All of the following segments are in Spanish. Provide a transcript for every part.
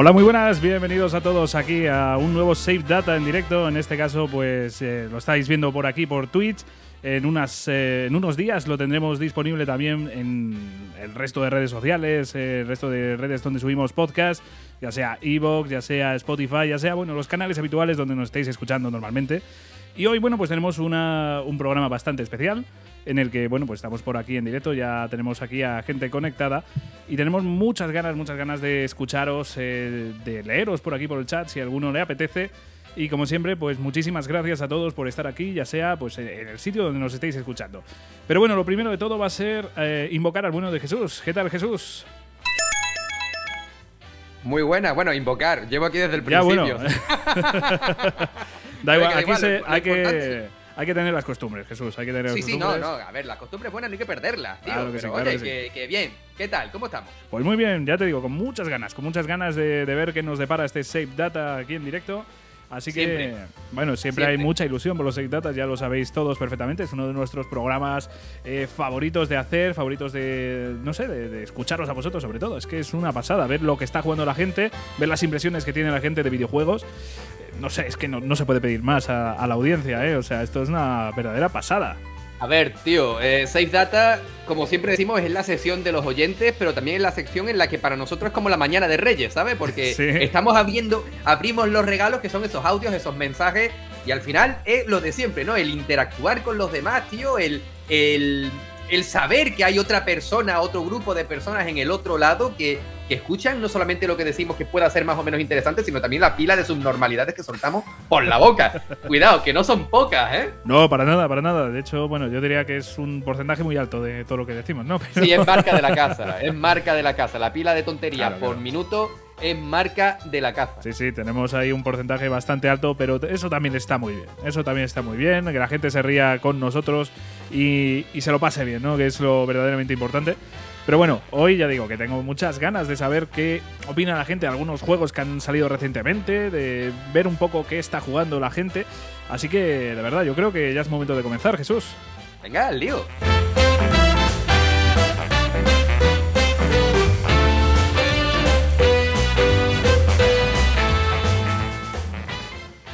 Hola, muy buenas, bienvenidos a todos aquí a un nuevo Save Data en directo. En este caso, pues eh, lo estáis viendo por aquí por Twitch. En, unas, eh, en unos días lo tendremos disponible también en el resto de redes sociales, eh, el resto de redes donde subimos podcast, ya sea Evox, ya sea Spotify, ya sea bueno los canales habituales donde nos estáis escuchando normalmente. Y hoy, bueno, pues tenemos una, un programa bastante especial en el que, bueno, pues estamos por aquí en directo, ya tenemos aquí a gente conectada y tenemos muchas ganas, muchas ganas de escucharos, eh, de leeros por aquí por el chat si a alguno le apetece. Y como siempre, pues muchísimas gracias a todos por estar aquí, ya sea pues en el sitio donde nos estéis escuchando. Pero bueno, lo primero de todo va a ser eh, invocar al bueno de Jesús. ¿Qué tal, Jesús? Muy buena, bueno, invocar. Llevo aquí desde el principio. Ya, bueno. da igual, aquí se, hay que hay que tener las costumbres, Jesús. Hay que tener sí, sí, no, no. A ver, la costumbre es buena, no hay que perderla, tío. Claro que pero sí, oye, que, que, bien. ¿Qué tal? ¿Cómo estamos? Pues muy bien, ya te digo, con muchas ganas, con muchas ganas de, de ver qué nos depara este Save Data aquí en directo. Así que, bueno, siempre, hay mucha ilusión por los Save Data, ya lo sabéis todos perfectamente. Es uno de nuestros programas eh, favoritos de hacer, favoritos de, no sé, de, escucharos a vosotros sobre todo. Es que es una pasada ver lo que está jugando la gente, ver las impresiones que tiene la gente de videojuegos. No sé, es que no, se puede pedir más a, a la audiencia, ¿eh? O sea, esto es una verdadera pasada. A ver, tío, eh, Safe Data, como siempre decimos, es la sección de los oyentes, pero también es la sección en la que para nosotros es como la mañana de Reyes, ¿sabes? Porque estamos abriendo, abrimos los regalos que son esos audios, esos mensajes, y al final es lo de siempre, ¿no? El interactuar con los demás, tío, el, el el saber que hay otra persona, otro grupo de personas en el otro lado que, escuchan no solamente lo que decimos que pueda ser más o menos interesante, sino también la pila de subnormalidades que soltamos por la boca. Cuidado, que no son pocas, ¿eh? No, para nada, para nada. De hecho, bueno, yo diría que es un porcentaje muy alto de todo lo que decimos, ¿no? Sí, es marca de la casa, es marca de la casa. La pila de tonterías por minuto es marca de la caza. Sí, sí, tenemos ahí un porcentaje bastante alto, pero eso también está muy bien. Eso también está muy bien, que la gente se ría con nosotros y, se lo pase bien, ¿no? Que es lo verdaderamente importante. Pero bueno, hoy ya digo que tengo muchas ganas de saber qué opina la gente de algunos juegos que han salido recientemente, de ver un poco qué está jugando la gente. Así que, de verdad, yo creo que ya es momento de comenzar, Jesús. Venga, lío.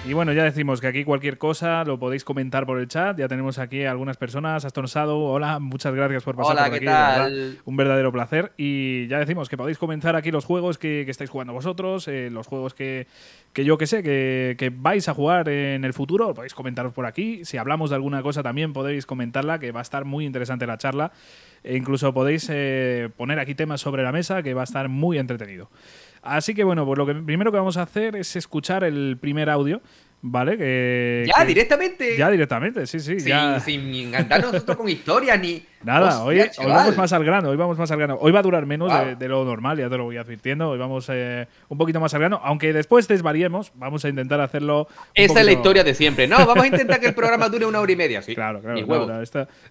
Y bueno, ya decimos que aquí cualquier cosa lo podéis comentar por el chat. Ya tenemos aquí algunas personas. Aston Sado, hola, muchas gracias por pasar por aquí. Tal? Un verdadero placer. Y ya decimos que podéis comenzar aquí los juegos que, estáis jugando vosotros, eh, los juegos que, yo que sé, que, vais a jugar en el futuro, podéis comentaros por aquí. Si hablamos de alguna cosa también podéis comentarla, que va a estar muy interesante la charla. E incluso podéis eh, poner aquí temas sobre la mesa, que va a estar muy entretenido. Así que bueno, pues lo que primero que vamos a hacer es escuchar el primer audio. ¿Vale? Que, ya, directamente. Ya, directamente, sí, sí. Sin, ya. sin encantarnos nosotros con historia ni. Nada, hoy, vamos más al grano, hoy vamos más al grano. Hoy va a durar menos de, lo normal, ya te lo voy advirtiendo. Hoy vamos eh, un poquito más al grano, aunque después desvariemos, vamos a intentar hacerlo. Esa es la historia de siempre. No, vamos a intentar que el programa dure una hora y media, sí. Claro, claro.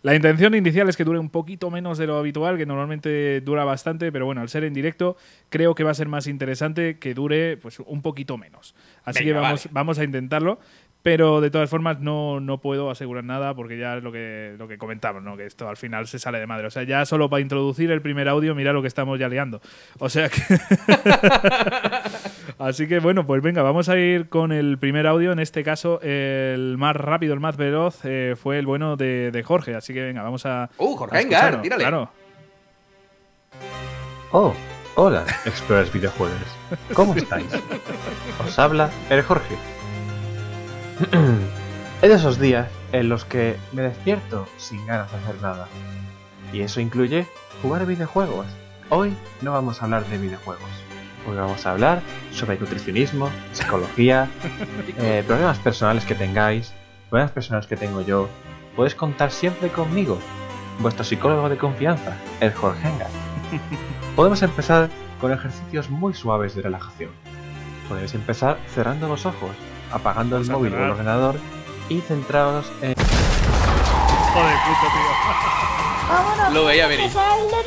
la intención inicial es que dure un poquito menos de lo habitual, que normalmente dura bastante, pero bueno, al ser en directo, creo que va a ser más interesante que dure pues un poquito menos. Así que vamos, vamos a intentarlo. Pero de todas formas no, no puedo asegurar nada porque ya es lo que, lo que comentamos, ¿no? que esto al final se sale de madre. O sea, ya solo para introducir el primer audio, mira lo que estamos ya liando. O sea que... Así que bueno, pues venga, vamos a ir con el primer audio. En este caso, el más rápido, el más veloz eh, fue el bueno de, Jorge. Así que venga, vamos a... ¡Uh, Jorge Engar! ¡Tírale! Claro. Oh, hola, Explorers Videojuegos. ¿Cómo estáis? Os habla el Jorge es de esos días en los que me despierto sin ganas de hacer nada. Y eso incluye jugar videojuegos. Hoy no vamos a hablar de videojuegos. Hoy vamos a hablar sobre nutricionismo, psicología, eh, problemas personales que tengáis, problemas personales que tengo yo. Podéis contar siempre conmigo, vuestro psicólogo de confianza, el Jorge Engar. Podemos empezar con ejercicios muy suaves de relajación. Podéis empezar cerrando los ojos apagando el móvil o el ordenador y centrados en. Joder, puto, tío. Vámonos. Lo veía venir. Que sale el del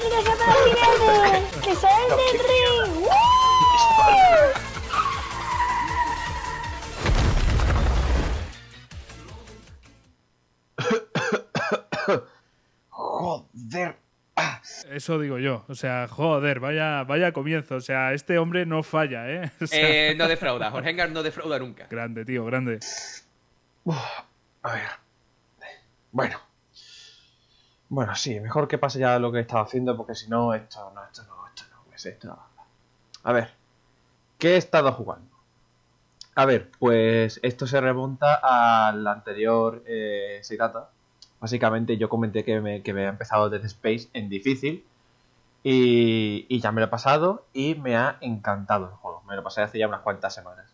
ring, que sale el del ring. Joder. Ah. Eso digo yo. O sea, joder, vaya, vaya comienzo. O sea, este hombre no falla, ¿eh? eh no defrauda. Jorge Engar no defrauda nunca. Grande, tío, grande. a ver. Bueno. Bueno, sí, mejor que pase ya lo que he estado haciendo, porque si no, esto no, esto no, esto no, es esto. A ver. ¿Qué he estado jugando? A ver, pues esto se remonta al anterior eh, Seirata. Básicamente yo comenté que me, que había empezado desde Space en difícil y, ya me lo he pasado y me ha encantado el juego. Me lo pasé hace ya unas cuantas semanas.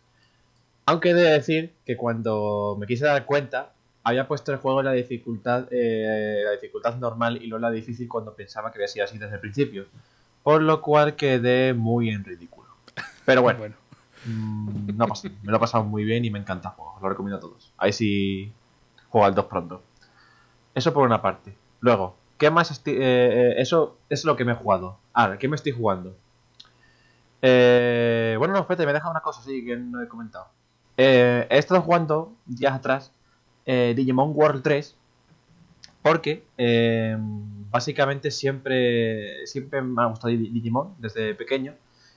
Aunque he de decir que cuando me quise dar cuenta, había puesto el juego en la dificultad, eh, la dificultad normal y no la difícil cuando pensaba que había sido así desde el principio. Por lo cual quedé muy en ridículo. Pero bueno, bueno. Mm, no pasa, me lo he pasado muy bien y me encanta el juego. Lo recomiendo a todos. Ahí sí juego al 2 pronto. Eso por una parte. Luego, ¿qué más? Eh, eh, eso es lo que me he jugado. Ahora, ¿qué me estoy jugando? Eh, bueno, no, espérate, me he dejado una cosa así que no he comentado. he estado jugando días atrás Digimon World 3 porque básicamente siempre siempre me ha gustado Digimon desde pequeño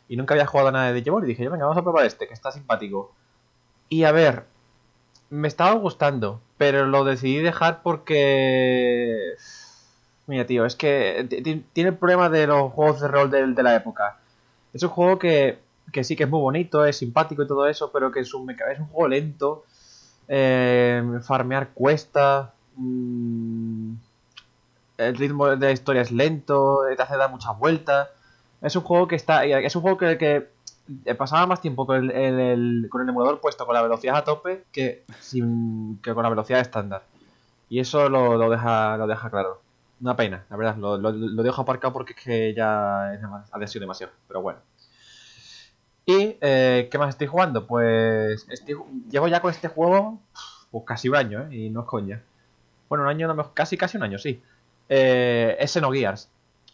y nunca había jugado nada de Digimon y dije, yo, venga, vamos a probar este, que está simpático. Y a ver, me estaba gustando, pero lo decidí dejar porque... Mira, tío, es que tiene el problema de los juegos de rol de, la época. Es un juego que, que, sí que es muy bonito, es simpático y todo eso, pero que es un, es un juego lento. Eh, farmear cuesta. Mm, el ritmo de la historia es lento, te hace dar muchas vueltas. Es un juego que está. Es un juego que, que pasaba más tiempo con el, con el emulador puesto con la velocidad a tope que, sin, que con la velocidad estándar. Y eso lo, lo, deja, lo deja claro. Una pena, la verdad. Lo, lo, dejo aparcado porque es que ya ha sido demasiado. Pero bueno. ¿Y eh, qué más estoy jugando? Pues llevo ya con este juego pues casi un año, ¿eh? Y no es coña. Bueno, un año, casi casi un año, sí. Eh, es Xenogears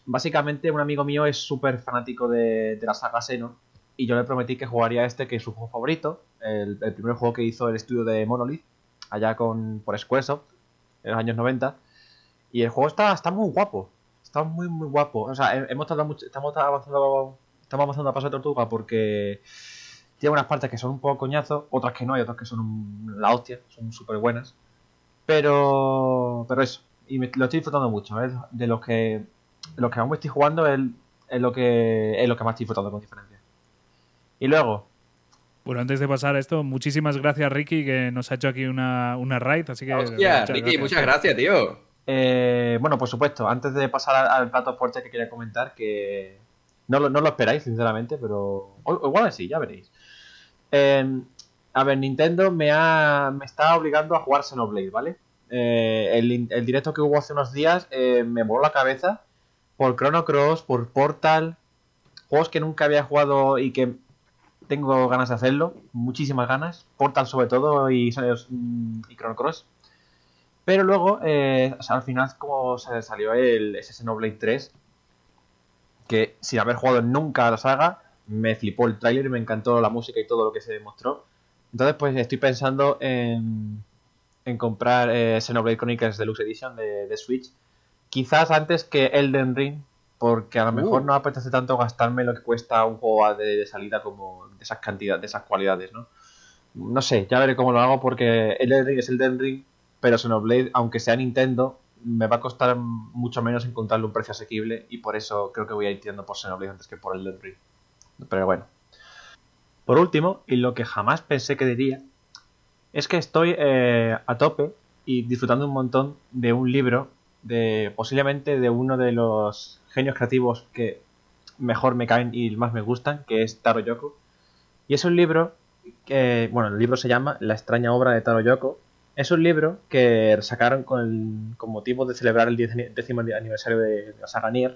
básicamente un amigo mío es súper fanático de, la saga Xenon y yo le prometí que jugaría este, que es su juego favorito, el, primer juego que hizo el estudio de Monolith, allá con, por Squaresoft, en los años 90. Y el juego está, está muy guapo, está muy, muy guapo. O sea, hemos tardado mucho, estamos avanzando, estamos avanzando a paso de tortuga porque tiene unas partes que son un poco coñazo, otras que no, y otras que son la hostia, son súper buenas. Pero, pero eso, y lo estoy disfrutando mucho. De los que lo que aún estoy jugando es, lo que es lo que más estoy disfrutando con diferencia. Y luego. Bueno, antes de pasar a esto, muchísimas gracias Ricky que nos ha hecho aquí una, una raid, así que. Hostia, muchas Ricky, muchas gracias, tío. Eh, bueno, por supuesto, antes de pasar al, plato fuerte que quería comentar, que no lo, no lo esperáis, sinceramente, pero. igual sí, ya veréis. Em, a ver, Nintendo me, ha, me está obligando a jugar Xenoblade, ¿vale? Eh, el, el, directo que hubo hace unos días eh, me voló la cabeza por Chrono Cross, por Portal, juegos que nunca había jugado y que tengo ganas de hacerlo, muchísimas ganas, Portal sobre todo y, y Chrono Cross. Pero luego, eh, al final, como se salió el Xenoblade 3, que sin haber jugado nunca a la saga, me flipó el tráiler me encantó la música y todo lo que se demostró. Entonces, pues estoy pensando en, en comprar eh, Xenoblade Chronicles Deluxe Edition de, de Switch Quizás antes que Elden Ring, porque a lo mejor uh. no apetece tanto gastarme lo que cuesta un juego de, salida como de esas cantidades, de esas cualidades, ¿no? No sé, ya veré cómo lo hago porque Elden Ring es Elden Ring, pero Xenoblade, aunque sea Nintendo, me va a costar mucho menos encontrarle un precio asequible y por eso creo que voy a ir tirando por Xenoblade antes que por Elden Ring. Pero bueno. Por último, y lo que jamás pensé que diría, es que estoy eh, a tope y disfrutando un montón de un libro de posiblemente de uno de los genios creativos que mejor me caen y más me gustan, que es Taro Yoko. Y es un libro que, bueno, el libro se llama La extraña obra de Taro Yoko. Es un libro que sacaron con, motivo de celebrar el décimo aniversario de, la saga. Y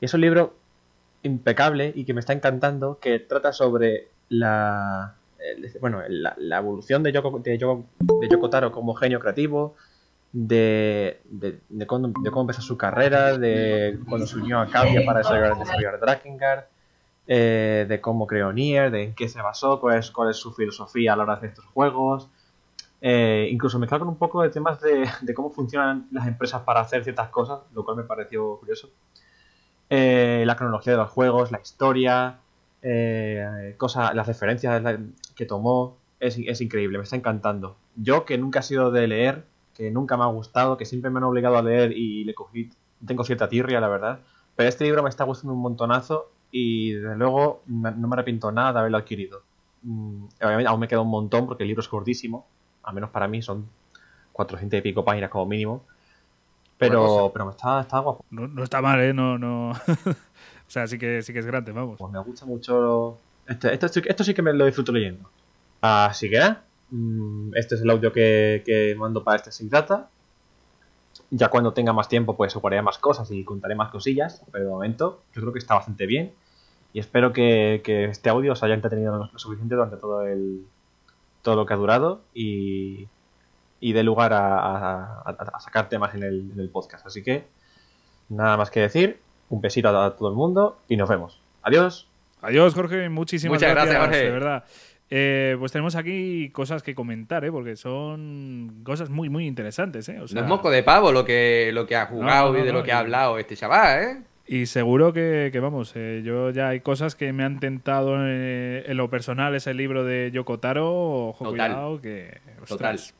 es un libro impecable y que me está encantando, que trata sobre la, bueno, la, evolución de Yoko, de, Yoko, de Yoko Taro como genio creativo, de, de, de, cómo, empezó su carrera, de cuando se unió a Cavia para desarrollar, desarrollar Drakengard, eh, de cómo creó Nier, de en qué se basó, cuál es, cuál es su filosofía a la hora de hacer estos juegos. Eh, incluso mezclar con un poco de temas de, cómo funcionan las empresas para hacer ciertas cosas, lo cual me pareció curioso. eh, la cronología de los juegos, la historia, eh, las referencias que tomó, es, es, increíble, me está encantando. Yo que nunca he sido de leer, que nunca me ha gustado, que siempre me han obligado a leer y le cogí, tengo cierta tirria, la verdad, pero este libro me está gustando un montonazo y desde luego no me arrepiento nada de haberlo adquirido. Mm, obviamente aún me queda un montón porque el libro es gordísimo, al menos para mí son 400 y pico páginas como mínimo. Pero, pero está, está guapo. No, está mal, ¿eh? No, no. o sea, sí que, sí que es grande, vamos. Pues me gusta mucho. Este, esto, esto, sí que me lo disfruto leyendo. Así que, este es el audio que, que mando para este Sync Data. Ya cuando tenga más tiempo, pues ocuparé más cosas y contaré más cosillas. Pero de momento, yo creo que está bastante bien. Y espero que, que este audio os haya entretenido lo suficiente durante todo el todo lo que ha durado y, y dé lugar a, sacar temas en el, podcast. Así que, nada más que decir. Un besito a, todo el mundo y nos vemos. Adiós. Adiós, Jorge. Muchísimas Muchas gracias, Jorge. De verdad. Eh, pues tenemos aquí cosas que comentar, ¿eh? porque son cosas muy, muy interesantes. ¿eh? no es moco de pavo lo que, lo que ha jugado y de lo que ha hablado este chaval. ¿eh? Y seguro que, vamos, eh, yo ya hay cosas que me han tentado eh, en lo personal, ese libro de Yokotaro, ojo cuidado, que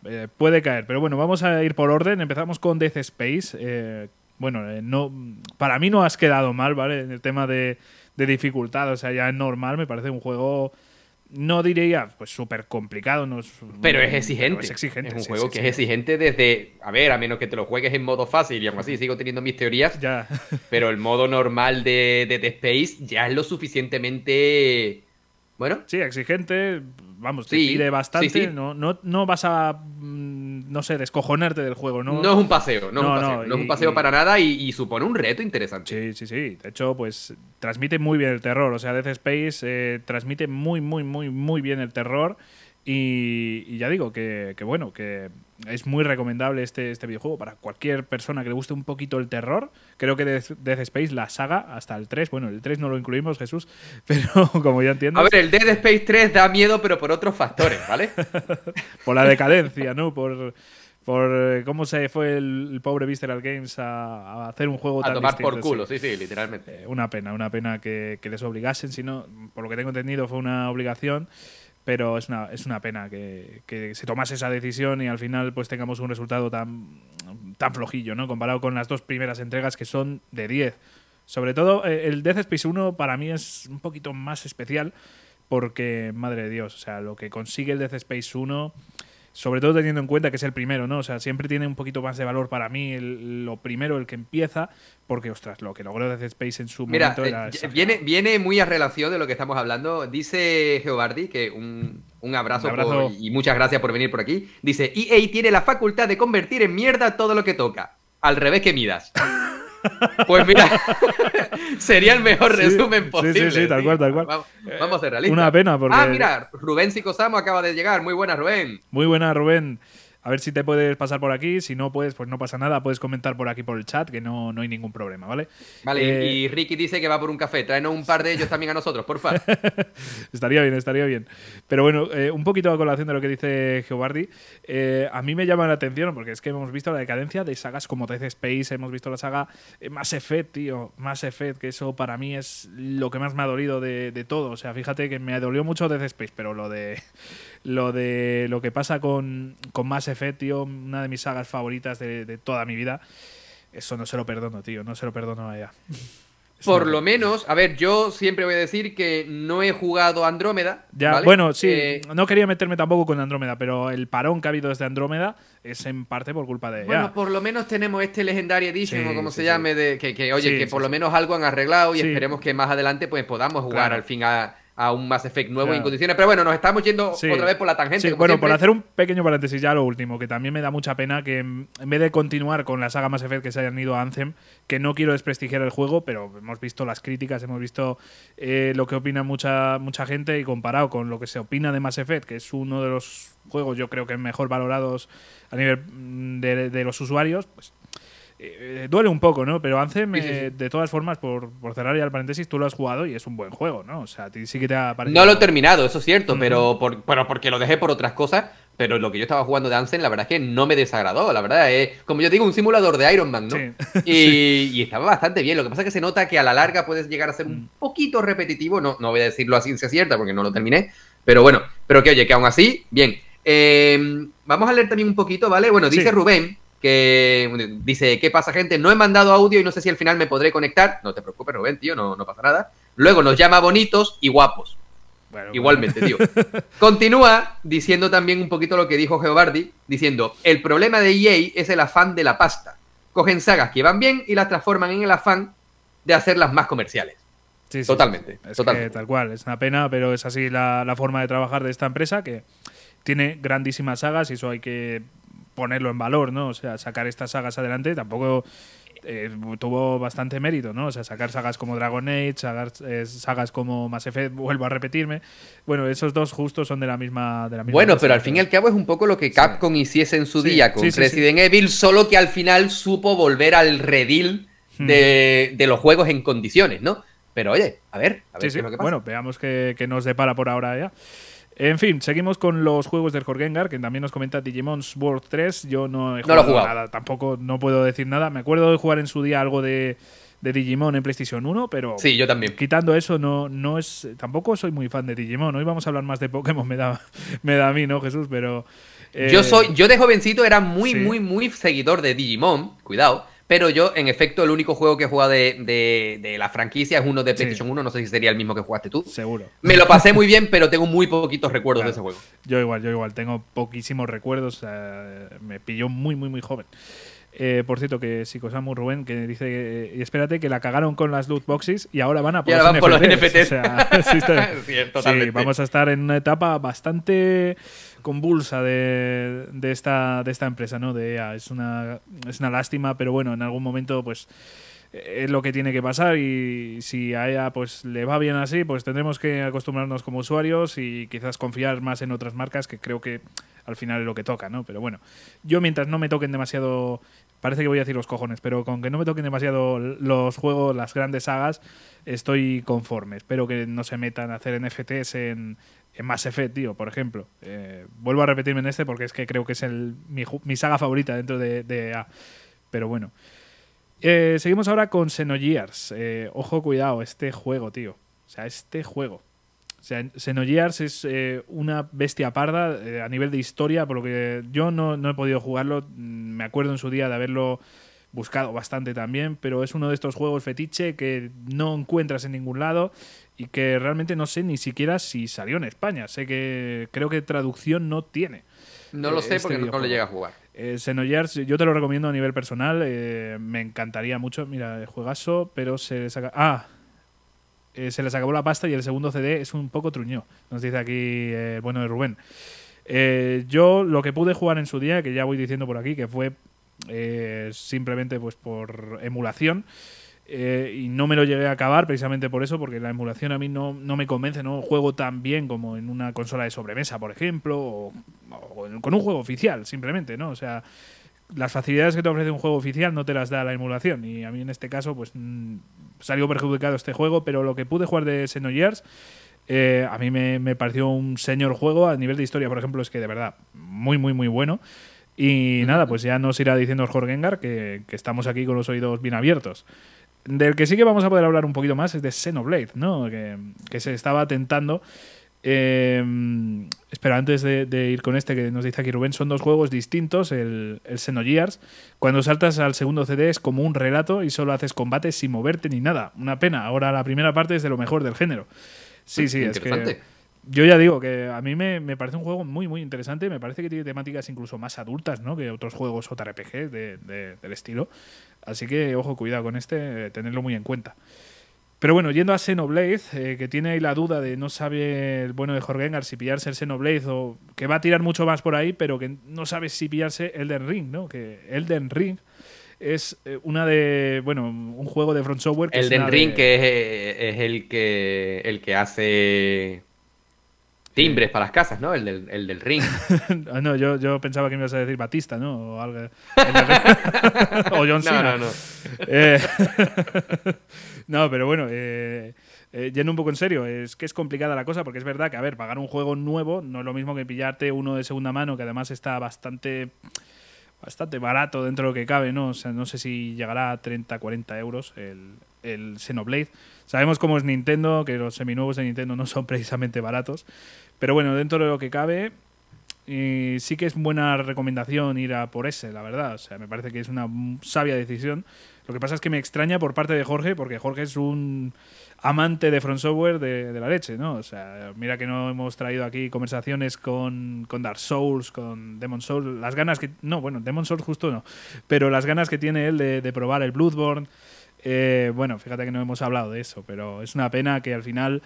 eh, puede caer. Pero bueno, vamos a ir por orden. Empezamos con Death Space. bueno, no, para mí no has quedado mal, ¿vale? En el tema de, de dificultad, o sea, ya es normal, me parece un juego no diría pues súper complicado, no pero es exigente. es exigente. Es un juego que es exigente desde, a ver, a menos que te lo juegues en modo fácil y aún así sigo teniendo mis teorías. Ya. pero el modo normal de, de The Space ya es lo suficientemente bueno. Sí, exigente, vamos, te pide bastante, No, no, no vas a, mm, no sé, descojonarte del juego, ¿no? No es un paseo, no, es un paseo, no, es un paseo para nada y, supone un reto interesante. Sí, sí, sí. De hecho, pues transmite muy bien el terror, o sea, Death Space eh, transmite muy, muy, muy, muy bien el terror y, ya digo que, bueno, que es muy recomendable este, este videojuego para cualquier persona que le guste un poquito el terror. Creo que Death, Space, la saga, hasta el 3, bueno, el 3 no lo incluimos, Jesús, pero como ya entiendes... A ver, el Dead Space 3 da miedo, pero por otros factores, ¿vale? por la decadencia, ¿no? Por, por eh, cómo se fue el, pobre Visceral Games a, hacer un juego a tan tomar por culo, sí, sí, literalmente. Eh, una pena, una pena que, que les obligasen, sino, por lo que tengo entendido, fue una obligación pero es una, es una pena que, se tomase esa decisión y al final pues tengamos un resultado tan, tan flojillo, ¿no? Comparado con las dos primeras entregas que son de 10. Sobre todo eh, el Death Space 1 para mí es un poquito más especial porque, madre de Dios, o sea, lo que consigue el Death Space 1 sobre todo teniendo en cuenta que es el primero, ¿no? O sea, siempre tiene un poquito más de valor para mí lo primero, el que empieza, porque, ostras, lo que logró Death Space en su momento era... Eh, viene, viene muy a relación de lo que estamos hablando. Dice Geobardi, que un, abrazo, y muchas gracias por venir por aquí. Dice, EA tiene la facultad de convertir en mierda todo lo que toca. Al revés que Midas. Pues mira, sería el mejor resumen posible. Sí, sí, tal cual, tal cual. Vamos, a ser realistas. Una pena porque... Ah, mira, Rubén Psicosamo acaba de llegar. Muy buena, Rubén. Muy buena, Rubén. A ver si te puedes pasar por aquí. Si no puedes, pues no pasa nada. Puedes comentar por aquí por el chat, que no, no hay ningún problema, ¿vale? Vale, y eh, Ricky dice que va por un café. Tráenos un par de ellos también a nosotros, porfa. estaría bien, estaría bien. Pero bueno, eh, un poquito a colación de lo que dice Geobardi. Eh, a mí me llama la atención, porque es que hemos visto la decadencia de sagas como Death Space, hemos visto la saga Mass Effect, tío. Mass Effect, que eso para mí es lo que más me ha dolido de, de todo. O sea, fíjate que me dolió mucho Death Space, pero lo de lo de lo que pasa con, con Mass Effect, tío, una de mis sagas favoritas de, toda mi vida. Eso no se lo perdono, tío, no se lo perdono a ella. Por lo menos, a ver, yo siempre voy a decir que no he jugado Andrómeda. Ya, bueno, sí, eh, no quería meterme tampoco con Andrómeda, pero el parón que ha habido desde Andrómeda es en parte por culpa de ella. Bueno, por lo menos tenemos este Legendary Edition, o como se llame, de que, oye, que por lo menos algo han arreglado y esperemos que más adelante pues podamos jugar al fin a, a un Mass Effect nuevo en condiciones. Pero bueno, nos estamos yendo otra vez por la tangente. bueno, por hacer un pequeño paréntesis ya lo último, que también me da mucha pena que en vez de continuar con la saga Mass Effect que se hayan ido a Anthem, que no quiero desprestigiar el juego, pero hemos visto las críticas, hemos visto eh, lo que opina mucha, mucha gente y comparado con lo que se opina de Mass Effect, que es uno de los juegos yo creo que mejor valorados a nivel mm, de, de los usuarios, pues eh, duele un poco, ¿no? Pero Anthem, eh, de todas formas, por, cerrar ya el paréntesis, tú lo has jugado y es un buen juego, ¿no? O sea, sí que te ha parecido. No lo he terminado, eso es cierto, pero, por, pero porque lo dejé por otras cosas. pero lo que yo estaba jugando de Ansem, la verdad es que no me desagradó. La verdad es, como yo digo, un simulador de Iron Man, ¿no? Y, estaba bastante bien. Lo que pasa es que se nota que a la larga puedes llegar a ser un mm. poquito repetitivo. No, no voy a decirlo a ciencia cierta porque no lo terminé. Pero bueno, pero que oye, que aún así, bien. Em, vamos a leer también un poquito, ¿vale? Bueno, dice Rubén que dice, ¿qué pasa, gente? No he mandado audio y no sé si al final me podré conectar. No te preocupes, Rubén, tío, no, no pasa nada. Luego nos llama bonitos y guapos. Igualmente, tío. Continúa diciendo también un poquito lo que dijo Geobardi, diciendo, el problema de EA es el afán de la pasta. Cogen sagas que van bien y las transforman en el afán de hacerlas más comerciales. Sí, totalmente. Es tal cual, es una pena, pero es así la, la forma de trabajar de esta empresa que tiene grandísimas sagas y eso hay que ponerlo en valor, ¿no? O sea, sacar estas sagas adelante tampoco eh, tuvo bastante mérito, ¿no? O sea, sacar sagas como Dragon Age, eh, sagas como Mass Effect, vuelvo a repetirme. Bueno, esos dos justos son de la misma. De la bueno, pero al fin y al cabo es un poco lo que Capcom hiciese en su día con Resident Evil, solo que al final supo volver al redil hmm. de, los juegos en condiciones, ¿no? Pero oye, a ver, a ver qué es lo que pasa. Bueno, veamos qué, qué nos depara por ahora ya. En fin, seguimos con los juegos del Jorgengar, que también nos comenta Digimon Sword 3. Yo no he jugado, nada, tampoco no puedo decir nada. Me acuerdo de jugar en su día algo de, Digimon en PlayStation 1, pero sí, yo también. quitando eso, no, no es. Tampoco soy muy fan de Digimon. Hoy vamos a hablar más de Pokémon, me da, me da a mí, ¿no, Jesús? Pero. Yo eh, soy, yo de jovencito era muy, muy, muy seguidor de Digimon, cuidado. Pero yo, en efecto, el único juego que he jugado de, la franquicia es uno de PlayStation 1. No sé si sería el mismo que jugaste tú. Seguro. Me lo pasé muy bien, pero tengo muy poquitos recuerdos de ese juego. Yo igual, yo igual. Tengo poquísimos recuerdos. me pilló muy, muy, muy joven. Eh, por cierto, que Psicosamu Rubén, que dice, eh, espérate, que la cagaron con las loot boxes y ahora van a por, los, NFTs. sí, vamos a estar en una etapa bastante convulsa de, esta, de esta empresa, ¿no? De EA. Es una, es una lástima, pero bueno, en algún momento, pues es lo que tiene que pasar y si a ella pues le va bien así, pues tendremos que acostumbrarnos como usuarios y quizás confiar más en otras marcas que creo que al final es lo que toca, ¿no? Pero bueno, yo mientras no me toquen demasiado parece que voy a decir los cojones, pero con que no me toquen demasiado los juegos, las grandes sagas, estoy conforme. Espero que no se metan a hacer NFTs en, en Mass Effect, tío, por ejemplo. Eh, vuelvo a repetirme en este porque es que creo que es el, mi, saga favorita dentro de, de Pero bueno. Eh, seguimos ahora con Xenogears. Eh, ojo, cuidado, este juego, tío. O sea, este juego. O sea, Xenogears es una bestia parda a nivel de historia, por lo que yo no, he podido jugarlo. Mm, me acuerdo en su día de haberlo buscado bastante también, pero es uno de estos juegos fetiche que no encuentras en ningún lado y que realmente no sé ni siquiera si salió en España. Sé que creo que traducción no tiene. No lo sé este porque no le llega a jugar. Eh, Xenogears, yo te lo recomiendo a nivel personal. me encantaría mucho. Mira, juegazo, pero se saca. Ah, eh, se les acabó la pasta y el segundo CD es un poco truñó, nos dice aquí eh, el bueno de Rubén. Eh, yo lo que pude jugar en su día, que ya voy diciendo por aquí, que fue simplemente pues por emulación, y no me lo llegué a acabar precisamente por eso, porque la emulación a mí no, no, me convence, no juego tan bien como en una consola de sobremesa, por ejemplo, o, con un juego oficial, simplemente, ¿no? O sea, las facilidades que te ofrece un juego oficial no te las da la emulación. Y a mí en este caso, pues mm, salió perjudicado este juego, pero lo que pude jugar de Xenogears, eh, a mí me, pareció un señor juego a nivel de historia, por ejemplo, es que de verdad, muy, muy, muy bueno. Y nada, pues ya nos irá diciendo Jorgengar que, que estamos aquí con los oídos bien abiertos. Del que sí que vamos a poder hablar un poquito más es de Xenoblade, ¿no? Que, que se estaba tentando eh, espera, antes de, ir con este que nos dice aquí Rubén, son dos juegos distintos, el, el Xenogears. Cuando saltas al segundo CD es como un relato y solo haces combates sin moverte ni nada. Una pena. Ahora la primera parte es de lo mejor del género. Sí, sí, es que... Yo ya digo que a mí me, parece un juego muy, muy interesante. Me parece que tiene temáticas incluso más adultas ¿no? que otros juegos JRPG de, del estilo. Así que, ojo, cuidado con este, tenerlo muy en cuenta. Pero bueno, yendo a Xenoblade, eh, que tiene ahí la duda de no sabe el bueno de Jorgengar si pillarse el Xenoblade o que va a tirar mucho más por ahí, pero que no sabe si pillarse Elden Ring, ¿no? Que Elden Ring es eh, una de, bueno, un juego de Front Software. Elden Ring que es, el que el que hace Timbres para las casas, ¿no? El del, el del ring. Ah, no, yo, yo pensaba que me ibas a decir Batista, ¿no? O, algo, o John Cena. No, no, no. Eh, no, pero bueno, eh, eh, yendo un poco en serio, es que es complicada la cosa porque es verdad que, a ver, pagar un juego nuevo no es lo mismo que pillarte uno de segunda mano que además está bastante bastante barato dentro de lo que cabe, ¿no? O sea, no sé si llegará a 30, 40 euros el, el Xenoblade. Sabemos cómo es Nintendo, que los seminuevos de Nintendo no son precisamente baratos. Pero bueno, dentro de lo que cabe, y sí que es buena recomendación ir a por ese, la verdad. O sea, me parece que es una sabia decisión. Lo que pasa es que me extraña por parte de Jorge, porque Jorge es un amante de Front Software de, la leche, ¿no? O sea, mira que no hemos traído aquí conversaciones con, con Dark Souls, con Demon Souls, las ganas que... No, bueno, Demon Souls justo no, pero las ganas que tiene él de, de probar el Bloodborne. Eh, bueno, fíjate que no hemos hablado de eso, pero es una pena que al final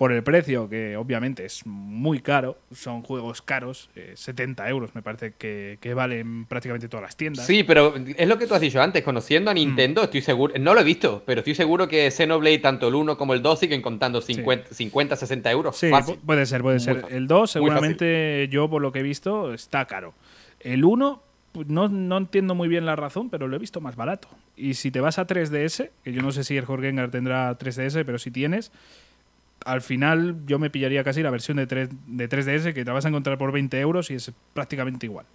por el precio, que obviamente es muy caro, son juegos caros, 70 eh, euros me parece que, que, valen prácticamente todas las tiendas. Sí, pero es lo que tú has dicho antes, conociendo a Nintendo, mm. estoy seguro, no lo he visto, pero estoy seguro que Xenoblade, tanto el 1 como el 2, siguen contando 50, 50 60 euros. Sí, puede ser, puede ser. El 2 seguramente yo por lo que he visto está caro. El 1 pues no, no, entiendo muy bien la razón, pero lo he visto más barato. Y si te vas a 3DS, que yo no sé si el Jorgengar tendrá 3DS, pero si tienes, al final yo me pillaría casi la versión de, 3, de 3DS que te vas a encontrar por 20 euros y es prácticamente igual.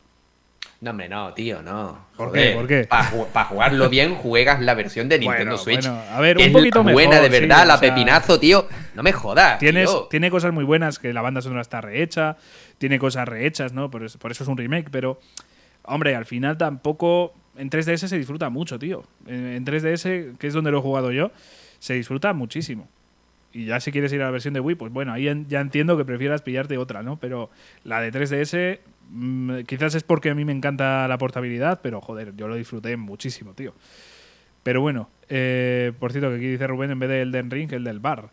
No, hombre, no, tío, no. ¿Por qué? ¿Por qué? Para jugarlo bien, juegas la versión de Nintendo Switch. a ver, un poquito es buena, de verdad, la pepinazo, tío. No me jodas. Tienes, Tiene cosas muy buenas, que la banda sonora está rehecha, tiene cosas rehechas, ¿no? Por eso, por eso es un remake, pero, hombre, al final tampoco. En 3DS se disfruta mucho, tío. En 3DS, que es donde lo he jugado yo, se disfruta muchísimo y ya si quieres ir a la versión de Wii, pues bueno, ahí ya entiendo que prefieras pillarte otra, ¿no? Pero la de 3DS mm, quizás es porque a mí me encanta la portabilidad, pero joder, yo lo disfruté muchísimo, tío. Pero bueno, eh, por cierto, que aquí dice Rubén en vez de Den Ring, el del bar.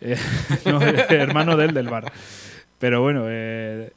Eh, no, hermano del del bar. Pero bueno, eh,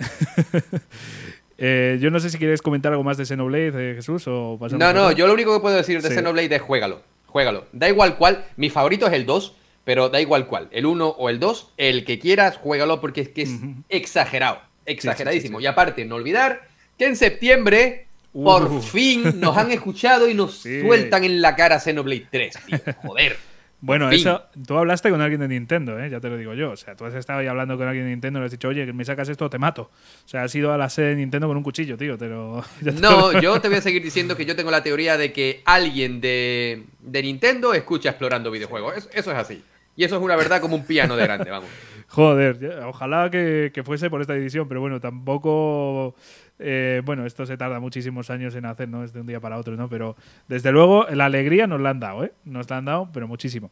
yo no sé si quieres comentar algo más de Xenoblade, Jesús, o No, no, yo lo único que puedo decir de Xenoblade es juégalo. Juégalo. Da igual cuál. Mi favorito es el 2 pero da igual cuál, el 1 o el 2, el que quieras, juégalo porque es que es exagerado, exageradísimo. y aparte, no olvidar que en septiembre, por fin, nos han escuchado y nos sueltan en la cara Xenoblade 3, Joder. Bueno, eso, tú hablaste con alguien de Nintendo, ¿eh? ya te lo digo yo. O sea, tú has estado ahí hablando con alguien de Nintendo y le has dicho, oye, que me sacas esto, te mato. O sea, has ido a la sede de Nintendo con un cuchillo, tío. no, yo te voy a seguir diciendo que yo tengo la teoría de que alguien de, de Nintendo escucha explorando videojuegos. eso es así. Y eso es una verdad como un piano de grande, vamos. Joder, ojalá que, fuese por esta edición, pero bueno, tampoco. Eh, bueno, esto se tarda muchísimos años en hacer, ¿no? Es de un día para otro, ¿no? Pero desde luego la alegría nos la han dado, ¿eh? Nos la han dado, pero muchísimo.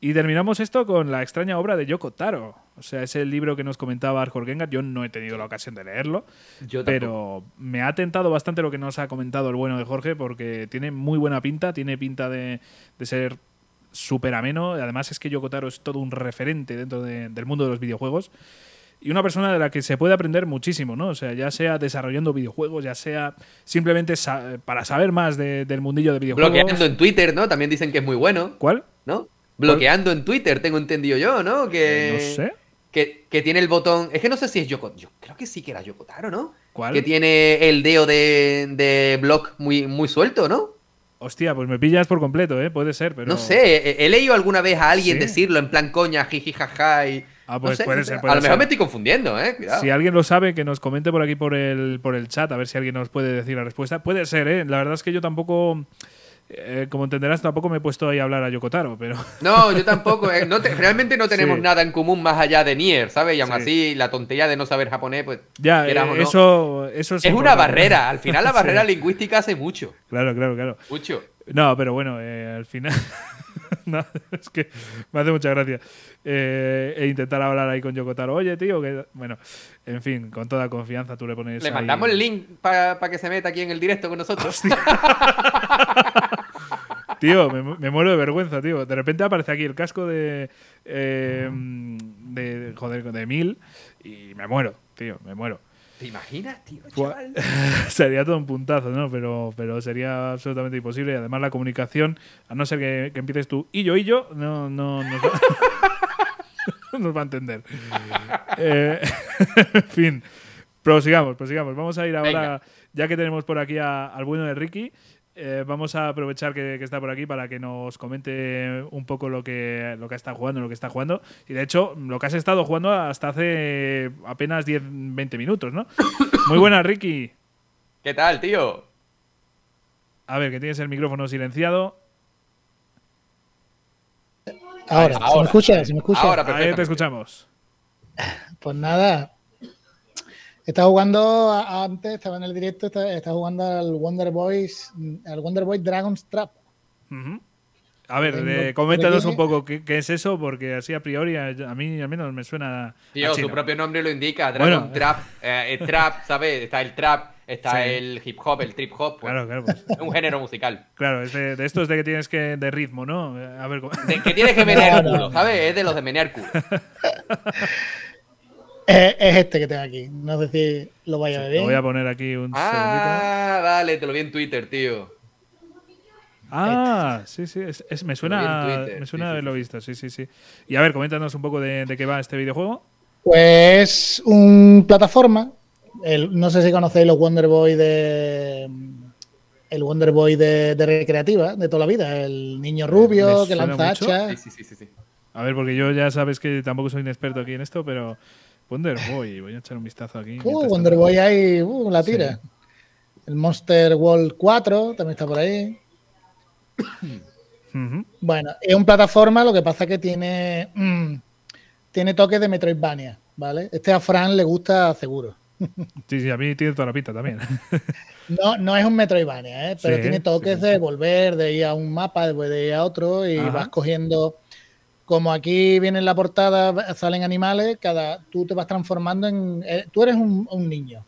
Y terminamos esto con la extraña obra de Yoko Taro. O sea, es el libro que nos comentaba Arjor Gengar. Yo no he tenido la ocasión de leerlo, pero me ha tentado bastante lo que nos ha comentado el bueno de Jorge, porque tiene muy buena pinta, tiene pinta de, de ser súper ameno. Además es que Yokotaro es todo un referente dentro del mundo de los videojuegos. Y una persona de la que se puede aprender muchísimo, ¿no? O sea, ya sea desarrollando videojuegos, ya sea simplemente para saber más del mundillo de videojuegos. Bloqueando en Twitter, ¿no? También dicen que es muy bueno. ¿Cuál? ¿No? Bloqueando en Twitter, tengo entendido yo, ¿no? Que, no sé. Que, tiene el botón. Es que no sé si es Yokotaro. Yo creo que sí que era Yokotaro, ¿no? ¿Cuál? Que tiene el dedo de, de block muy, muy suelto, ¿no? Hostia, pues me pillas por completo, ¿eh? Puede ser, pero. No sé, he leído alguna vez a alguien decirlo en plan coña, jiji, jaja y. Ah, pues puede ser. a lo mejor me estoy confundiendo, ¿eh? Cuidado. Si alguien lo sabe, que nos comente por aquí por el, por el chat, a ver si alguien nos puede decir la respuesta. Puede ser, ¿eh? La verdad es que yo tampoco. Eh, como entenderás, tampoco me he puesto ahí a hablar a Yokotaro, pero. No, yo tampoco. Eh, realmente no tenemos nada en común más allá de Nier, ¿sabes? Y aún así, la tontería de no saber japonés, pues. Ya, eh, eso, eso es. Es una barrera. Al final, la barrera lingüística hace mucho. Claro, claro, claro. Mucho. No, pero bueno, eh, al final. no, es que me hace mucha gracia. Eh, e intentar hablar ahí con Yokotaro. Oye, tío, que. Bueno, en fin, con toda confianza tú le pones. Le mandamos el link para que se meta aquí en el directo con nosotros. tío, me, muero de vergüenza, tío. De repente aparece aquí el casco de. Eh, de joder, de mil y me muero, tío, me muero. ¿Te imaginas, tío, chaval? sería todo un puntazo, ¿no? Pero, pero sería absolutamente imposible. Y además la comunicación, a no ser que, empieces tú y yo y yo, no, no, no nos va a entender. Eh, en fin, prosigamos, prosigamos. Vamos a ir ahora, ya que tenemos por aquí al bueno de Ricky. Eh, vamos a aprovechar que, está por aquí para que nos comente un poco lo que, lo que está jugando, lo que está jugando. Y de hecho, lo que has estado jugando hasta hace apenas 10, 20 minutos, ¿no? Muy buena, Ricky. ¿Qué tal, tío? A ver, que tienes el micrófono silenciado. Ahora, ¿se me escucha? ¿Se me escucha? Ahora, Ahí te escuchamos. Pues nada, estaba jugando antes, estaba en el directo, estaba, jugando al Wonder Boys, al Wonder Boy Dragon's Trap. A ver, coméntanos un poco ¿qué, es eso, porque así a priori a, mí al menos me suena. Tío, su propio nombre lo indica, Dragon Trap, eh, Trap, ¿sabes? Está el trap, está el hip hop, el trip hop. Pues, claro, claro. Pues. Es un género musical. Claro, es de, de estos de que tienes que. de ritmo, ¿no? A ver. De que tienes que menear culo, ¿sabes? Es de los de menear culo. Es, este que tengo aquí. No sé si lo vaya a ver. Lo voy a poner aquí un Ah, vale, te lo vi en Twitter, tío. Ah, sí, sí. me suena, me suena haberlo visto, sí, sí, sí. Y a ver, coméntanos un poco de, qué va este videojuego. Pues un plataforma. no sé si conocéis los Wonder Boy de. El Wonder Boy de, recreativa de toda la vida. El niño rubio que lanza hachas. Sí, sí, sí, sí. A ver, porque yo ya sabes que tampoco soy un experto aquí en esto, pero Wonder Boy, voy a echar un vistazo aquí. Uh, Wonder Boy ahí, uh, la tira. El Monster World 4 también está por ahí. Bueno, es un plataforma, lo que pasa que tiene, mm, tiene toques de Metroidvania, ¿vale? Este a Fran le gusta seguro. Sí, sí, a mí tiene toda la pista también. No, no es un Metroidvania, ¿eh? pero tiene toques de volver, de ir a un mapa, de ir a otro y vas cogiendo como aquí viene en la portada, salen animales, cada tú te vas transformando en. Eh, tú eres un, niño.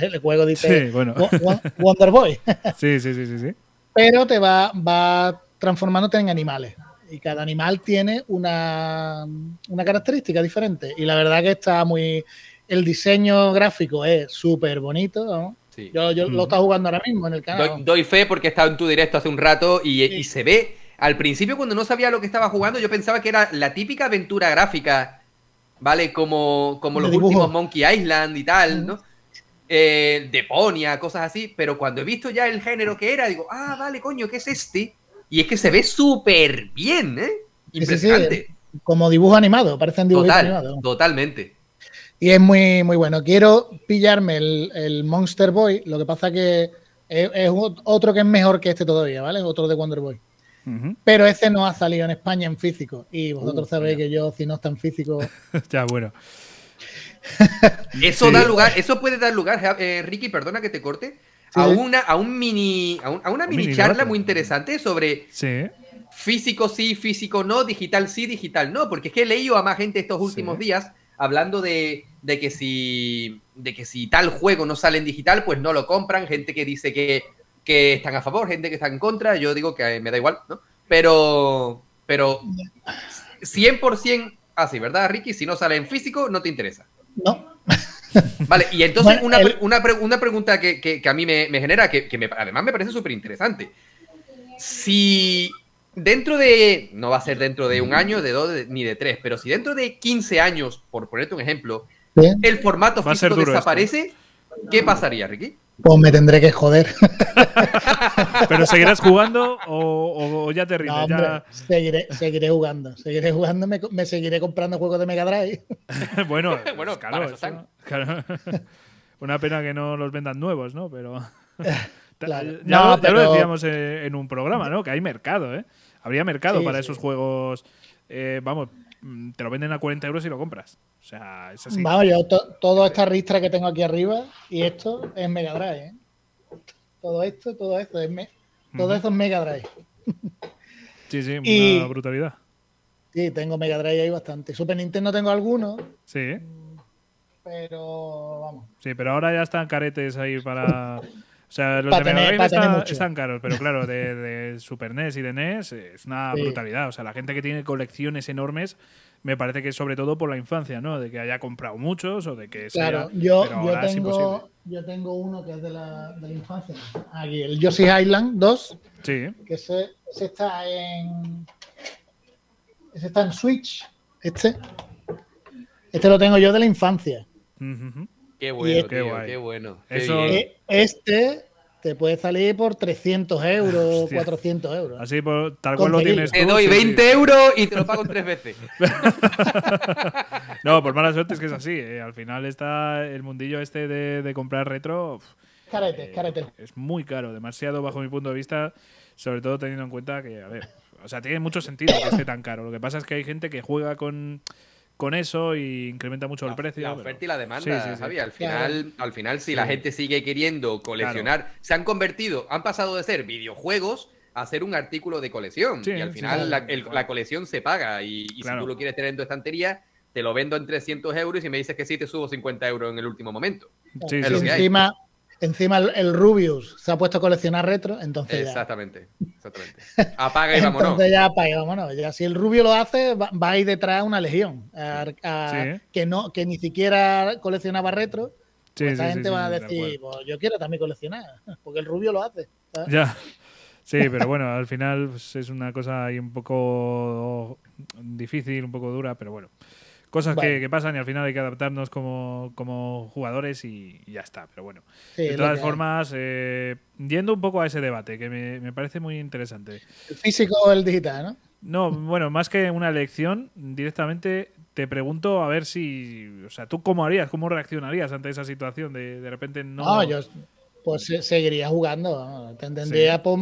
el juego dice Wonder Boy. sí, sí, sí, sí, sí. Pero te va, va transformándote en animales. Y cada animal tiene una, una característica diferente. Y la verdad que está muy. El diseño gráfico es súper bonito. Yo, yo lo estoy jugando ahora mismo en el canal. Doy, fe porque he estado en tu directo hace un rato y, y se ve al principio, cuando no sabía lo que estaba jugando, yo pensaba que era la típica aventura gráfica, ¿vale? Como, como los últimos Monkey Island y tal, ¿no? Eh, Deponia, cosas así. Pero cuando he visto ya el género que era, digo, ah, vale, coño, ¿qué es este? Y es que se ve súper bien, ¿eh? Impresionante. como dibujo animado, parecen dibujos animados. Totalmente. Y es muy, muy bueno. Quiero pillarme el, Monster Boy, lo que pasa que es, es, otro que es mejor que este todavía, ¿vale? Otro de Wonder Boy. Pero ese no ha salido en España en físico. Y vosotros sabéis que yo, si no está en físico. ya, bueno. eso da lugar, eso puede dar lugar, eh, Ricky, perdona que te corte, a una, a un mini, a, una mini, charla muy interesante sobre físico sí, físico no, digital sí, digital no, porque es que he leído a más gente estos últimos días hablando de, de, que si, de que si tal juego no sale en digital, pues no lo compran, gente que dice que que están a favor, gente que está en contra, yo digo que me da igual, ¿no? Pero, pero 100% así, ¿verdad, Ricky? Si no sale en físico, no te interesa. No. Vale, y entonces una, una, pregunta que, que, a mí me, genera, que, que además me parece súper interesante. Si dentro de, no va a ser dentro de un año, de dos, ni de tres, pero si dentro de 15 años, por ponerte un ejemplo, el formato físico desaparece, ¿qué pasaría, Ricky? Pues me tendré que joder. ¿Pero seguirás jugando o, ya te rindes? No, Seguiré, seguiré, jugando. Seguiré jugando, me, seguiré comprando juegos de Mega Drive. bueno, bueno claro, Una pena que no los vendan nuevos, ¿no? Pero. ya, lo decíamos en un programa, ¿no? Que hay mercado, ¿eh? Habría mercado para esos juegos. Eh, vamos, te lo venden a 40 euros y lo compras. O sea, es así. Vamos, yo toda esta ristra que tengo aquí arriba y esto es Mega Drive. ¿eh? Todo esto, todo esto es, todo esto es Mega Drive. sí, sí, una brutalidad. Sí, tengo Mega Drive ahí bastante. Super Nintendo tengo algunos. Sí. Pero vamos. Sí, pero ahora ya están caretes ahí para. O sea, los de Mega Drive están, caros, pero claro, de, Super NES y de NES es una brutalidad. O sea, la gente que tiene colecciones enormes, me parece que es sobre todo por la infancia, ¿no? De que haya comprado muchos o de que Claro, yo, tengo, yo tengo uno que es de la, de la infancia. Aquí, el Yoshi Island 2. Sí. Que ese, ese está en. Ese está en Switch. Este. Este lo tengo yo de la infancia. Qué bueno, qué, bueno. E, este te puede salir por 300 euros, 400 euros. Así, por, tal cual lo tienes tú. Te doy 20 euros y te lo pago tres veces. no, por mala suerte es que es así. Eh. Al final está el mundillo este de, comprar retro. Carete, carete. Es muy caro, demasiado bajo mi punto de vista, sobre todo teniendo en cuenta que, a ver, o sea, tiene mucho sentido que esté tan caro. Lo que pasa es que hay gente que juega con con eso y incrementa mucho el precio. La oferta y la demanda, sí, Al final, al final si la gente sigue queriendo coleccionar, se han convertido, han pasado de ser videojuegos a ser un artículo de colección. y al final la, colección se paga. Y, si tú lo quieres tener en tu estantería, te lo vendo en 300 euros y me dices que sí, te subo 50 euros en el último momento. Sí, encima, Encima el, Rubius se ha puesto a coleccionar retro, entonces Exactamente, exactamente. Apaga y vámonos. entonces ya apaga y vámonos. Ya si el Rubio lo hace, va, a ir detrás una legión. que, no, que ni siquiera coleccionaba retro. Sí, pues esa gente va a decir, pues yo quiero también coleccionar, porque el Rubio lo hace. Ya. Sí, pero bueno, al final pues, es una cosa ahí un poco difícil, un poco dura, pero bueno cosas que, pasan y al final hay que adaptarnos como, jugadores y, ya está. Pero bueno, de todas formas, eh, yendo un poco a ese debate, que me, parece muy interesante. ¿El físico o el digital, no? No, bueno, más que una elección, directamente te pregunto a ver si, o sea, ¿tú cómo harías, cómo reaccionarías ante esa situación de de repente no... No, yo pues seguiría jugando, tendría, pues,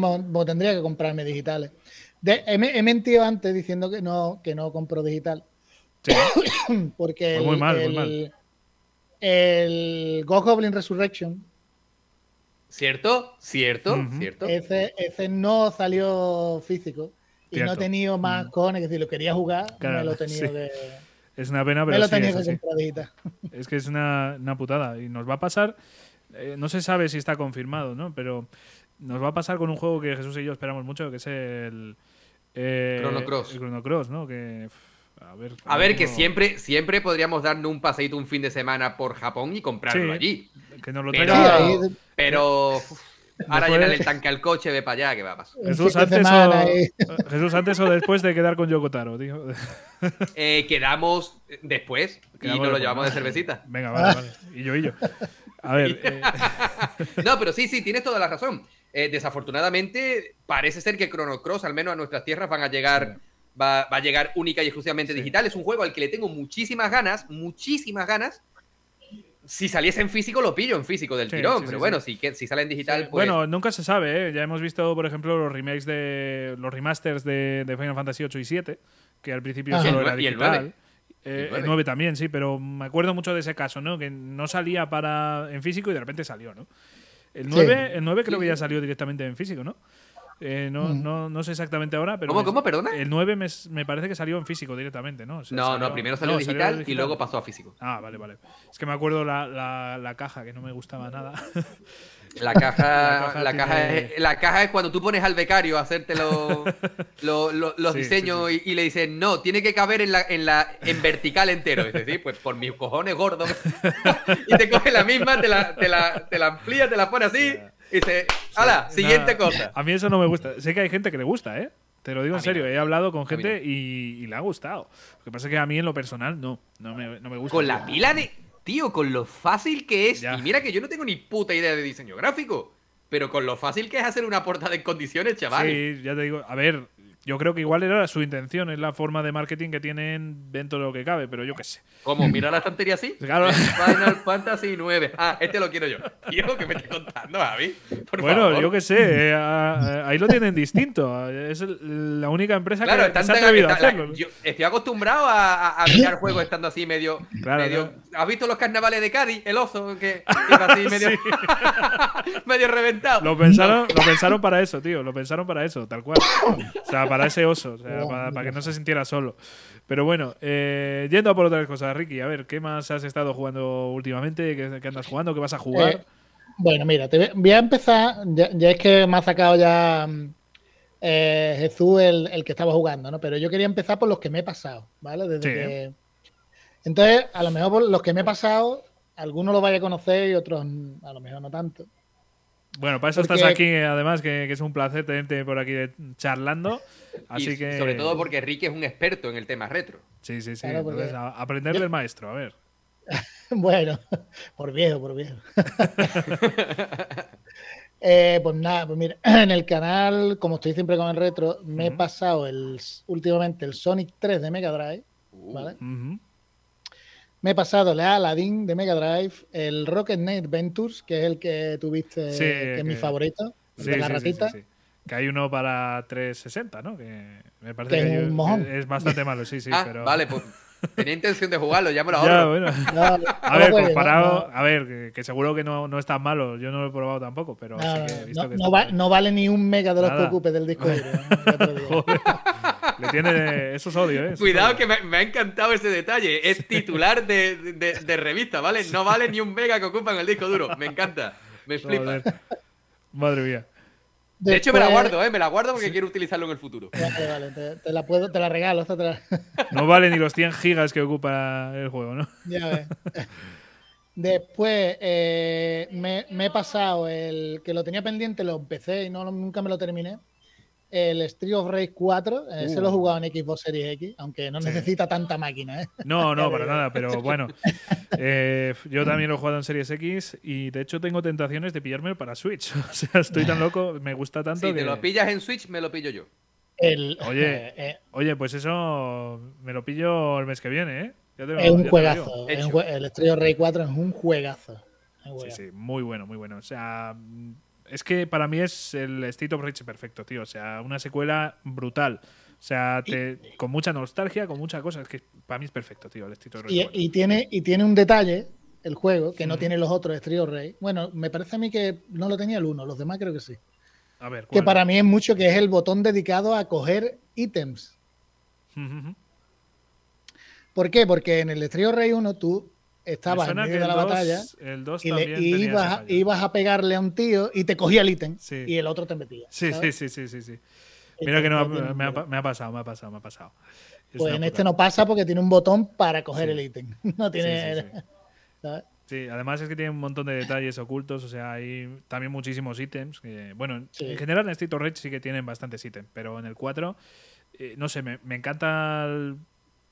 tendría que comprarme digitales. he, mentido antes diciendo que no, que no compro digital. Porque el, muy mal, muy mal. el Ghost Goblin Resurrection. ¿Cierto? ¿Cierto? ¿Cierto? Ese, ese, no salió físico y no he tenido más mm. cojones. Es decir, lo quería jugar, me lo he tenido que. Es una pena, pero. Me lo sí, tenía es, que es que es una, una, putada. Y nos va a pasar. Eh, no se sabe si está confirmado, ¿no? Pero nos va a pasar con un juego que Jesús y yo esperamos mucho, que es el. Eh, Chrono Cross. El Chrono Cross, ¿no? Que a ver, que siempre, siempre podríamos darnos un paseíto un fin de semana por Japón y comprarlo allí. Que nos lo pero, pero ahora llenar el tanque al coche, ve para allá, ¿qué va a pasar? Jesús antes, o, Jesús, antes o después de quedar con Yokotaro, tío. Eh, quedamos después y nos lo llevamos de cervecita. Venga, vale, vale. Y yo, y yo. A ver. Eh. no, pero sí, sí, tienes toda la razón. Eh, desafortunadamente, parece ser que Chrono Cross, al menos a nuestras tierras, van a llegar va, a llegar única y exclusivamente digital. Es un juego al que le tengo muchísimas ganas, muchísimas ganas. Si saliese en físico, lo pillo en físico del tirón. pero bueno, si, si sale en digital, pues. Bueno, nunca se sabe, ¿eh? Ya hemos visto, por ejemplo, los remakes de. los remasters de, Final Fantasy 8 y 7, que al principio ah. solo era digital. Eh, el 9. también, sí, pero me acuerdo mucho de ese caso, ¿no? Que no salía para en físico y de repente salió, ¿no? El 9, el 9 creo que ya salió directamente en físico, ¿no? Eh, no, mm. no, no, sé exactamente ahora, pero. ¿Cómo, cómo, perdona? El 9 me, me, parece que salió en físico directamente, ¿no? no, no, primero salió, digital y luego pasó a físico. Ah, vale, vale. Es que me acuerdo la, la, la caja, que no me gustaba nada. La caja, la caja, es, la caja es cuando tú pones al becario a hacerte los diseños Y, le dices, no, tiene que caber en la, en la en vertical entero. Es decir, pues por mis cojones gordos. y te coge la misma, te la, te la, te la amplía, te la pone así. Y dice, ¡hala! Siguiente cosa. A mí eso no me gusta. Sé que hay gente que le gusta, ¿eh? Te lo digo en serio, he hablado con gente y, le ha gustado. Lo que pasa es que a mí en lo personal no, no me, no me gusta. Con la pila de. Tío, con lo fácil que es. Y mira que yo no tengo ni puta idea de diseño gráfico. Pero con lo fácil que es hacer una portada en condiciones, chaval. Sí, ya te digo. A ver, yo creo que igual era su intención, es la forma de marketing que tienen dentro de lo que cabe, pero yo qué sé. ¿Cómo? ¿Mira la estantería así? Claro. Final Fantasy 9. Ah, este lo quiero yo. Tío, que me estás contando, Javi? bueno, yo qué sé, eh, ahí lo tienen distinto. Es la única empresa que, se ha atrevido a hacerlo. yo estoy acostumbrado a, a, mirar juegos estando así medio. medio ¿Has visto los carnavales de Cádiz? El oso que, que así medio, medio reventado. Lo pensaron, lo pensaron para eso, tío. Lo pensaron para eso, tal cual. O sea, para para ese oso, para, que no se sintiera solo. Pero bueno, eh, yendo a por otras cosas, Ricky, a ver, ¿qué más has estado jugando últimamente? ¿Qué, andas jugando? ¿Qué vas a jugar? Eh, bueno, mira, te voy a empezar, ya, es que me ha sacado ya eh, Jesús el, que estaba jugando, ¿no? Pero yo quería empezar por los que me he pasado, ¿vale? Desde Entonces, a lo mejor por los que me he pasado, algunos lo vaya a conocer y otros a lo mejor no tanto. Bueno, para eso estás aquí, además, que, es un placer tenerte por aquí charlando. Así que... Sobre todo porque Ricky es un experto en el tema retro. Sí, sí, sí. aprender del maestro, a ver. bueno, por viejo, por viejo. Eh, pues nada, pues mira, en el canal, como estoy siempre con el retro, me he pasado el, últimamente el Sonic 3 de Mega Drive, uh. ¿vale? Me he pasado el Aladdin de Mega Drive, el Rocket Knight Ventures, que es el que tuviste, que es mi favorito, de la ratita. Que hay uno para 360, ¿no? Que me parece que, es, bastante malo, sí, sí. Ah, pero... Vale, pues tenía intención de jugarlo, ya me lo ahorro. bueno. a ver, comparado, a ver, que, seguro que no, no, es tan malo. Yo no lo he probado tampoco, pero sí que he visto que no, vale ni un mega de los que ocupe del disco duro. Tiene. Eso es odio, ¿eh? Cuidado, que me, ha encantado ese detalle. Es titular de, de, revista, ¿vale? No vale ni un mega que ocupa en el disco duro. Me encanta. Me flipa. Madre mía. De hecho, me la guardo, ¿eh? Me la guardo porque quiero utilizarlo en el futuro. Vale, vale, te, la, puedo, te la regalo. No vale ni los 100 gigas que ocupa el juego, ¿no? Ya ves. Después eh, me, me, he pasado el que lo tenía pendiente, lo empecé y no, nunca me lo terminé el Street of Rage 4, eh, se lo he uh. jugado en Xbox Series X, aunque no necesita tanta máquina. ¿eh? No, no, para nada, pero bueno. Eh, yo también lo he jugado en Series X y de hecho tengo tentaciones de pillarme para Switch. O sea, estoy tan loco, me gusta tanto. Si que... te lo pillas en Switch, me lo pillo yo. Oye, oye, pues eso me lo pillo el mes que viene, ¿eh? es un juegazo. el Street of Rage 4 es un juegazo. Sí, sí, muy bueno, muy bueno. O sea, es que para mí es el State of Rage perfecto, tío. O sea, una secuela brutal. O sea, con mucha nostalgia, con muchas cosas. Es que para mí es perfecto, tío, el State of Rage. Y, tiene, y tiene un detalle, el juego, que no tiene los otros Street of Rage. Bueno, me parece a mí que no lo tenía el uno, los demás creo que sí. A ver, que para mí es mucho que es el botón dedicado a coger ítems. ¿Por qué? Porque en el Street of Rage 1 tú estabas en medio de la batalla y, ibas, a pegarle a un tío y te cogía el ítem y el otro te metía. Sí, sí, sí, sí, sí, sí. Mira que no, me, ha, pasado, me ha pasado, me ha pasado. pues en este no pasa porque tiene un botón para coger el ítem. No tiene. Sí, además es que tiene un montón de detalles ocultos, o sea, hay también muchísimos ítems. bueno, en general en Street of Rage sí que tienen bastantes ítems, pero en el 4, eh, no sé, me, encanta,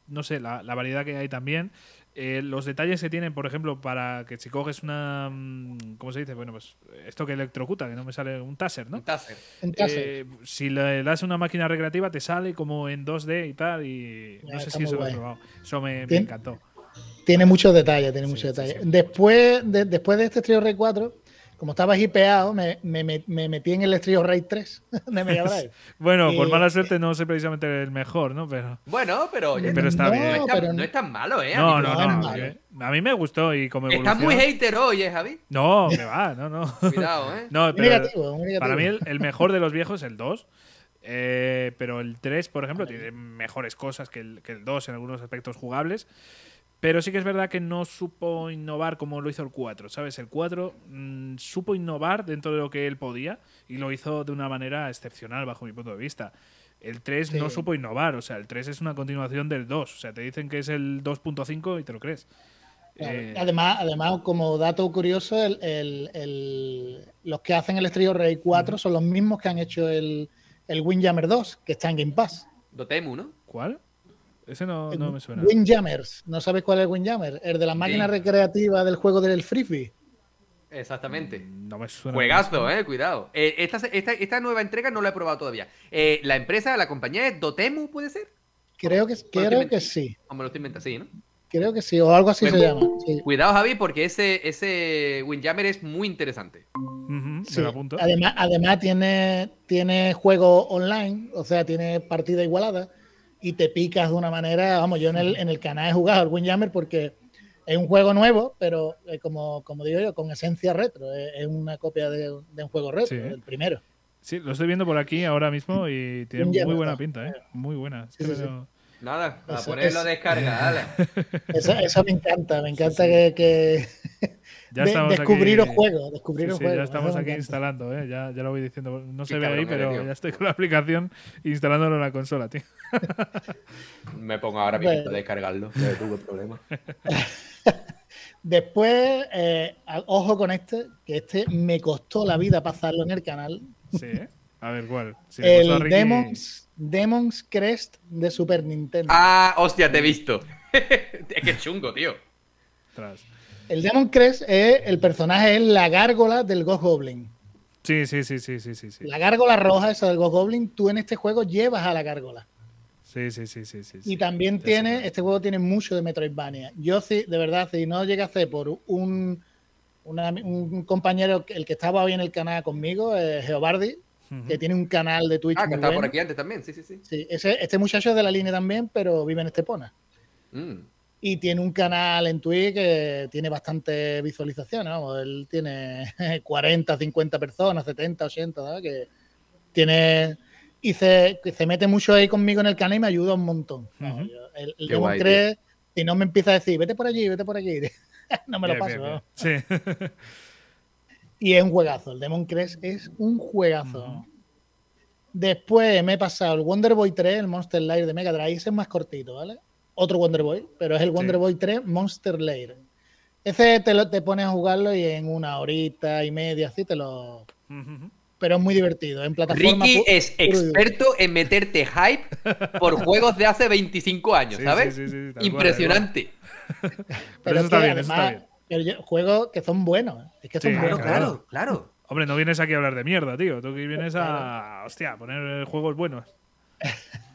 no sé, la, la, variedad que hay también. Eh, los detalles que tienen, por ejemplo, para que si coges una. Mm, ¿Cómo se dice? Bueno, pues esto que electrocuta, que no me sale un taser, ¿no? Un taser. Eh, si le das una máquina recreativa, te sale como en 2D y tal. Y no sé si eso lo he probado. Eso me, encantó. Tiene muchos detalles, tiene muchos detalles. Después, de, después de este Trio r 4 como estaba hipeado, me, me, me, metí en el Street of Rage 3 de Mega Drive. bueno, por mala suerte no sé precisamente el mejor, ¿no? Pero, bueno, pero, pero está bien. No, es tan malo, ¿eh? No, no, no. A mí me gustó y como Estás muy hater hoy, ¿eh, Javi? No, que va, no, no. Cuidado, ¿eh? No, pero Para mí el, mejor de los viejos es el 2. Eh, pero el 3, por ejemplo, tiene mejores cosas que el, que el 2 en algunos aspectos jugables. Pero sí que es verdad que no supo innovar como lo hizo el 4, ¿sabes? El 4 mm, supo innovar dentro de lo que él podía y lo hizo de una manera excepcional bajo mi punto de vista. El 3 no supo innovar, o sea, el 3 es una continuación del 2, o sea, te dicen que es el 2.5 y te lo crees. Eh, además, además, como dato curioso, el, los que hacen el Street Rey 4 son los mismos que han hecho el, el Windjammer 2, que está en Game Pass. Dotemu, ¿no? ¿Cuál? Ese no, no me suena. Windjammers. ¿No sabes cuál es el Windjammer? El de la máquina recreativa del juego del Freebie. Exactamente. Mm, no me suena. Juegazo, eh, cuidado. Eh, esta, esta, nueva entrega no la he probado todavía. Eh, la empresa, la compañía es Dotemu, ¿puede ser? Creo que, creo que sí. O me lo estoy inventando, sí, ¿no? Creo que sí, o algo así se llama. Cuidado, Javi, porque ese, ese Windjammer es muy interesante. sí. Además, además tiene, tiene juego online, o sea, tiene partida igualada y te picas de una manera, vamos, yo en el, en el canal he jugado al Windjammer porque es un juego nuevo, pero eh, como, como digo yo, con esencia retro, es, una copia de, un juego retro, el primero. Sí, lo estoy viendo por aquí ahora mismo y tiene muy buena pinta, ¿eh? Muy buena. Nada, a ponerlo a descarga, eso, eso, me encanta, me encanta que, ya descubrir los juegos. Descubrir sí, Ya estamos aquí instalando, ¿eh? ya, ya, lo voy diciendo. No se ve ahí, pero ya estoy con la aplicación instalándolo en la consola, tío. Me pongo ahora mismo a descargarlo, no tuve problema. Después, eh, ojo con este, que este me costó la vida pasarlo en el canal. Sí, a ver cuál. el Demons, Demons Crest de Super Nintendo. Ah, hostia, te he visto. es que chungo, tío. El Demon Crest es el personaje, es la gárgola del Ghost Goblin. Sí, sí, sí, sí, sí, sí. La gárgola roja, esa del Ghost Goblin, tú en este juego llevas a la gárgola. Sí, sí, sí, sí, sí. Y también tiene, este juego tiene mucho de Metroidvania. Yo sí, de verdad, si no llegase por un, un compañero, el que estaba hoy en el canal conmigo, eh, Geobardi, que tiene un canal de Twitch. Ah, que estaba por aquí antes también, sí, sí, sí. sí este muchacho es de la línea también, pero vive en Estepona. Mm. Y tiene un canal en Twitch que tiene bastante visualizaciones, vamos, él tiene 40, 50 personas, 70, 80, ¿verdad? Que tiene y se, se, mete mucho ahí conmigo en el canal y me ayuda un montón. el, Demon Crest, si no me empieza a decir, vete por allí, vete por aquí, no me lo paso. Sí. y es un juegazo, el Demon Crest es un juegazo. Después me he pasado el Wonder Boy 3, el Monster Lair de Mega Drive, ese es más cortito, ¿vale? Otro Wonder Boy, pero es el Wonder Boy 3 Monster Lair. Ese te, lo, te pones a jugarlo y en una horita y media, así te lo, pero es muy divertido. En plataforma Ricky es experto en meterte hype por juegos de hace 25 años, ¿sabes? Impresionante. pero, eso está bien, está bien. Pero juegos que son buenos. ¿eh? Es que son buenos. Claro, claro. Hombre, no vienes aquí a hablar de mierda, tío. Tú que vienes a. Hostia, a poner juegos buenos.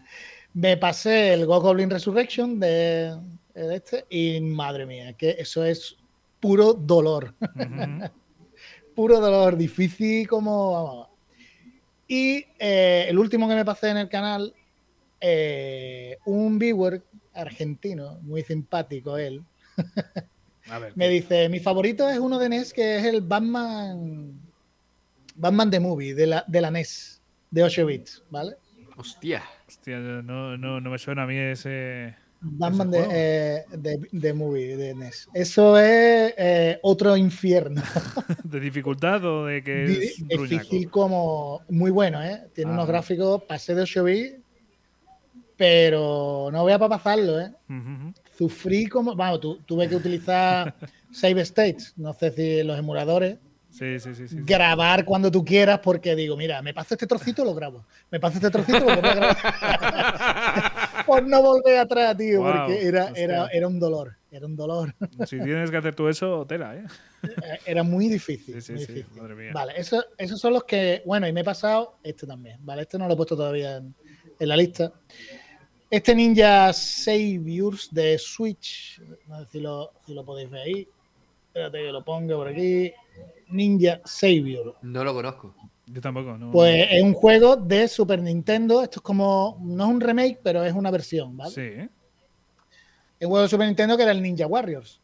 Me pasé el Go Goblin Resurrection de, este y madre mía, que eso es puro dolor. Puro dolor, difícil como... Y eh, el último que me pasé en el canal, eh, un viewer argentino, muy simpático él, me dice, mi favorito es uno de NES que es el Batman, Batman The Movie, de la, de la NES, de 8 bits, ¿vale? Hostia. Hostia, no, no, no me suena a mí ese... Batman eh, de, de, movie de NES. Eso es eh, otro infierno. ¿De dificultad o de que es difícil como muy bueno, ¿eh? Tiene unos ah. gráficos pasé de 8 bits, pero no voy a pasarlo, ¿eh? Sufrí como, vamos, tuve que utilizar save states, no sé si los emuladores Sí, sí, sí, Grabar cuando tú quieras, porque digo, mira, me paso este trocito, lo grabo. Me paso este trocito, lo a grabar. Por no volver atrás, tío, porque era, era, era, un dolor. Era un dolor. Si tienes que hacer tú eso, tela, ¿eh? eh era muy difícil. Sí, sí, Madre mía. Vale, eso, esos son los que. Bueno, y me he pasado este también. Vale, este no lo he puesto todavía en, en la lista. Este Ninja Saviors de Switch, no sé si lo, si lo podéis ver ahí. Espérate que lo ponga por aquí. Ninja Savior. No lo conozco. Yo tampoco, no. Pues es un juego de Super Nintendo. Esto es como. No es un remake, pero es una versión, ¿vale? Sí. Un juego de Super Nintendo que era el Ninja Warriors.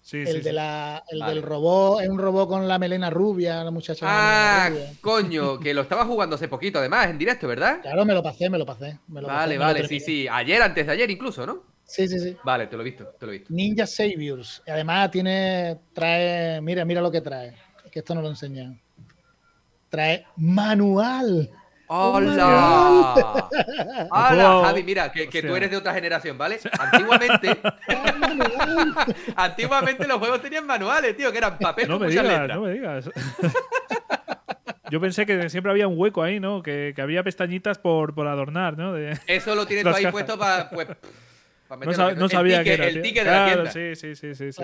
Sí, el, de La, el del robot, es un robot con la melena rubia, la muchacha. Ah, coño, que lo estaba jugando hace poquito, además, en directo, ¿verdad? Claro, me lo pasé, me lo pasé. vale, vale, sí, sí. Ayer, antes de ayer incluso, ¿no? Sí, sí, sí. Vale, te lo he visto, te lo he visto. Ninja Saviors. Además tiene, trae, mira, mira lo que trae. Que esto no lo enseñan. Trae manual. ¡Hola! ¡Hola, Javi! Mira, que, tú eres de otra generación, ¿vale? Antiguamente. antiguamente los juegos tenían manuales, tío, que eran papel no me digas, No me digas. Yo pensé que siempre había un hueco ahí, ¿no? Que, que había pestañitas por, por adornar, ¿no? Eso lo tienes tú ahí puesto para. Pues, no, sabía que era. El ticket de la tienda. Sí, sí, sí, sí.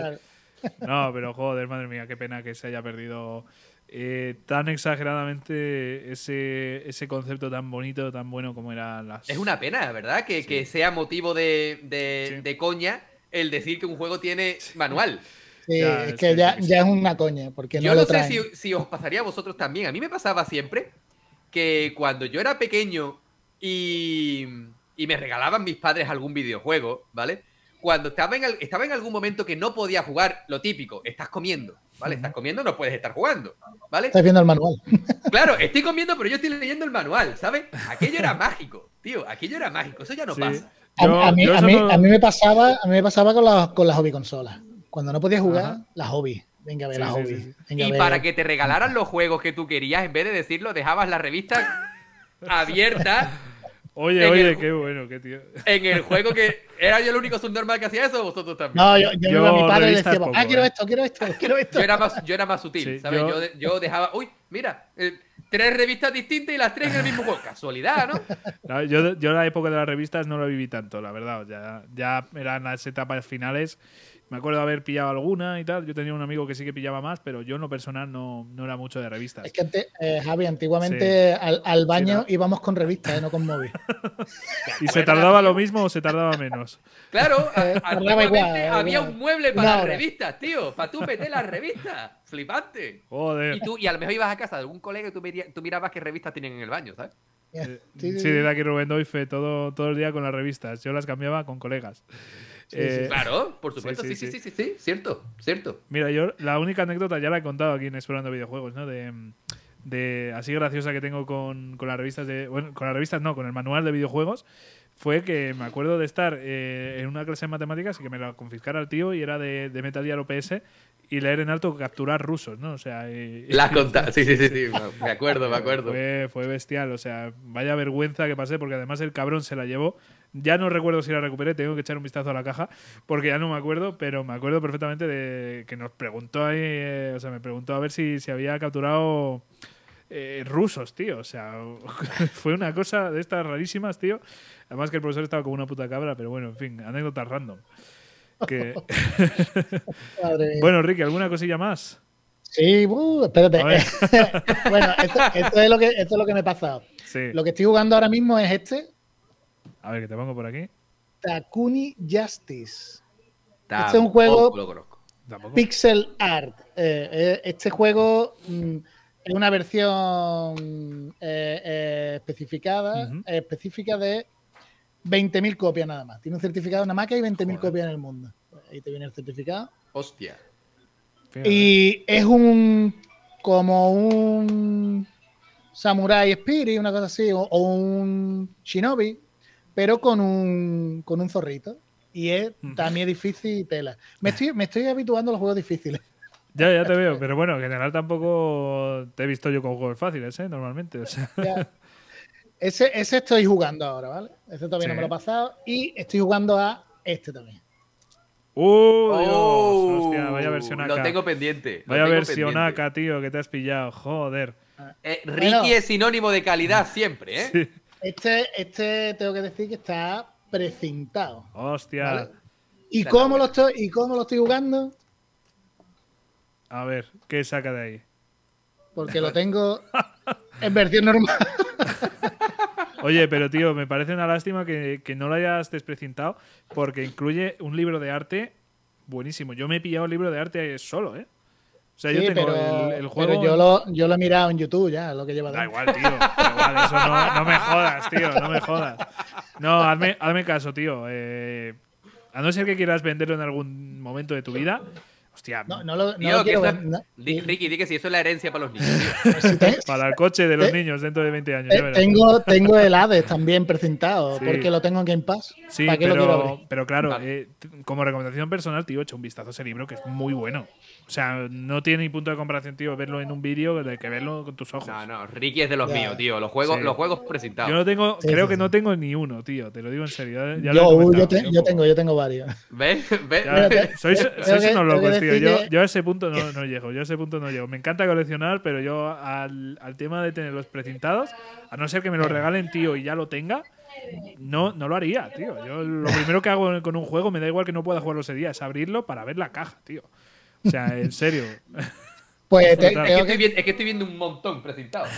No, pero joder, madre mía, qué pena que se haya perdido eh, tan exageradamente ese, ese concepto tan bonito, tan bueno como era las. Es una pena, ¿verdad? Que, que sea motivo de, de, coña el decir que un juego tiene manual. Sí, es que ya, ya, es una coña. Porque yo no, sé si, si, os pasaría a vosotros también. A mí me pasaba siempre que cuando yo era pequeño y y me regalaban mis padres algún videojuego, ¿vale? Cuando estaba en, estaba en algún momento que no podía jugar, lo típico, estás comiendo, ¿vale? Estás comiendo, no puedes estar jugando, ¿vale? Estás viendo el manual. Claro, estoy comiendo, pero yo estoy leyendo el manual, ¿sabes? Aquello era mágico, tío, aquello era mágico, eso ya no pasa. a, mí, me pasaba, a mí me pasaba con, las con las hobby consolas. Cuando no podía jugar, las hobby. Venga a ver la hobby. y para que te regalaran los juegos que tú querías, en vez de decirlo, dejabas la revista abierta. Oye, oye, qué bueno, qué tío. En el juego que. ¿Era yo el único subnormal que hacía eso o vosotros también? No, yo, yo, yo a mi padre le decía, ah, quiero ¿eh? esto, quiero esto, quiero esto. Yo era más, yo era más sutil, ¿sabes? Yo... yo... dejaba. Uy, mira, eh, tres revistas distintas y las tres en el mismo juego. Casualidad, ¿no? yo, yo la época de las revistas no la viví tanto, la verdad. Ya, ya eran las etapas finales me acuerdo de haber pillado alguna y tal. Yo tenía un amigo que sí que pillaba más, pero yo en lo personal no, no era mucho de revistas. Es que antes, eh, Javi, antiguamente al, baño íbamos con revistas, eh, no con móvil. ¿Y se tardaba lo mismo o se tardaba menos? Claro, antiguamente había un mueble para las revistas, tío. Para tú meter las revistas. Flipante. Joder. Y, tú, y a lo mejor ibas a casa de algún colega y tú, tú mirabas qué revistas tenían en el baño, ¿sabes? Sí, sí, sí, de aquí Rubén Doife todo, todo el día con las revistas. Yo las cambiaba con colegas. Eh, claro, por supuesto, sí sí, sí sí sí, cierto, cierto. Mira, yo la única anécdota ya la he contado aquí en Explorando Videojuegos, ¿no? De, de así graciosa que tengo con, con, las revistas de. Bueno, con las revistas no, con el manual de videojuegos. Fue que me acuerdo de estar eh, en una clase de matemáticas y que me la confiscara el tío y era de, de Metal Gear OPS y leer en alto capturar rusos, ¿no? O sea. Y, la conta sí, sí, sí, sí, me acuerdo, me acuerdo. Fue, fue bestial, o sea, vaya vergüenza que pasé porque además el cabrón se la llevó ya no recuerdo si la recuperé, tengo que echar un vistazo a la caja porque ya no me acuerdo, pero me acuerdo perfectamente de que nos preguntó ahí, eh, o sea, me preguntó a ver si, si había capturado eh, rusos, tío. O sea, fue una cosa de estas rarísimas, tío. Además que el profesor estaba como una puta cabra, pero bueno, en fin, anécdotas random. bueno, Ricky, ¿alguna cosilla más? Sí, uh, espérate. bueno, esto, es lo que, esto es lo que me ha pasado. Lo que estoy jugando ahora mismo es este, a ver, que te pongo por aquí. Takuni Justice. este es un juego pixel art. Eh, eh, este juego mm, es una versión eh, especificada, específica de 20.000 copias nada más. Tiene un certificado nada más que hay 20.000 copias en el mundo. Ahí te viene el certificado. Hostia. Y es un como un Samurai Spirit, una cosa así, o un Shinobi, pero con un, con un zorrito. Y es también difícil y tela. Me estoy, me estoy habituando a los juegos difíciles. Ya, ya te veo, pero bueno, en general tampoco te he visto yo con juegos fáciles, ¿eh? Normalmente. Ese, ese estoy jugando ahora, ¿vale? Ese todavía no me lo he pasado. Y estoy jugando a este también. ¡Uh! Oh, hostia, vaya versión acá. Lo tengo pendiente. vaya versión acá, tío, que te has pillado. Joder. Eh, Ricky es sinónimo de calidad siempre, ¿eh? Sí. Este, este tengo que decir que está precintado. Hostia. ¿Y, cómo lo estoy, ¿Y cómo lo estoy jugando? A ver, ¿qué saca de ahí? Porque lo tengo en versión normal. Oye, pero tío, me parece una lástima que, que, no lo hayas desprecintado porque incluye un libro de arte buenísimo. Yo me he pillado el libro de arte solo, ¿eh? O sea, yo tengo pero, el, juego. Pero yo lo, yo lo he mirado en YouTube ya, lo que lleva. Da igual, tío. Da igual, eso no, no, me jodas, tío. No me jodas. No, hazme, hazme caso, tío. Eh, a no ser que quieras venderlo en algún momento de tu vida, Hostia, no, no lo, no quiero ver. Ricky, di que si eso es la herencia para los niños. para el coche de los niños dentro de 20 años. tengo, tengo el Hades también presentado, porque lo tengo en Game Pass. Sí, pero, pero claro, eh, como recomendación personal, tío, he hecho un vistazo a ese libro que es muy bueno. O sea, no tiene ni punto de comparación, tío, verlo en un vídeo de que verlo con tus ojos. No, no, Ricky es de los míos, tío. Los juegos, los juegos presentados. Yo no tengo, creo que no tengo ni uno, tío. Te lo digo en serio. yo, yo, yo, tengo, yo tengo varios. ¿Ves? ¿Ves? sois, sois unos locos, tío. Yo, yo, a ese punto no, no, llego. Yo a ese punto no llego. Me encanta coleccionar, pero yo al, al tema de tener los precintados, a no ser que me lo regalen, tío, y ya lo tenga. No, no lo haría, tío. Yo lo primero que hago con un juego, me da igual que no pueda jugarlo ese día, es abrirlo para ver la caja, tío. O sea, en serio. Pues es, que estoy viendo, un montón presentados,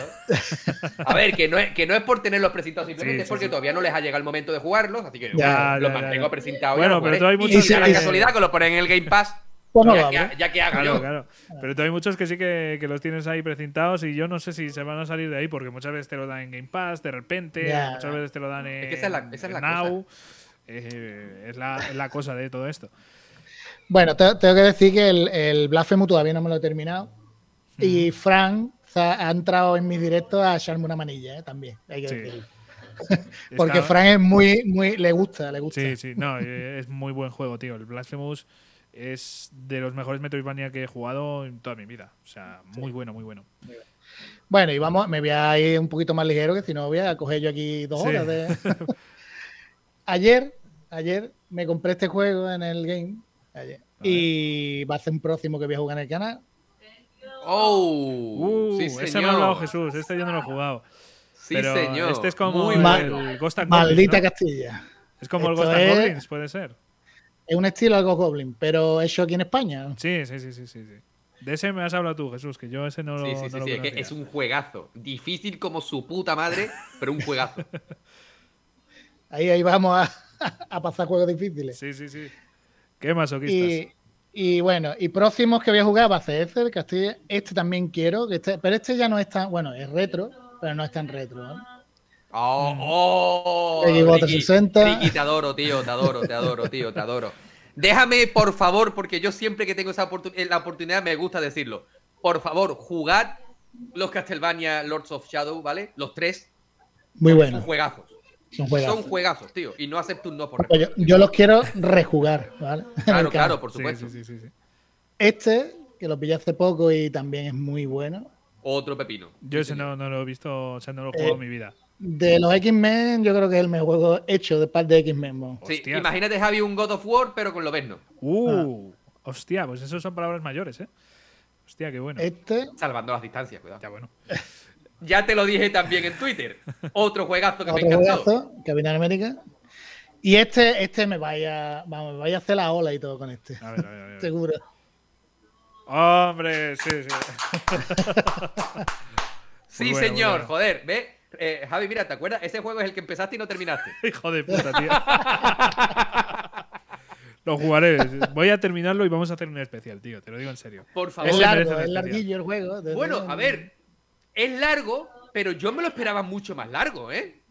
A ver, que no, es, que no es por tenerlos presentados, simplemente es porque todavía no les ha llegado el momento de jugarlos, así que los mantengo presentados. Bueno, pero hay muchos. Y la casualidad que lo ponen en el Game Pass. Pues ya, que, hago yo. Claro. Pero hay muchos que sí que, que, los tienes ahí precintados y yo no sé si se van a salir de ahí porque muchas veces te lo dan en Game Pass, de repente, muchas veces te lo dan en, es esa es la, Now. Eh, es, la, es la cosa de todo esto. Bueno, tengo que decir que el, el Blasphemous todavía no me lo he terminado. Y Frank ha entrado en mis directos a echarme una manilla, ¿eh? también, hay que decirlo. Porque Frank es muy, muy. Le gusta, le gusta. Sí, sí, no, eh, es muy buen juego, tío. El Blasphemous es de los mejores Metroidvania que he jugado en toda mi vida. O sea, muy bueno, muy bueno. Bueno, y vamos, me voy a ir un poquito más ligero, que si no voy a coger yo aquí dos horas de. ayer, ayer me compré este juego en el game. Y va a ser un próximo que voy a jugar en el canal. ¡Oh! Uh, sí, ese me ha hablado Jesús, este yo no lo he jugado. Sí, señor. Este es como el, Ghost and Maldita Castilla. Es como el Ghost and Goblins, puede ser. Es un estilo algo Goblin, pero hecho aquí en España. Sí, sí, sí, sí, sí. De ese me has hablado tú, Jesús, que yo ese no lo. Sí, sí, sí, es, es un juegazo. Difícil como su puta madre, pero un juegazo. ahí, ahí vamos a, a, pasar juegos difíciles. Sí, sí, sí. Qué masoquistas. Y, y bueno, y próximos que voy a jugar va a ser este, el Castilla. Este también quiero, que este, pero este ya no es tan. Bueno, es retro, pero no es tan retro. ¿no? Oh, oh Ricky, Ricky, te adoro, tío, te adoro, te adoro, tío, te adoro. Déjame, por favor, porque yo siempre que tengo esa eh, la oportunidad me gusta decirlo. Por favor, jugad los Castlevania Lords of Shadow, ¿vale? Los tres. Muy buenos. Son juegazos. Son juegazos. Son juegazos, tío. Y no acepto un no por yo, yo, los quiero rejugar, ¿vale? Claro, claro, por supuesto. Sí, sí, sí, este, que lo pillé hace poco y también es muy bueno. Otro pepino. Yo ese no, no, lo he visto, o sea, no lo he jugado en mi vida. De los X-Men, yo creo que es el mejor juego hecho de parte de X-Men. Sí, imagínate, Javi, un God of War, pero con lo no. Uh, hostia, pues esos son palabras mayores, ¿eh? Hostia, qué bueno. Este. Salvando las distancias, cuidado. Ya, bueno. ya te lo dije también en Twitter. Otro juegazo que Otro me encantó. Juegazo, Capitán América. Y este, este me vaya, vamos, me vaya a hacer la ola y todo con este. A ver, a ver, a ver. Seguro. Hombre, sí, sí. sí, señor, joder, ve. Eh, Javi, mira, ¿te acuerdas? Ese juego es el que empezaste y no terminaste. Hijo de puta, tío. lo jugaré. Voy a terminarlo y vamos a hacer un especial, tío. Te lo digo en serio. Por favor. Es largo, es larguillo el juego. Bueno, a ver. Es largo, pero yo me lo esperaba mucho más largo, ¿eh?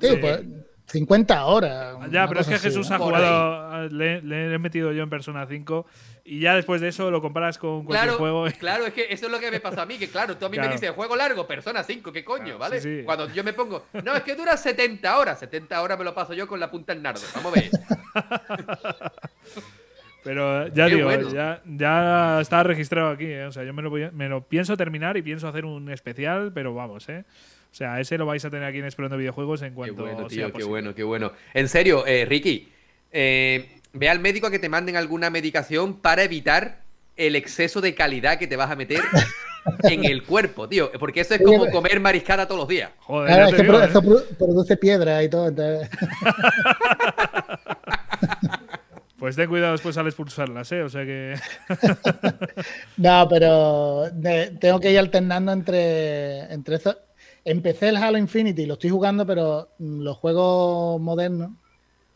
Sí, pues 50 horas. Ya, pero es que Jesús ha jugado. Le, le, he metido yo en Persona 5 y ya después de eso lo comparas con cualquier juego. Claro, es que eso es lo que me pasa a mí, que claro, tú a mí me dices juego largo, Persona 5, ¿qué coño? ¿Vale? Cuando yo me pongo, no, es que dura 70 horas, 70 horas me lo paso yo con la punta en nardo. Vamos a ver. Pero ya digo, ya, ya, está registrado aquí. ¿eh? O sea, yo me lo, me lo pienso terminar y pienso hacer un especial, pero vamos, ¿eh? O sea, ese lo vais a tener aquí en Explorando Videojuegos en cuanto qué bueno, tío, Qué bueno, qué bueno. En serio, eh, Ricky, eh, ve al médico a que te manden alguna medicación para evitar el exceso de calidad que te vas a meter en el cuerpo, tío. Porque eso es como comer mariscada todos los días. Joder, es que eso produce piedra y todo. Pues ten cuidado después al expulsarlas, ¿eh? O sea que. no, pero tengo que ir alternando entre, entre eso. Empecé el Halo Infinity, lo estoy jugando, pero los juegos modernos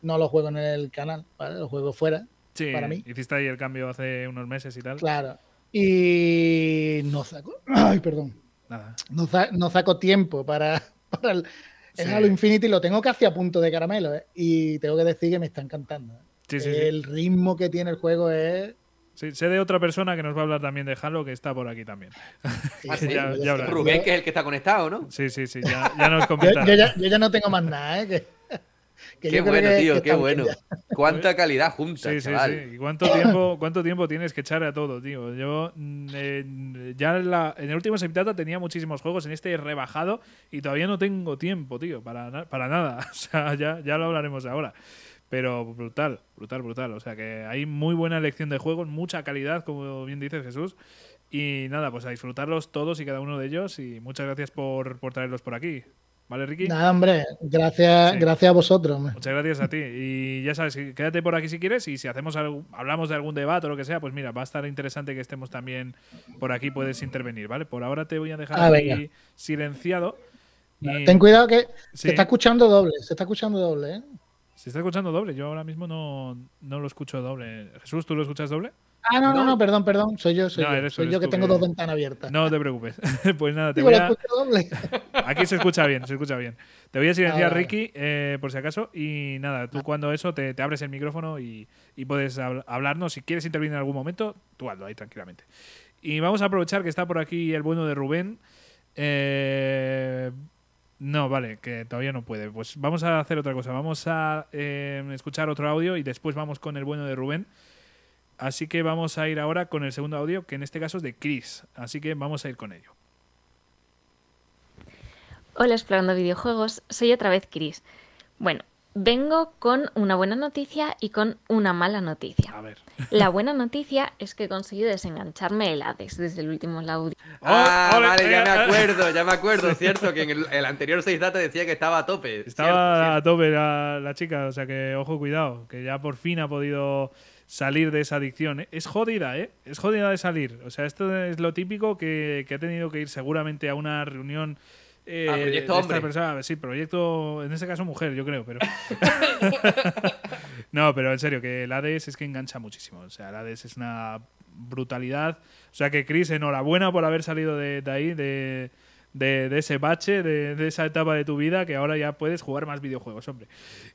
no lo juego en el canal, ¿vale? Lo juego fuera. Sí, para mí. hiciste ahí el cambio hace unos meses y tal. Claro. Y no saco. Ay, perdón. Nada. No, saco tiempo para, para el, Halo Infinity. Lo tengo casi a punto de caramelo, ¿eh? Y tengo que decir que me está encantando. ¿eh? Sí, sí, el ritmo que tiene el juego es. Sí, sé de otra persona que nos va a hablar también de Halo que está por aquí también. Ah, Rubén, que es el que está conectado, ¿no? Sí, sí, sí, ya, ya nos comentará. yo, yo, ya, no tengo más nada, ¿eh? Que qué bueno, tío, qué bueno. Cuánta calidad junta, sí, Sí, sí. ¿Y cuánto tiempo, cuánto tiempo tienes que echar a todo, tío? Yo mm, ya en, la, en el último Septata tenía muchísimos juegos, en este he rebajado y todavía no tengo tiempo, tío, para, para nada. O sea, ya, ya lo hablaremos ahora. Pero brutal, brutal, brutal. O sea que hay muy buena elección de juegos, mucha calidad, como bien dice Jesús. Y nada, pues a disfrutarlos todos y cada uno de ellos. Y muchas gracias por, por traerlos por aquí. ¿Vale, Ricky? Nada, hombre, gracias, gracias a vosotros. Muchas gracias a ti. Y ya sabes, quédate por aquí si quieres y si hacemos hablamos de algún debate o lo que sea, pues mira, va a estar interesante que estemos también por aquí, puedes intervenir, ¿vale? Por ahora te voy a dejar ah, aquí silenciado. Ten cuidado que se está escuchando doble, se está escuchando doble, ¿eh? Se está escuchando doble, yo ahora mismo no, no lo escucho doble. Jesús, ¿tú lo escuchas doble? Ah, no, no, no, perdón, perdón. Soy yo, soy yo. soy yo que tengo dos ventanas abiertas. No te preocupes. pues nada, te voy a. Aquí se escucha bien, se escucha bien. Te voy a silenciar, ah, Ricky, eh, por si acaso. Y nada, tú ah. cuando eso te, abres el micrófono y, puedes hablarnos. Si quieres intervenir en algún momento, tú hazlo ahí tranquilamente. Y vamos a aprovechar que está por aquí el bueno de Rubén. Eh, no, vale, que todavía no puede. Pues vamos a hacer otra cosa. Vamos a eh, escuchar otro audio y después vamos con el bueno de Rubén. Así que vamos a ir ahora con el segundo audio, que en este caso es de Chris. Así que vamos a ir con ello. Hola, explorando videojuegos. Soy otra vez Chris. Bueno, vengo con una buena noticia y con una mala noticia. A ver. La buena noticia es que he conseguido desengancharme el Hades desde el último audio. Ah, vale, ya me acuerdo, ya me acuerdo. Es cierto que en el, anterior 6 data decía que estaba a tope. Estaba a tope la, la chica, o sea que ojo, cuidado, que ya por fin ha podido salir de esa adicción. Es jodida, ¿eh? Es jodida de salir. O sea, esto es lo típico que, que ha tenido que ir seguramente a una reunión eh, ah, proyecto hombre. Persona, sí, proyecto, en este caso mujer, yo creo, pero. no, pero en serio, que el Hades es que engancha muchísimo. O sea, el Hades es una brutalidad. O sea, que Chris, enhorabuena por haber salido de ahí, de, de, ese bache, de, esa etapa de tu vida, que ahora ya puedes jugar más videojuegos, hombre.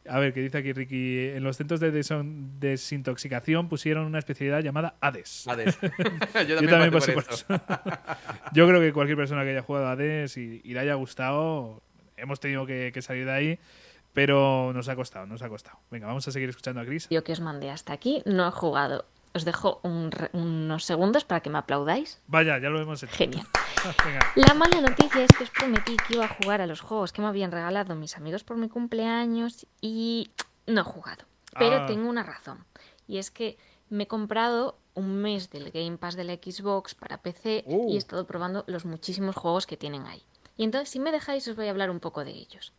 A ver, ¿qué dice aquí Ricky? En los centros de desintoxicación pusieron una especialidad llamada Hades. Hades. Yo también, pasé por eso. Yo creo que cualquier persona que haya jugado a Hades y, le haya gustado, hemos tenido que, salir de ahí. Pero nos ha costado, nos ha costado. Venga, vamos a seguir escuchando a Chris. Yo que os mandé hasta aquí no he jugado os dejo unos segundos para que me aplaudáis. Vaya, ya lo hemos hecho. Genial. La mala noticia es que os prometí que iba a jugar a los juegos que me habían regalado mis amigos por mi cumpleaños y no he jugado. Pero ah. tengo una razón. Y es que me he comprado un mes del Game Pass de la Xbox para PC y he uh. estado probando los muchísimos juegos que tienen ahí. Y entonces, si me dejáis, os voy a hablar un poco de ellos.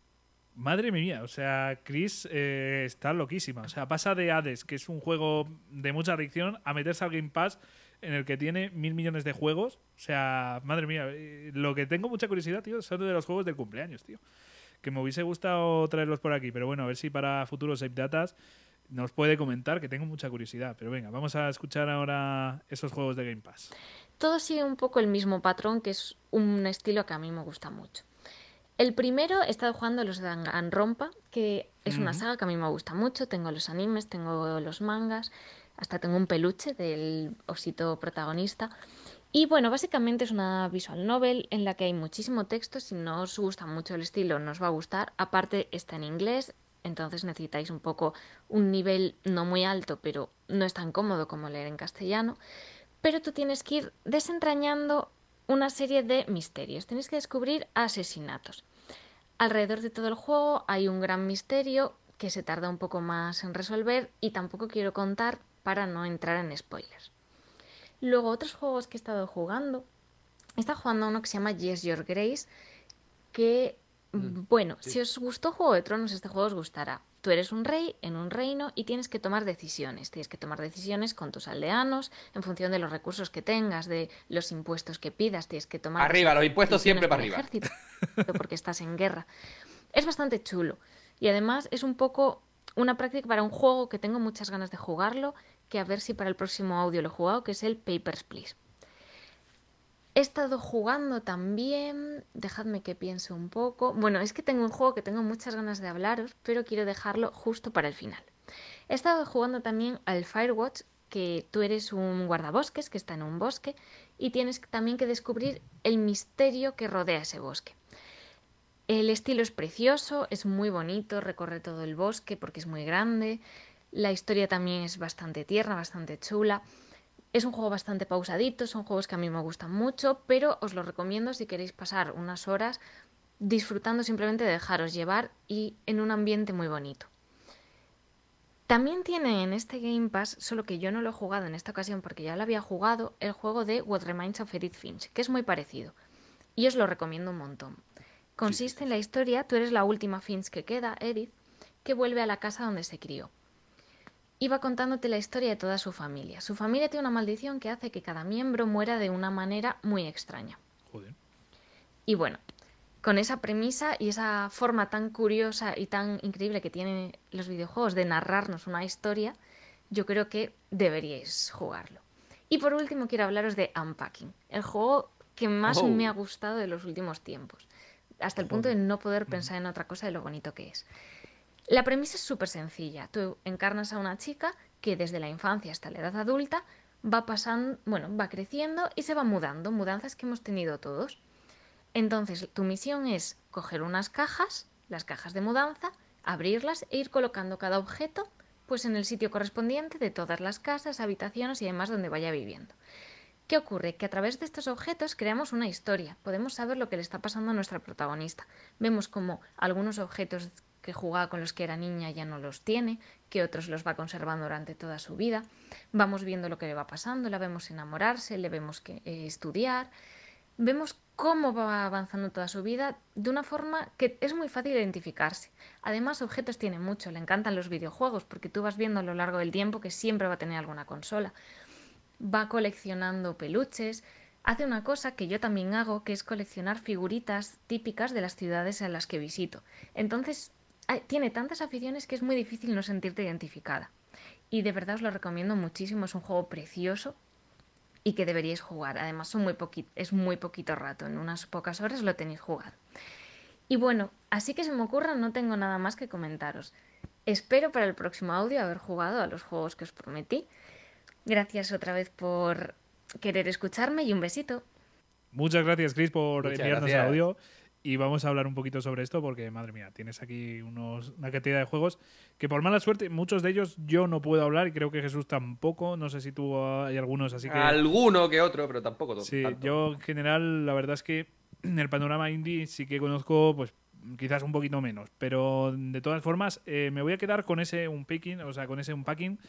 Madre mía, o sea, Chris eh, está loquísima. O sea, pasa de Hades, que es un juego de mucha adicción, a meterse al Game Pass en el que tiene mil millones de juegos. O sea, madre mía, eh, lo que tengo mucha curiosidad, tío, son de los juegos del cumpleaños, tío. Que me hubiese gustado traerlos por aquí, pero bueno, a ver si para futuros Save Datas nos puede comentar, que tengo mucha curiosidad. Pero venga, vamos a escuchar ahora esos juegos de Game Pass. Todo sigue un poco el mismo patrón, que es un estilo que a mí me gusta mucho. El primero he estado jugando los de Danganronpa, que es una saga que a mí me gusta mucho. Tengo los animes, tengo los mangas, hasta tengo un peluche del osito protagonista. Y bueno, básicamente es una visual novel en la que hay muchísimo texto. Si no os gusta mucho el estilo, no os va a gustar. Aparte, está en inglés, entonces necesitáis un poco un nivel no muy alto, pero no es tan cómodo como leer en castellano. Pero tú tienes que ir desentrañando una serie de misterios. Tienes que descubrir asesinatos. Alrededor de todo el juego hay un gran misterio que se tarda un poco más en resolver y tampoco quiero contar para no entrar en spoilers. Luego, otros juegos que he estado jugando. He estado jugando uno que se llama Yes Your Grace, que, mm, bueno, si os gustó Juego de Tronos, este juego os gustará. Tú eres un rey en un reino y tienes que tomar decisiones. Tienes que tomar decisiones con tus aldeanos en función de los recursos que tengas, de los impuestos que pidas. Tienes que tomar. Arriba, los impuestos siempre para arriba. Ejército, porque estás en guerra. Es bastante chulo. Y además es un poco una práctica para un juego que tengo muchas ganas de jugarlo, que a ver si para el próximo audio lo he jugado, que es el Papers, Please. He estado jugando también, dejadme que piense un poco. Bueno, es que tengo un juego que tengo muchas ganas de hablaros, pero quiero dejarlo justo para el final. He estado jugando también al Firewatch, que tú eres un guardabosques que está en un bosque y tienes también que descubrir el misterio que rodea ese bosque. El estilo es precioso, es muy bonito, recorre todo el bosque porque es muy grande. La historia también es bastante tierna, bastante chula. Es un juego bastante pausadito, son juegos que a mí me gustan mucho, pero os lo recomiendo si queréis pasar unas horas disfrutando simplemente de dejaros llevar y en un ambiente muy bonito. También tiene en este Game Pass, solo que yo no lo he jugado en esta ocasión porque ya lo había jugado, el juego de What Reminds of Edith Finch, que es muy parecido. Y os lo recomiendo un montón. Consiste en la historia, tú eres la última Finch que queda, Edith, que vuelve a la casa donde se crió iba contándote la historia de toda su familia. Su familia tiene una maldición que hace que cada miembro muera de una manera muy extraña. Joder. Y bueno, con esa premisa y esa forma tan curiosa y tan increíble que tienen los videojuegos de narrarnos una historia, yo creo que deberíais jugarlo. Y por último quiero hablaros de Unpacking, el juego que más oh. me ha gustado de los últimos tiempos, hasta el punto de no poder pensar en otra cosa de lo bonito que es. La premisa es súper sencilla. Tú encarnas a una chica que desde la infancia hasta la edad adulta va pasando, bueno, va creciendo y se va mudando, mudanzas que hemos tenido todos. Entonces, tu misión es coger unas cajas, las cajas de mudanza, abrirlas e ir colocando cada objeto pues en el sitio correspondiente de todas las casas, habitaciones y demás donde vaya viviendo. ¿Qué ocurre? Que a través de estos objetos creamos una historia. Podemos saber lo que le está pasando a nuestra protagonista. Vemos como algunos objetos que jugaba con los que era niña ya no los tiene, que otros los va conservando durante toda su vida. Vamos viendo lo que le va pasando, la vemos enamorarse, le vemos que, eh, estudiar. Vemos cómo va avanzando toda su vida de una forma que es muy fácil identificarse. Además, objetos tiene mucho, le encantan los videojuegos porque tú vas viendo a lo largo del tiempo que siempre va a tener alguna consola va coleccionando peluches, hace una cosa que yo también hago, que es coleccionar figuritas típicas de las ciudades en las que visito. Entonces, tiene tantas aficiones que es muy difícil no sentirte identificada. Y de verdad os lo recomiendo muchísimo, es un juego precioso y que deberíais jugar. Además, es muy poquito rato, en unas pocas horas lo tenéis jugado. Y bueno, así que se me ocurra, no tengo nada más que comentaros. Espero para el próximo audio haber jugado a los juegos que os prometí Gracias otra vez por querer escucharme y un besito. Muchas gracias, Chris, por enviarnos el audio. Y vamos a hablar un poquito sobre esto porque, madre mía, tienes aquí unos, una cantidad de juegos que por mala suerte, muchos de ellos yo no puedo hablar y creo que Jesús tampoco. No sé si tú hay algunos, así que... Alguno que otro, pero tampoco todo. Sí, yo en general, la verdad es que en el panorama indie sí que conozco, pues quizás un poquito menos. Pero de todas formas, eh, me voy a quedar con ese un picking, o sea, con ese un packing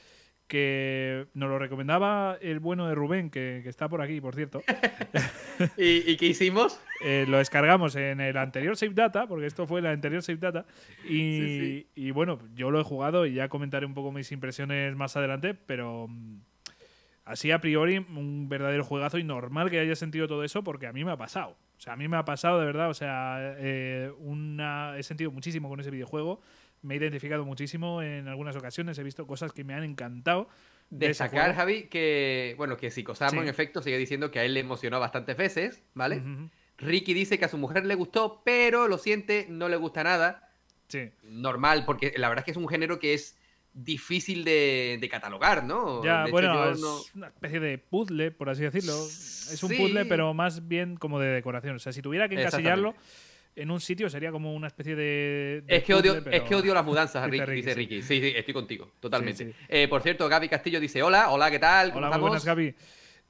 que nos lo recomendaba el bueno de Rubén, que, está por aquí, por cierto. ¿Y, qué hicimos? Eh, lo descargamos en el anterior Save Data, porque esto fue la anterior Save Data. Y, y, bueno, yo lo he jugado y ya comentaré un poco mis impresiones más adelante, pero mm, así a priori, un verdadero juegazo y normal que haya sentido todo eso, porque a mí me ha pasado. O sea, a mí me ha pasado de verdad, o sea, eh, una, he sentido muchísimo con ese videojuego me he identificado muchísimo en algunas ocasiones, he visto cosas que me han encantado. De sacar, Javi, que, bueno, que Psicosamo en efecto sigue diciendo que a él le emocionó bastantes veces, ¿vale? Ricky dice que a su mujer le gustó, pero lo siente, no le gusta nada. Sí. Normal, porque la verdad es que es un género que es difícil de, catalogar, ¿no? Ya, bueno, es una especie de puzzle, por así decirlo. Es un puzzle, pero más bien como de decoración. O sea, si tuviera que encasillarlo en un sitio sería como una especie de. es, que odio, es que odio las mudanzas, Ricky, dice Ricky. Sí, sí, estoy contigo, totalmente. Eh, por cierto, Gaby Castillo dice: Hola, hola, ¿qué tal? hola, muy buenas, Gaby.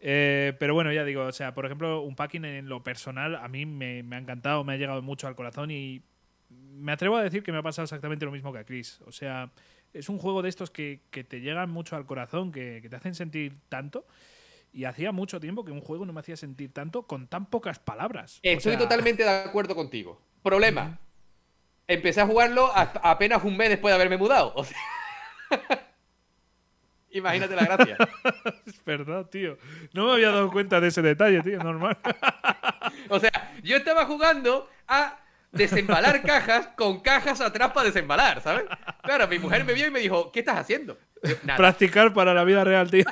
Eh, pero bueno, ya digo, o sea, por ejemplo, un packing en lo personal a mí me, ha encantado, me ha llegado mucho al corazón y me atrevo a decir que me ha pasado exactamente lo mismo que a Chris. O sea, es un juego de estos que, te llegan mucho al corazón, que, que te hacen sentir tanto. Y hacía mucho tiempo que un juego no me hacía sentir tanto con tan pocas palabras. Estoy totalmente de acuerdo contigo. Problema. Empecé a jugarlo apenas un mes después de haberme mudado. Imagínate la gracia. es verdad, tío. No me había dado cuenta de ese detalle, tío, normal. o sea, yo estaba jugando a desembalar cajas con cajas atrás para desembalar, ¿sabes? Claro, mi mujer me vio y me dijo, ¿qué estás haciendo? Practicar para la vida real, tío.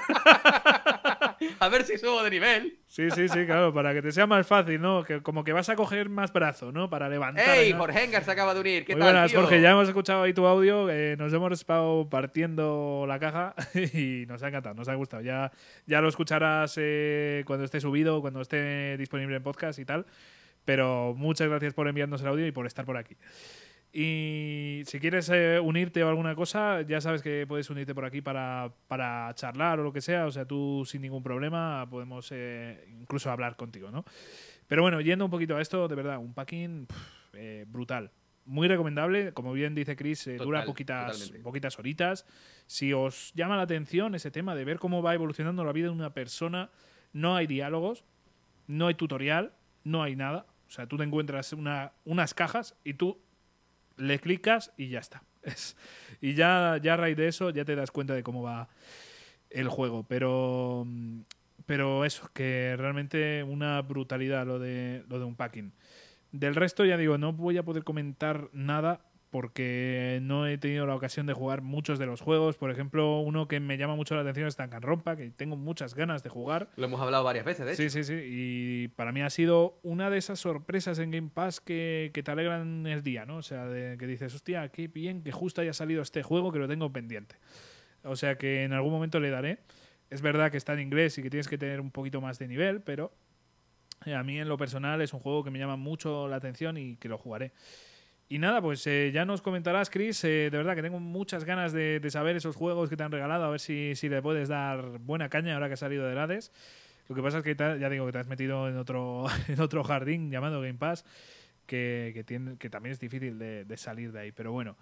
a ver si subo de nivel. Sí, sí, sí, claro, para que te sea más fácil, ¿no? Que como que vas a coger más brazo, ¿no? Para levantar. ¡Ey! Jorge Engar se acaba de unir. ¿Qué Muy tal, buenas, Jorge. Ya hemos escuchado ahí tu audio. Eh, nos hemos estado partiendo la caja y nos ha encantado, nos ha gustado. Ya, ya lo escucharás eh, cuando esté subido, cuando esté disponible en podcast y tal. Pero muchas gracias por enviarnos el audio y por estar por aquí. Y si quieres eh, unirte o alguna cosa, ya sabes que puedes unirte por aquí para, para, charlar o lo que sea. O sea, tú sin ningún problema podemos eh, incluso hablar contigo, ¿no? Pero bueno, yendo un poquito a esto, de verdad, un packing eh, brutal. Muy recomendable, como bien dice Chris, dura poquitas, poquitas horitas. Si os llama la atención ese tema de ver cómo va evolucionando la vida de una persona, no hay diálogos, no hay tutorial, no hay nada. O sea, tú te encuentras una, unas cajas y tú le clicas y ya está. y ya, ya a raíz de eso ya te das cuenta de cómo va el juego. Pero, pero eso, que realmente una brutalidad lo de, lo de un packing. Del resto, ya digo, no voy a poder comentar nada porque no he tenido la ocasión de jugar muchos de los juegos. Por ejemplo, uno que me llama mucho la atención es Danganronpa, que tengo muchas ganas de jugar. Lo hemos hablado varias veces, de hecho. Sí, sí, sí. Y para mí ha sido una de esas sorpresas en Game Pass que, te alegran el día, ¿no? O sea, de, que dices, hostia, qué bien que justo haya salido este juego que lo tengo pendiente. O sea que en algún momento le daré. Es verdad que está en inglés y que tienes que tener un poquito más de nivel, pero eh, a mí en lo personal es un juego que me llama mucho la atención y que lo jugaré. Y nada, pues eh, ya nos comentarás, Chris. Eh, de verdad que tengo muchas ganas de, saber esos juegos que te han regalado, a ver si, si le puedes dar buena caña ahora que has salido de Hades. Lo que pasa es que ya digo que te has metido en otro, en otro jardín llamado Game Pass, que, que, tiene, que también es difícil de, de salir de ahí. Pero bueno,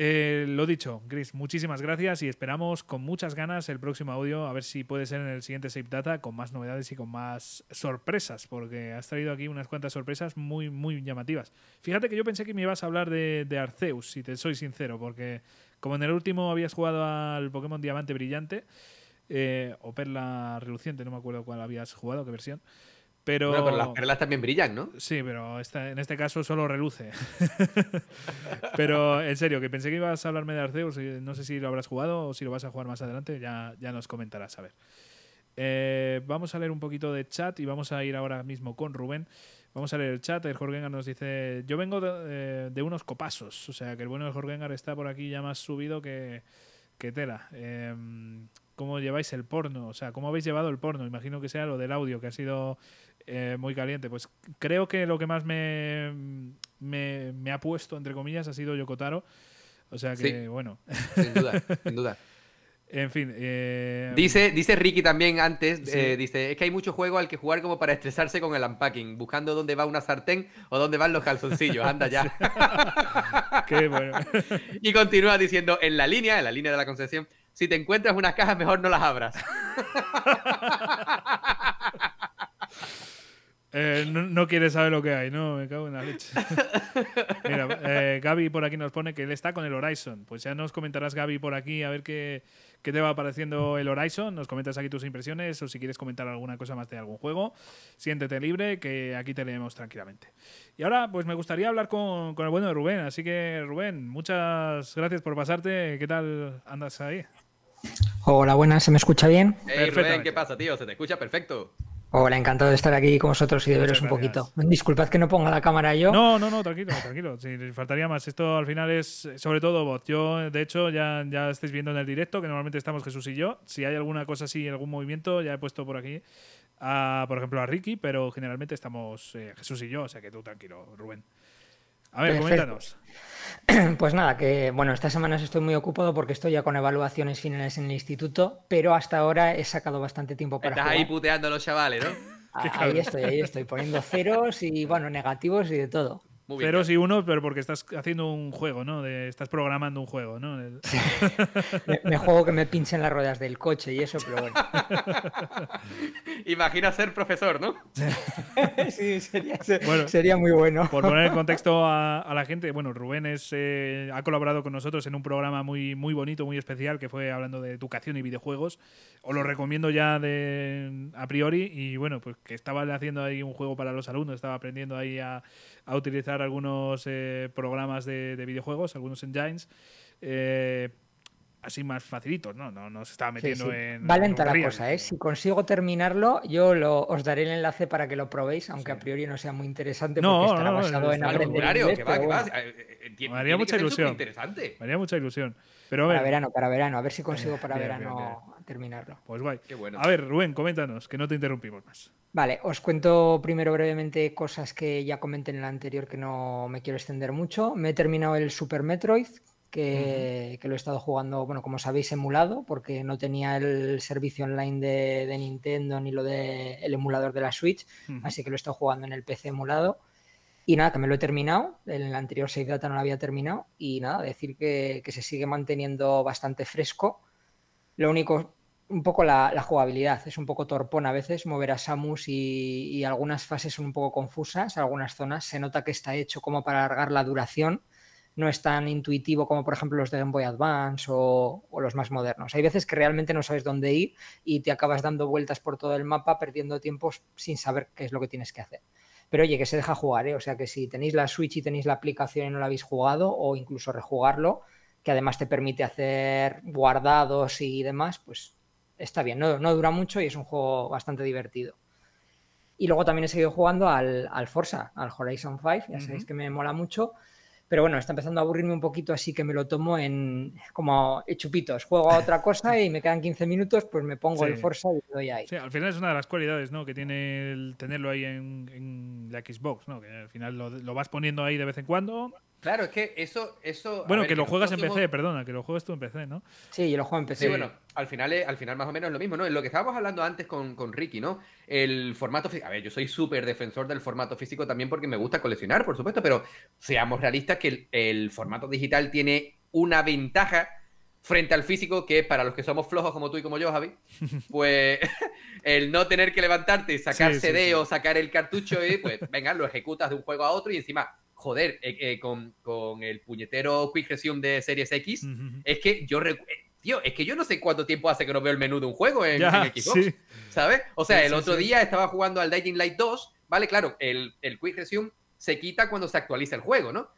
eh, lo dicho, Chris, muchísimas gracias y esperamos con muchas ganas el próximo audio, a ver si puede ser en el siguiente Save Data con más novedades y con más sorpresas, porque has traído aquí unas cuantas sorpresas muy, muy llamativas. Fíjate que yo pensé que me ibas a hablar de, Arceus, si te soy sincero, porque como en el último habías jugado al Pokémon Diamante Brillante, eh, o Perla Reluciente, no me acuerdo cuál habías jugado, qué versión. Pero, bueno, pero las perlas también brillan, ¿no? Sí, pero en este caso solo reluce. pero en serio, que pensé que ibas a hablarme de Arceus. No sé si lo habrás jugado o si lo vas a jugar más adelante. Ya, ya nos comentarás, a ver. Eh, vamos a leer un poquito de chat y vamos a ir ahora mismo con Rubén. Vamos a leer el chat. El Jorgengar nos dice: Yo vengo de, eh, unos copazos. O sea, que el bueno de Jorgengar está por aquí ya más subido que, que tela. Eh, ¿Cómo lleváis el porno? O sea, ¿cómo habéis llevado el porno? Imagino que sea lo del audio, que ha sido eh, muy caliente. Pues creo que lo que más me, me, ha puesto, entre comillas, ha sido Yokotaro. O sea que, bueno. Sin duda, sin duda. En fin. Eh, dice, dice Ricky también antes, eh, dice, es que hay mucho juego al que jugar como para estresarse con el unpacking, buscando dónde va una sartén o dónde van los calzoncillos. Anda ya. Qué bueno. y continúa diciendo, en la línea, en la línea de la concepción, si te encuentras unas cajas, mejor no las abras. Eh, no, quiere saber lo que hay, no, me cago en la leche. Mira, eh, Gaby por aquí nos pone que él está con el Horizon. Pues ya nos comentarás, Gaby, por aquí, a ver qué, qué te va pareciendo el Horizon. Nos comentas aquí tus impresiones o si quieres comentar alguna cosa más de algún juego. Siéntete libre, que aquí te leemos tranquilamente. Y ahora, pues me gustaría hablar con, con el bueno de Rubén. Así que, Rubén, muchas gracias por pasarte. ¿Qué tal andas ahí? Hola, buenas, ¿se me escucha bien? Hey, Rubén, ¿qué pasa, tío? Se te escucha perfecto. Hola, encantado de estar aquí con vosotros y de veros un poquito. Disculpad que no ponga la cámara yo. No, no, no, tranquilo, tranquilo. Si faltaría más. Esto al final es sobre todo voz. Yo, de hecho, ya, ya estáis viendo en el directo que normalmente estamos Jesús y yo. Si hay alguna cosa así, algún movimiento, ya he puesto por aquí, a, por ejemplo, a Ricky, pero generalmente estamos eh, Jesús y yo. O sea que tú tranquilo, Rubén. A ver, coméntanos. Pues nada, que bueno, estas semanas estoy muy ocupado porque estoy ya con evaluaciones finales en el instituto, pero hasta ahora he sacado bastante tiempo para. Estás ahí puteando a los chavales, ¿no? ahí estoy, ahí estoy, poniendo ceros y bueno, negativos y de todo. Ceros y unos, pero porque estás haciendo un juego, ¿no? estás programando un juego, ¿no? me, juego que me pinchen las ruedas del coche y eso, pero bueno. Imagina ser profesor, ¿no? sí, sería, muy bueno. Por poner en contexto a, la gente, bueno, Rubén es, eh, ha colaborado con nosotros en un programa muy, muy bonito, muy especial, que fue hablando de educación y videojuegos. Os lo recomiendo ya de, a priori y bueno, pues que estaba haciendo ahí un juego para los alumnos, estaba aprendiendo ahí a, a utilizar algunos eh, programas de, videojuegos, algunos engines. Eh, así más facilitos, ¿no? No, no se estaba metiendo en. Vale la cosa, ¿eh? Si consigo terminarlo, yo lo, os daré el enlace para que lo probéis, aunque a priori no sea muy interesante porque estará basado en aprender inglés, Me haría mucha ilusión. Interesante. Me haría mucha ilusión. Pero para verano, para verano, a ver si consigo para verano terminarlo. Pues guay. Qué bueno. A ver, Rubén, coméntanos, que no te interrumpimos más. Vale, os cuento primero brevemente cosas que ya comenté en el anterior que no me quiero extender mucho. Me he terminado el Super Metroid, que, lo he estado jugando, bueno, como sabéis, emulado, porque no tenía el servicio online de, Nintendo ni lo del el emulador de la Switch, así que lo he estado jugando en el PC emulado. Y nada, que me lo he terminado, en el anterior Save Data no lo había terminado, y nada, decir que, se sigue manteniendo bastante fresco. Lo único, un poco la, jugabilidad, es un poco torpón a veces mover a Samus y, y algunas fases son un poco confusas, algunas zonas se nota que está hecho como para alargar la duración no es tan intuitivo como por ejemplo los de Game Boy Advance o, los más modernos. Hay veces que realmente no sabes dónde ir y te acabas dando vueltas por todo el mapa perdiendo tiempo sin saber qué es lo que tienes que hacer. Pero oye, que se deja jugar, ¿eh? o sea que si tenéis la Switch y tenéis la aplicación y no la habéis jugado o incluso rejugarlo, que además te permite hacer guardados y demás, pues está bien, no, dura mucho y es un juego bastante divertido. Y luego también he seguido jugando al, al Forza, al Horizon 5, ya sabéis que me mola mucho. Pero bueno, está empezando a aburrirme un poquito, así que me lo tomo en como chupitos. Juego a otra cosa y me quedan 15 minutos, pues me pongo el Forza y lo doy ahí. Sí, al final es una de las cualidades ¿no? que tiene el tenerlo ahí en, la Xbox, ¿no? que al final lo, vas poniendo ahí de vez en cuando. Claro, es que eso. eso bueno, que lo juegas en PC, perdona, que lo juegas tú en PC, ¿no? Sí, yo lo juego en PC. Sí, bueno, al final, al final más o menos es lo mismo, ¿no? En lo que estábamos hablando antes con, con Ricky, ¿no? El formato físico. A ver, yo soy súper defensor del formato físico también porque me gusta coleccionar, por supuesto, pero seamos realistas que el, formato digital tiene una ventaja frente al físico que para los que somos flojos como tú y como yo, Javi, pues el no tener que levantarte y sacar CD o sacar el cartucho y pues venga, lo ejecutas de un juego a otro y encima joder, eh, eh, con, el puñetero Quick Resume de Series X, es que yo eh, Tío, es que yo no sé cuánto tiempo hace que no veo el menú de un juego en, Xbox. ¿Sabes? O sea, el otro día estaba jugando al Dying Light 2, ¿vale? Claro, el, el Quick Resume se quita cuando se actualiza el juego, ¿no?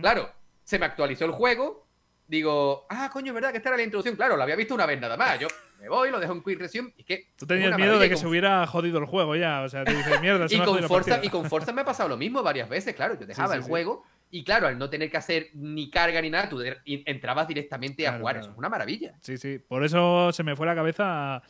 Claro, se me actualizó el juego, digo, ah, coño, ¿verdad que esta era la introducción? Claro, lo había visto una vez nada más. Yo me voy, lo dejo en Quick Resume y que. Tú tenías miedo de que se hubiera jodido el juego ya. O sea, te dices, mierda, y, con Forza, y con Forza me ha pasado lo mismo varias veces, claro. Yo dejaba el juego y claro, al no tener que hacer ni carga ni nada, tú entrabas directamente a jugar. Eso es una maravilla. Sí, sí. Por eso se me fue la cabeza. A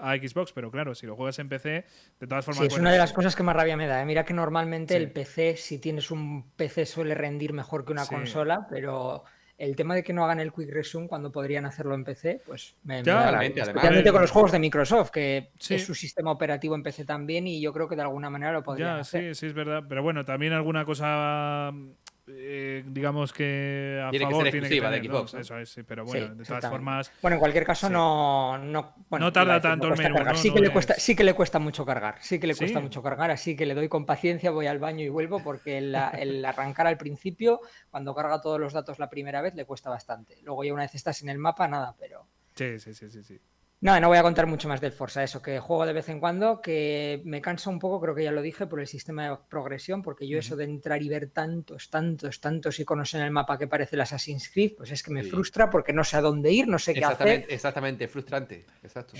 a Xbox, pero claro, si lo juegas en PC, de todas formas. Sí, es una de las cosas que más rabia me da. ¿eh? Mira que normalmente el PC, si tienes un PC, suele rendir mejor que una consola, pero el tema de que no hagan el Quick Resume cuando podrían hacerlo en PC, pues me, da Especialmente con los juegos de Microsoft, que es su sistema operativo en PC también, y yo creo que de alguna manera lo podrían hacer. Sí, sí, es verdad. Pero bueno, también alguna cosa eh, digamos que a tiene favor que ser tiene que tener, de Xbox. Eso es, sí, pero bueno, de todas formas. Bueno, en cualquier caso, no. No, no tarda tanto el menú. sí, que le cuesta, sí que le cuesta mucho cargar. Sí que le cuesta mucho cargar, así que le doy con paciencia, voy al baño y vuelvo, porque el, el, arrancar al principio, cuando carga todos los datos la primera vez, le cuesta bastante. Luego, ya una vez estás en el mapa, nada, pero. Sí, sí, sí, sí. sí. No, no voy a contar mucho más del Forza, eso, que juego de vez en cuando, que me cansa un poco, creo que ya lo dije, por el sistema de progresión, porque yo eso de entrar y ver tantos, tantos, tantos iconos en el mapa que parece el Assassin's Creed, pues es que me frustra porque no sé a dónde ir, no sé qué hacer. Exactamente, frustrante. Exacto.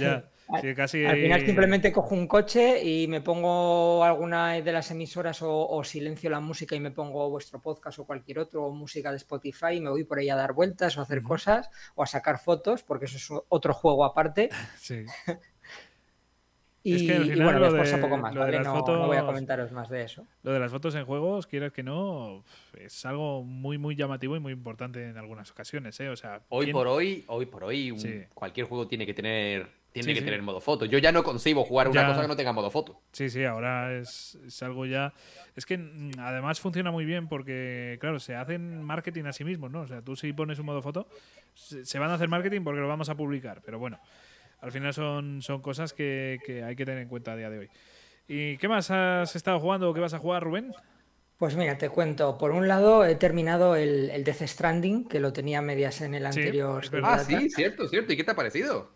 Casi... Al final simplemente cojo un coche y me pongo alguna de las emisoras o, silencio la música y me pongo vuestro podcast o cualquier otro, o música de Spotify y me voy por ahí a dar vueltas o a hacer cosas o a sacar fotos, porque eso es otro juego aparte Sí. y, bueno, después un poco más, ¿vale? No, voy a comentaros más de eso. Lo de las fotos en juegos, quieras que no, es algo muy, muy llamativo y muy importante en algunas ocasiones, ¿eh? O sea, hoy por hoy, hoy por hoy, cualquier juego tiene que tener tiene que tener modo foto. Yo ya no concibo jugar una cosa que no tenga modo foto. Sí, sí, ahora es, algo ya. Es que mm, además funciona muy bien porque, claro, se hacen marketing a sí mismos, ¿no? O sea, tú si pones un modo foto, se van a hacer marketing porque lo vamos a publicar, pero bueno al final son, son cosas que, hay que tener en cuenta a día de hoy. ¿Y qué más has estado jugando o qué vas a jugar, Rubén? Pues mira, te cuento. Por un lado, he terminado el, el Death Stranding, que lo tenía medias en el anterior. ah, sí, cierto, cierto. ¿Y qué te ha parecido?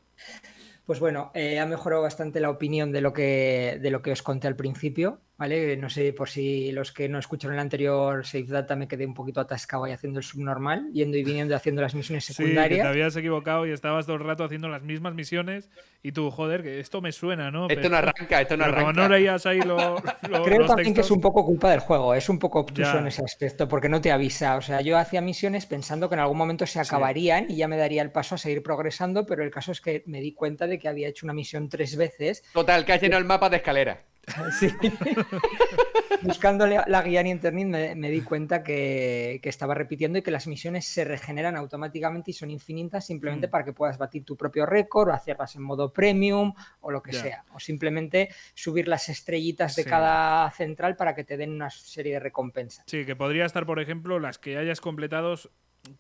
Pues bueno, eh, ha mejorado bastante la opinión de lo que, de lo que os conté al principio. ¿Vale? No sé por si los que no escucharon el anterior Safe Data me quedé un poquito atascado ahí haciendo el subnormal, yendo y viniendo haciendo las misiones secundarias. Sí, que te habías equivocado y estabas todo el rato haciendo las mismas misiones y tú, joder, que esto me suena, ¿no? Esto no arranca, esto no arranca. no leías ahí lo, Creo también que es un poco culpa del juego, es un poco obtuso en ese aspecto, porque no te avisa. O sea, yo hacía misiones pensando que en algún momento se acabarían y ya me daría el paso a seguir progresando, pero el caso es que me di cuenta de que había hecho una misión tres veces. Total, que has llenado el mapa de escalera. Sí. Buscando la guía en internet me, di cuenta que, estaba repitiendo y que las misiones se regeneran automáticamente y son infinitas simplemente mm. para que puedas batir tu propio récord o hacerlas en modo premium o lo que sea. O simplemente subir las estrellitas de cada central para que te den una serie de recompensas. Sí, que podría estar, por ejemplo, las que hayas completado,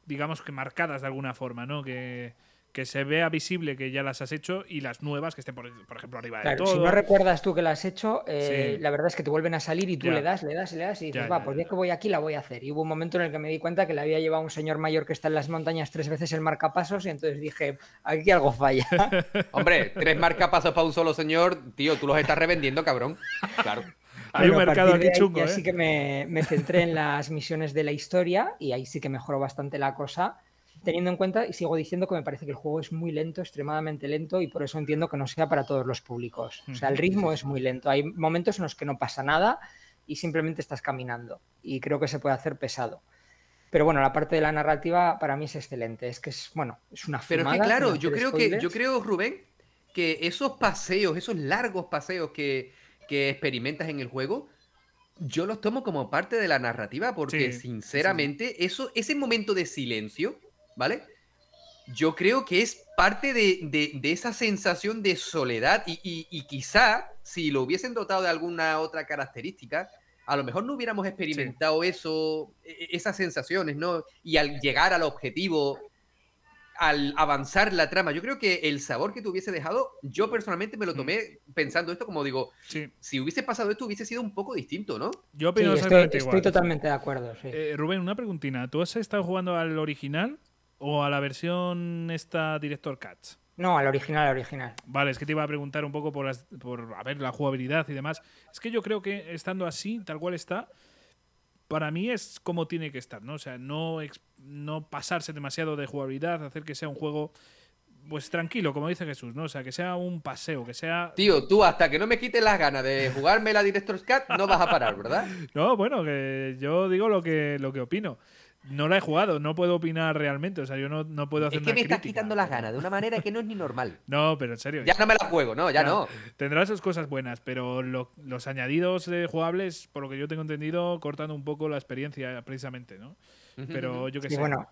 digamos que marcadas de alguna forma, ¿no? Que que se vea visible que ya las has hecho y las nuevas que estén, por, ejemplo, arriba de todo. Si no recuerdas tú que las has hecho, eh, la verdad es que te vuelven a salir y tú le das, le das, le das y dices, va, pues ya que voy aquí, la voy a hacer. Y hubo un momento en el que me di cuenta que le había llevado un señor mayor que está en las montañas tres veces el marcapasos y entonces dije, aquí algo falla. Hombre, tres marcapasos para un solo señor, tío, tú los estás revendiendo, cabrón. Claro. Hay un mercado aquí chungo. Así ¿eh? que me, me centré en las misiones de la historia y ahí sí que mejoró bastante la cosa teniendo en cuenta, y sigo diciendo que me parece que el juego es muy lento, extremadamente lento, y por eso entiendo que no sea para todos los públicos. O sea, el ritmo es muy lento. Hay momentos en los que no pasa nada y simplemente estás caminando. Y creo que se puede hacer pesado. Pero bueno, la parte de la narrativa para mí es excelente. Es que es, bueno, es una Pero es que claro, yo creo que, yo creo, Rubén, que esos paseos, esos largos paseos que, que experimentas en el juego, yo los tomo como parte de la narrativa porque sinceramente eso ese momento de silencio, ¿vale? Yo creo que es parte de, esa sensación de soledad y, quizá si lo hubiesen dotado de alguna otra característica, a lo mejor no hubiéramos experimentado eso, e, e, esas sensaciones, ¿no? Y al llegar al objetivo al avanzar la trama. Yo creo que el sabor que te hubiese dejado, yo personalmente me lo tomé pensando esto como digo, si hubiese pasado esto hubiese sido un poco distinto, ¿no? Yo opino estoy, estoy totalmente de acuerdo. Eh, Rubén, una preguntina. ¿Tú has estado jugando al original o a la versión esta Director Cats? No, al original, al original. Vale, es que te iba a preguntar un poco por, por a ver, la jugabilidad y demás. Es que yo creo que estando así, tal cual está, para mí es como tiene que estar, ¿no? O sea, no, no pasarse demasiado de jugabilidad, hacer que sea un juego pues tranquilo, como dice Jesús, ¿no? O sea, que sea un paseo, que sea. Tío, tú hasta que no me quites las ganas de jugarme la Director's Cut, no vas a parar, ¿verdad? no, bueno, que yo digo lo que, lo que opino. No la he jugado, no puedo opinar realmente. O sea, yo no, no puedo hacer Es que me estás quitando las ganas de una manera que no es ni normal. No, pero en serio. Ya no me la juego, no, ya no. Tendrá sus cosas buenas, pero los añadidos jugables, por lo que yo tengo entendido, cortan un poco la experiencia precisamente, ¿no? Pero yo que sé. bueno,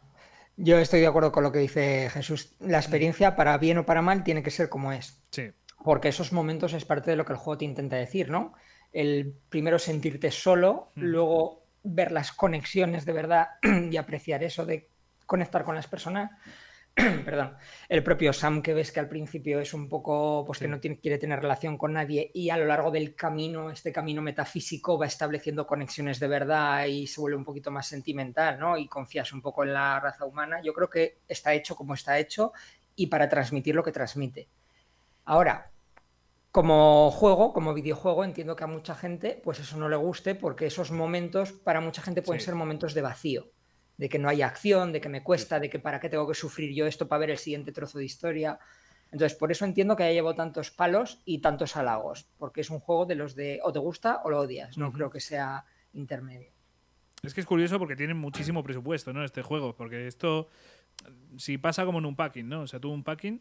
yo estoy de acuerdo con lo que dice Jesús. La experiencia, para bien o para mal, tiene que ser como es. Sí. Porque esos momentos es parte de lo que el juego te intenta decir, ¿no? El primero sentirte solo, luego ver las conexiones de verdad y apreciar eso de conectar con las personas. Perdón, el propio Sam que ves que al principio es un poco, pues que no tiene, quiere tener relación con nadie y a lo largo del camino, este camino metafísico va estableciendo conexiones de verdad y se vuelve un poquito más sentimental, ¿no? Y confías un poco en la raza humana. Yo creo que está hecho como está hecho y para transmitir lo que transmite. Ahora, como juego, como videojuego, entiendo que a mucha gente pues eso no le guste porque esos momentos para mucha gente pueden ser momentos de vacío, de que no hay acción, de que me cuesta, de que para qué tengo que sufrir yo esto para ver el siguiente trozo de historia. Entonces, por eso entiendo que haya llevado tantos palos y tantos halagos, porque es un juego de los de o te gusta o lo odias, no creo que sea intermedio. Es que es curioso porque tienen muchísimo presupuesto, ¿no? Este juego, porque esto, si pasa como en un packing, ¿no? O sea, tú un packing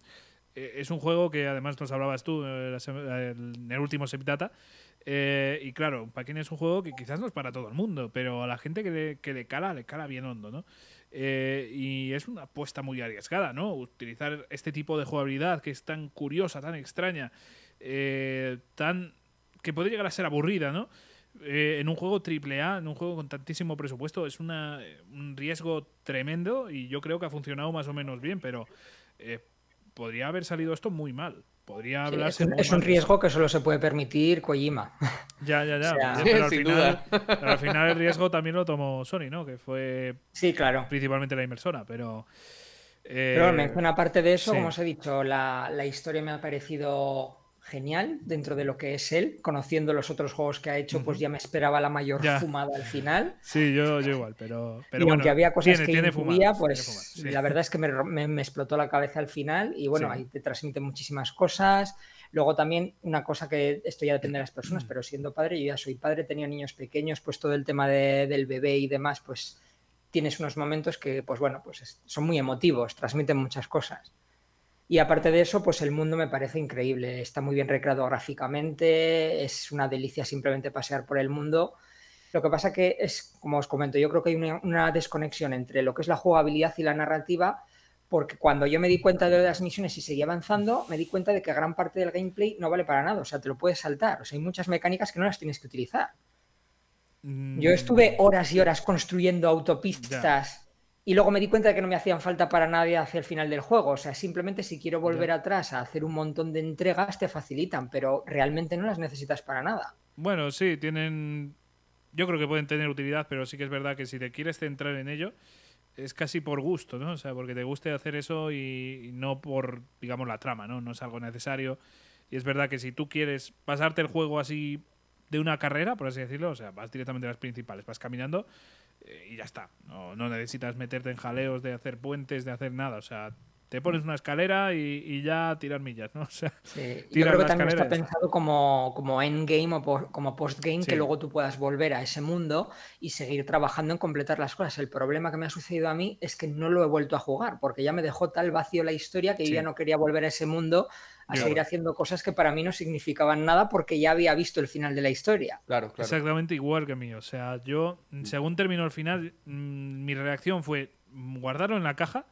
es un juego que además nos hablabas tú eh, en el último Septata. Eh, y claro, Paquín es un juego que quizás no es para todo el mundo, pero a la gente que le, que le cala, le cala bien hondo, ¿no? y es una apuesta muy arriesgada, ¿no? Utilizar este tipo de jugabilidad que es tan curiosa, tan extraña, tan que puede llegar a ser aburrida, ¿no? en un juego triple A, en un juego con tantísimo presupuesto, es una, un riesgo tremendo y yo creo que ha funcionado más o menos bien, pero podría haber salido esto muy mal. Podría hablarse. es, un, riesgo que solo se puede permitir Kojima. Ya, ya, ya. pero, al final, el riesgo también lo tomó Sony, ¿no? Que fue. Sí, claro. Principalmente la inversora, pero. Eh, pero menciona aparte de eso, como os he dicho, la, la historia me ha parecido genial dentro de lo que es él. Conociendo los otros juegos que ha hecho, pues ya me esperaba la mayor fumada al final. Sí, yo, yo igual, pero, pero y aunque había cosas que tiene pues la verdad es que me, explotó la cabeza al final y bueno, ahí te transmite muchísimas cosas. Luego también una cosa que esto ya depende de las personas, pero siendo padre, yo ya soy padre, tenía niños pequeños, pues todo el tema del bebé y demás, pues tienes unos momentos que, pues bueno, pues son muy emotivos, transmiten muchas cosas. Y aparte de eso, pues el mundo me parece increíble. Está muy bien recreado gráficamente, es una delicia simplemente pasear por el mundo. Lo que pasa que es, como os comento, yo creo que hay una, desconexión entre lo que es la jugabilidad y la narrativa, porque cuando yo me di cuenta de las misiones y seguía avanzando, me di cuenta de que gran parte del gameplay no vale para nada, o sea, te lo puedes saltar, o sea, hay muchas mecánicas que no las tienes que utilizar. Yo mm. estuve horas y horas construyendo autopistas y luego me di cuenta de que no me hacían falta para nadie hacia el final del juego. O sea, simplemente si quiero volver atrás a hacer un montón de entregas, te facilitan, pero realmente no las necesitas para nada. Bueno, sí, tienen. Yo creo que pueden tener utilidad, pero sí que es verdad que si te quieres centrar en ello, es casi por gusto, ¿no? O sea, porque te guste hacer eso y, no por, digamos, la trama, ¿no? No es algo necesario. Y es verdad que si tú quieres pasarte el juego así de una carrera, por así decirlo, o sea, vas directamente a las principales, vas caminando, y ya está. No, necesitas meterte en jaleos de hacer puentes, de hacer nada. O sea, te pones una escalera y, ya tirar millas, ¿no? O sea, sí. Yo creo que también está pensado como, como endgame o como postgame, que luego tú puedas volver a ese mundo y seguir trabajando en completar las cosas. El problema que me ha sucedido a mí es que no lo he vuelto a jugar, porque ya me dejó tal vacío la historia que yo ya no quería volver a ese mundo a seguir haciendo cosas que para mí no significaban nada porque ya había visto el final de la historia. Claro, claro. Exactamente igual que mí. O sea, yo, según terminó el final, mm, mi reacción fue guardarlo en la caja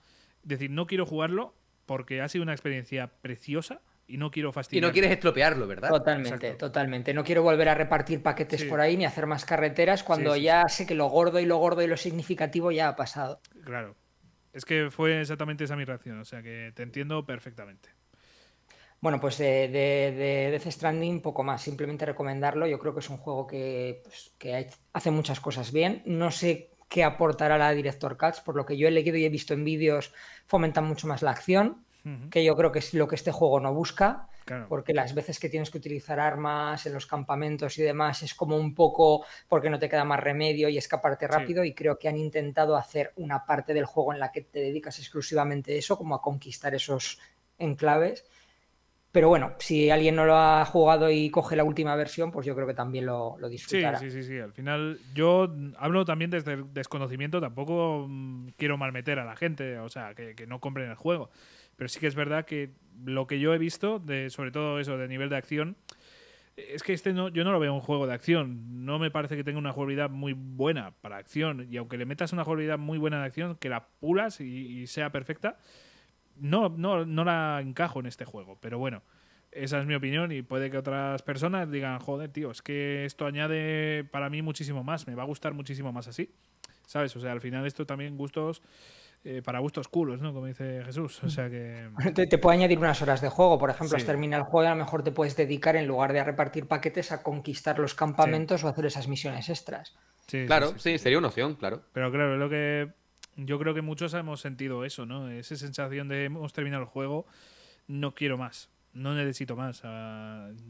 decir, no quiero jugarlo porque ha sido una experiencia preciosa y no quiero fastidiar. Y no quieres estropearlo, ¿verdad? Totalmente, totalmente. No quiero volver a repartir paquetes por ahí ni hacer más carreteras cuando ya sé que lo gordo y lo gordo y lo significativo ya ha pasado. Claro. Es que fue exactamente esa mi reacción, o sea que te entiendo perfectamente. Bueno, pues de, de, Death Stranding poco más, simplemente recomendarlo. Yo creo que es un juego que, pues, que hace muchas cosas bien. No sé que aportará la Director Cuts. Por lo que yo he leído y he visto en vídeos, fomentan mucho más la acción, que yo creo que es lo que este juego no busca. Porque las veces que tienes que utilizar armas en los campamentos y demás es como un poco porque no te queda más remedio y escaparte rápido. Y creo que han intentado hacer una parte del juego en la que te dedicas exclusivamente a eso, como a conquistar esos enclaves. Pero bueno, si alguien no lo ha jugado y coge la última versión, pues yo creo que también lo, lo disfrutará. Sí, sí, sí, sí. Al final, yo hablo también desde el desconocimiento, tampoco mm, quiero malmeter a la gente, o sea, que, no compren el juego. Pero sí que es verdad que lo que yo he visto, de, sobre todo eso de nivel de acción, es que este no, yo no lo veo un juego de acción. No me parece que tenga una jugabilidad muy buena para acción. Y aunque le metas una jugabilidad muy buena de acción, que la pulas y sea perfecta, no, no, no la encajo en este juego, pero bueno, esa es mi opinión y puede que otras personas digan, joder, tío, es que esto añade para mí muchísimo más, me va a gustar muchísimo más así, ¿sabes? O sea, al final esto también gustos... Eh, para gustos culos, ¿no? Como dice Jesús. O sea que. Te, puede añadir unas horas de juego. Por ejemplo, has terminado el juego y a lo mejor te puedes dedicar, en lugar de a repartir paquetes, a conquistar los campamentos o hacer esas misiones extras. Sí, claro, sí, sería una opción, claro. Pero claro, lo que yo creo que muchos hemos sentido eso, ¿no? Esa sensación de hemos terminado el juego, no quiero más, no necesito más.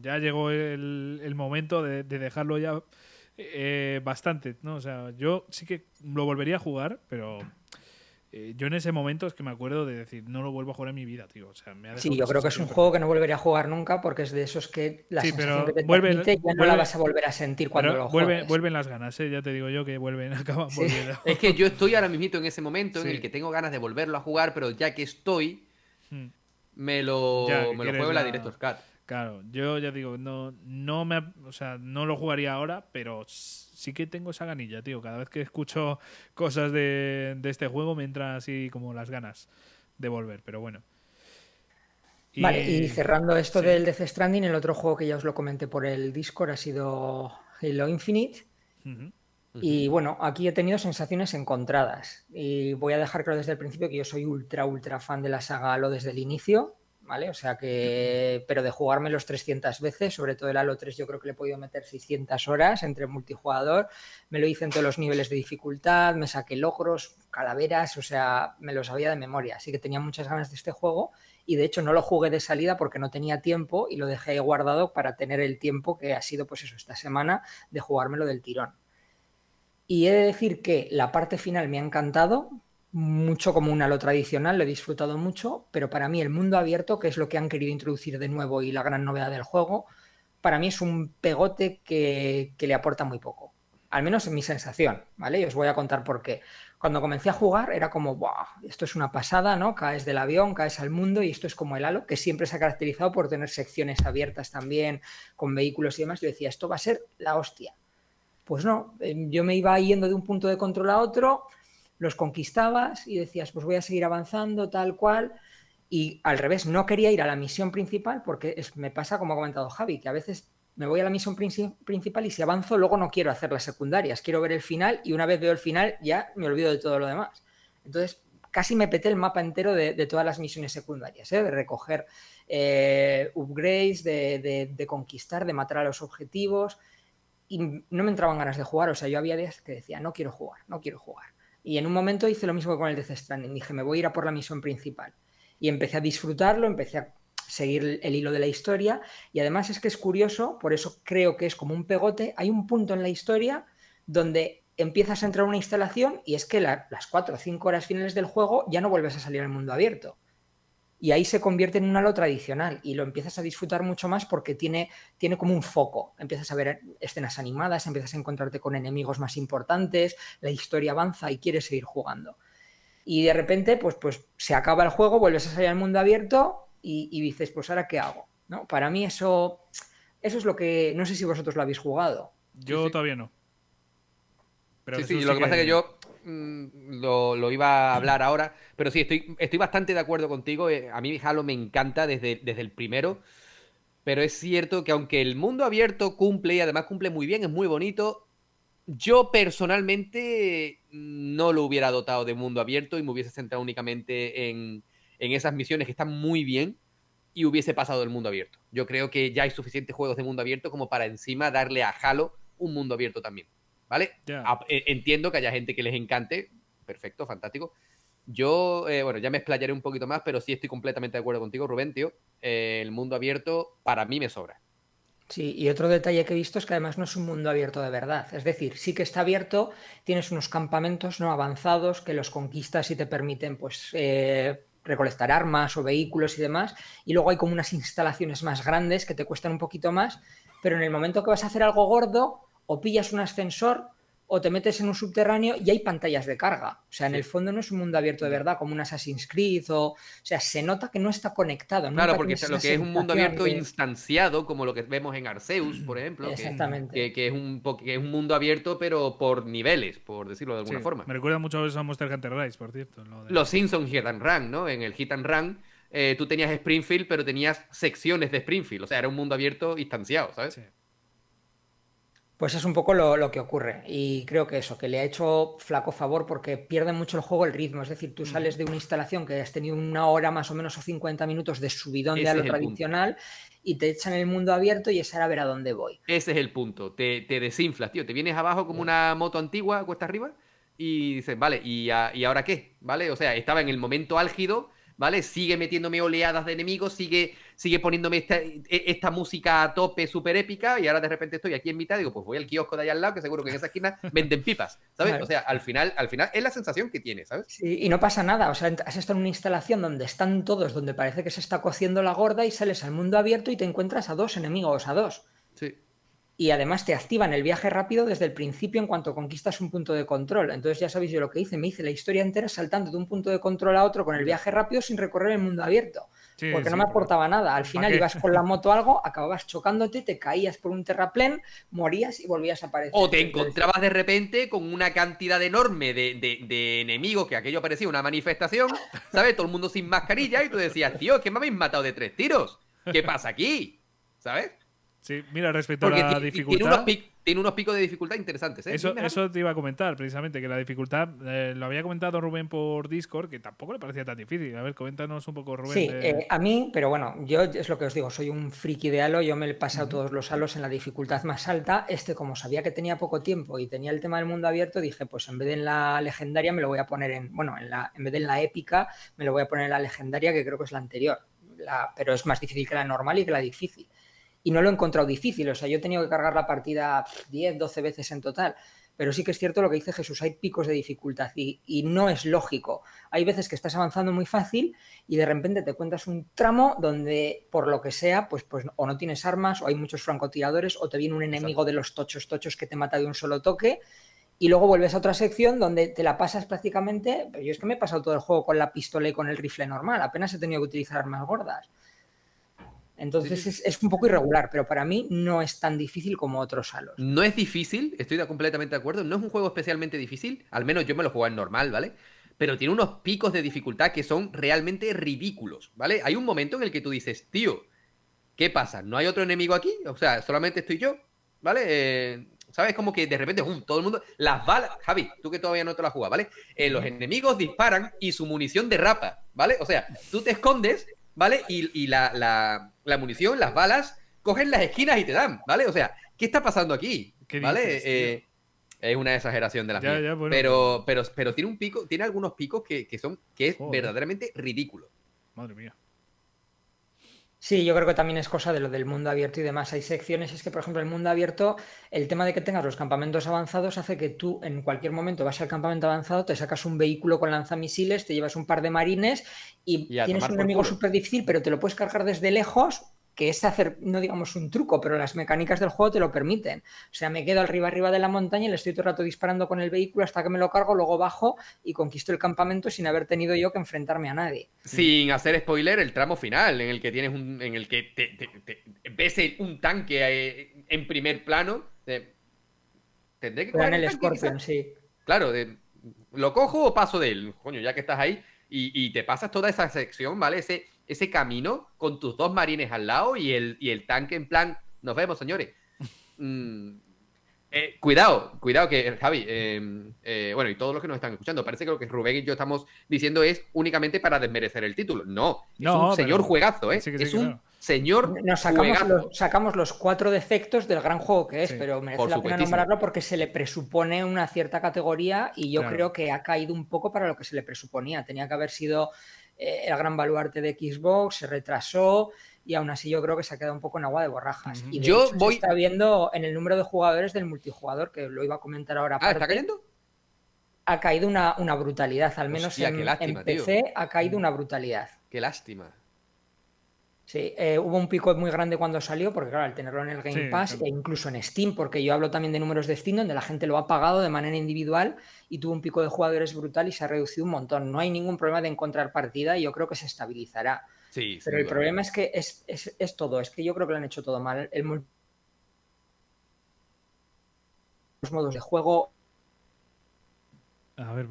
ya llegó el, momento de, dejarlo ya eh, bastante, ¿no? O sea, yo sí que lo volvería a jugar, pero eh, yo en ese momento es que me acuerdo de decir, no lo vuelvo a jugar en mi vida, tío. O sea, me sí, yo creo que es un juego que no volvería a jugar nunca porque es de esos que la sensación que te vuelve, ya no la vas a volver a sentir cuando lo vuelve, Vuelven las ganas, ¿eh? ya te digo yo que vuelven, acaban volviendo. Es que yo estoy ahora mismo en ese momento en el que tengo ganas de volverlo a jugar, pero ya que estoy, hmm. me lo, me lo juego en la Director's Cut. Claro, yo ya digo, no, no me, o sea, no lo jugaría ahora, pero sí que tengo esa ganilla, tío. Cada vez que escucho cosas de, este juego me entra así como las ganas de volver, pero bueno. Vale, y cerrando esto del Death Stranding, el otro juego que ya os lo comenté por el Discord ha sido Halo Infinite. Y bueno, aquí he tenido sensaciones encontradas. Y voy a dejar claro desde el principio que yo soy ultra, ultra fan de la saga Halo desde el inicio. O sea que, pero de jugarme los 300 veces, sobre todo el Halo 3 yo creo que le he podido meter 600 horas entre multijugador, me lo hice en todos los niveles de dificultad, me saqué logros, calaveras, o sea, me lo sabía de memoria, así que tenía muchas ganas de este juego y de hecho no lo jugué de salida porque no tenía tiempo y lo dejé guardado para tener el tiempo que ha sido pues eso, esta semana de jugármelo del tirón. Y he de decir que la parte final me ha encantado, mucho como un halo tradicional, lo he disfrutado mucho, pero para mí el mundo abierto, que es lo que han querido introducir de nuevo y la gran novedad del juego, para mí es un pegote que, le aporta muy poco. Al menos en mi sensación, ¿vale? Y os voy a contar por qué. Cuando comencé a jugar era como, wow, esto es una pasada, ¿no? Caes del avión, caes al mundo y esto es como el halo, que siempre se ha caracterizado por tener secciones abiertas también, con vehículos y demás. Yo decía, esto va a ser la hostia. Pues no, eh, yo me iba yendo de un punto de control a otro, los conquistabas y decías, pues voy a seguir avanzando tal cual. Y al revés, no quería ir a la misión principal porque es, me pasa como ha comentado Javi, que a veces me voy a la misión principal y si avanzo luego no quiero hacer las secundarias, quiero ver el final y una vez veo el final ya me olvido de todo lo demás. Entonces casi me peté el mapa entero de, todas las misiones secundarias, ¿eh? de recoger eh, upgrades, de, de, conquistar, de matar a los objetivos y no me entraban ganas de jugar, o sea, yo había días que decía, no quiero jugar, no quiero jugar. Y en un momento hice lo mismo con el Death Stranding. Dije, me voy a ir a por la misión principal. Y empecé a disfrutarlo, empecé a seguir el hilo de la historia. Y además es que es curioso, por eso creo que es como un pegote. Hay un punto en la historia donde empiezas a entrar a una instalación y es que las cuatro o cinco horas finales del juego ya no vuelves a salir al mundo abierto. Y ahí se convierte en un halo tradicional y lo empiezas a disfrutar mucho más porque tiene, tiene como un foco. Empiezas a ver escenas animadas, empiezas a encontrarte con enemigos más importantes, la historia avanza y quieres seguir jugando. Y de repente, pues, pues se acaba el juego, vuelves a salir al mundo abierto y, dices, pues ahora qué hago. ¿No? Para mí eso, eso es lo que, no sé si vosotros lo habéis jugado. Yo todavía no. Pero sí, sí, lo que pasa es que yo Mm, lo, iba a hablar ahora, pero sí, estoy, bastante de acuerdo contigo. Eh, a mí Halo me encanta desde, desde el primero, pero es cierto que aunque el mundo abierto cumple y además cumple muy bien, es muy bonito, yo personalmente no lo hubiera dotado de mundo abierto y me hubiese centrado únicamente en, en esas misiones que están muy bien y hubiese pasado el mundo abierto. Yo creo que ya hay suficientes juegos de mundo abierto como para encima darle a Halo un mundo abierto también. ¿Vale? E, entiendo que haya gente que les encante, perfecto, fantástico. Yo, eh, bueno, ya me explayaré un poquito más, pero sí estoy completamente de acuerdo contigo, Rubén, tío. Eh, el mundo abierto para mí me sobra. Sí, y otro detalle que he visto es que además no es un mundo abierto de verdad. Es decir, sí que está abierto, tienes unos campamentos no avanzados que los conquistas y te permiten, pues, eh, recolectar armas o vehículos y demás. Y luego hay como unas instalaciones más grandes que te cuestan un poquito más, pero en el momento que vas a hacer algo gordo, o pillas un ascensor o te metes en un subterráneo y hay pantallas de carga. O sea, en el fondo no es un mundo abierto de verdad, como un Assassin's Creed, o, o sea, se nota que no está conectado. Claro, porque lo que es un mundo abierto instanciado, como lo que vemos en Arceus, por ejemplo. Exactamente. Que, es un, que es un mundo abierto, pero por niveles, por decirlo de alguna forma. Me recuerda mucho a eso a Monster Hunter Rise, por cierto. Los Simpsons Hit and Run, ¿no? En el Hit and Run. Eh, tú tenías Springfield, pero tenías secciones de Springfield. O sea, era un mundo abierto instanciado, ¿sabes? Sí. Pues es un poco lo, que ocurre. Y creo que eso, que le ha hecho flaco favor porque pierde mucho el juego el ritmo. Es decir, tú sales de una instalación que has tenido una hora más o menos o 50 minutos de subidón de a lo tradicional y te echan el mundo abierto y es ahora a ver a dónde voy. Ese es el punto. Te, desinflas, tío. Te vienes abajo como una moto antigua, cuesta arriba, y dices, vale, ¿y, ¿y ahora qué? ¿Vale? O sea, estaba en el momento álgido ¿vale? Sigue metiéndome oleadas de enemigos, sigue, sigue poniéndome e, esta, música a tope súper épica y ahora de repente estoy aquí en mitad y digo, pues voy al kiosco de allá al lado que seguro que en esa esquina venden pipas, ¿sabes? O sea, al final, al final es la sensación que tiene, ¿sabes? Sí, y no pasa nada, o sea, has estado en una instalación donde están todos, donde parece que se está cociendo la gorda y sales al mundo abierto y te encuentras a dos enemigos, a dos. Sí y además te activan el viaje rápido desde el principio en cuanto conquistas un punto de control. Entonces ya sabéis yo lo que hice, me hice la historia entera saltando de un punto de control a otro con el viaje rápido sin recorrer el mundo abierto. porque no me aportaba nada. Al final ibas con la moto algo, acababas chocándote, te caías por un terraplén, morías y volvías a aparecer. O te encontrabas de repente con una cantidad enorme de, de enemigos que aquello parecía una manifestación, ¿sabes? Todo el mundo sin mascarilla y tú decías, tío, que me habéis matado de tres tiros. ¿Qué pasa aquí? ¿Sabes? Sí, mira, respecto a la dificultad. Tiene unos, picos de dificultad interesantes. ¿eh? Eso, eso te iba a comentar, precisamente, que la dificultad, eh, lo había comentado Rubén por Discord, que tampoco le parecía tan difícil. A ver, coméntanos un poco, Rubén. Sí, eh, a mí, pero bueno, yo es lo que os digo, soy un friki de Halo, yo me he pasado todos los Halos en la dificultad más alta. Este, como sabía que tenía poco tiempo y tenía el tema del mundo abierto, dije, pues en vez de en la legendaria me lo voy a poner en, bueno, en, la, en vez de en la épica, me lo voy a poner en la legendaria, que creo que es la anterior. La, pero es más difícil que la normal y que la difícil y no lo he encontrado difícil. O sea, yo he tenido que cargar la partida 10, 12 veces en total. Pero sí que es cierto lo que dice Jesús, hay picos de dificultad y, no es lógico. Hay veces que estás avanzando muy fácil y de repente te cuentas un tramo donde, por lo que sea, pues, pues o no tienes armas, o hay muchos francotiradores, o te viene un enemigo de los tochos tochos que te mata de un solo toque. Y luego vuelves a otra sección donde te la pasas prácticamente. Pero yo es que me he pasado todo el juego con la pistola y con el rifle normal. Apenas he tenido que utilizar armas gordas. Entonces Es, un poco irregular, pero para mí no es tan difícil como otros Halos. No es difícil, estoy completamente de acuerdo. No es un juego especialmente difícil, al menos yo me lo juego en normal, ¿vale? Pero tiene unos picos de dificultad que son realmente ridículos, ¿vale? Hay un momento en el que tú dices, tío, ¿qué pasa? ¿No hay otro enemigo aquí? O sea, solamente estoy yo, ¿vale? Eh, ¿Sabes? Como que de repente, todo el mundo. Las balas. Javi, tú que todavía no te la jugas, ¿vale? Eh, los enemigos disparan y su munición derrapa, ¿vale? O sea, tú te escondes ¿vale? Y, la, munición, las balas, cogen las esquinas y te dan, ¿vale? O sea, ¿qué está pasando aquí? ¿Vale? Eh, es una exageración de las pero, pero, pero tiene un pico, tiene algunos picos que, son, que es verdaderamente ridículo. Madre mía. Sí, yo creo que también es cosa de lo del mundo abierto y demás. Hay secciones, es que por ejemplo el mundo abierto, el tema de que tengas los campamentos avanzados hace que tú en cualquier momento vas al campamento avanzado, te sacas un vehículo con lanzamisiles, te llevas un par de marines y, tienes un enemigo súper difícil, pero te lo puedes cargar desde lejos que es hacer, no digamos un truco, pero las mecánicas del juego te lo permiten. O sea, me quedo arriba arriba de la montaña y le estoy todo el rato disparando con el vehículo hasta que me lo cargo, luego bajo y conquisto el campamento sin haber tenido yo que enfrentarme a nadie. Sin hacer spoiler, el tramo final, en el que tienes un, en el que te, ves un tanque eh, en primer plano. tendré que coger el Scorpion, sí. Claro, ¿lo cojo o paso de él? Coño, ya que estás ahí y, y te pasas toda esa sección, ¿vale? Ese ese camino con tus dos marines al lado y el, y el tanque en plan, nos vemos, señores. Mm, eh, cuidado, cuidado que Javi, em, eh, bueno, y todos los que nos están escuchando, parece que lo que Rubén y yo estamos diciendo es únicamente para desmerecer el título. No, es un señor juegazo, ¿eh? es un señor Nos sacamos los, sacamos los, cuatro defectos del gran juego que es, pero merece la pena nombrarlo porque se le presupone una cierta categoría y yo creo que ha caído un poco para lo que se le presuponía. Tenía que haber sido eh, el gran baluarte de Xbox, se retrasó y aún así yo creo que se ha quedado un poco en agua de borrajas. Y yo voy... se está viendo en el número de jugadores del multijugador, que lo iba a comentar ahora. Ah, ¿está cayendo? Ha caído una, brutalidad, al menos en, PC ha caído una brutalidad. Qué lástima. Sí, eh, hubo un pico muy grande cuando salió, porque claro, al tenerlo en el Game Pass e incluso en Steam, porque yo hablo también de números de Steam donde la gente lo ha pagado de manera individual y tuvo un pico de jugadores brutal y se ha reducido un montón. No hay ningún problema de encontrar partida y yo creo que se estabilizará. Sí, Pero el problema es que es, todo, es que yo creo que lo han hecho todo mal. El los modos de juego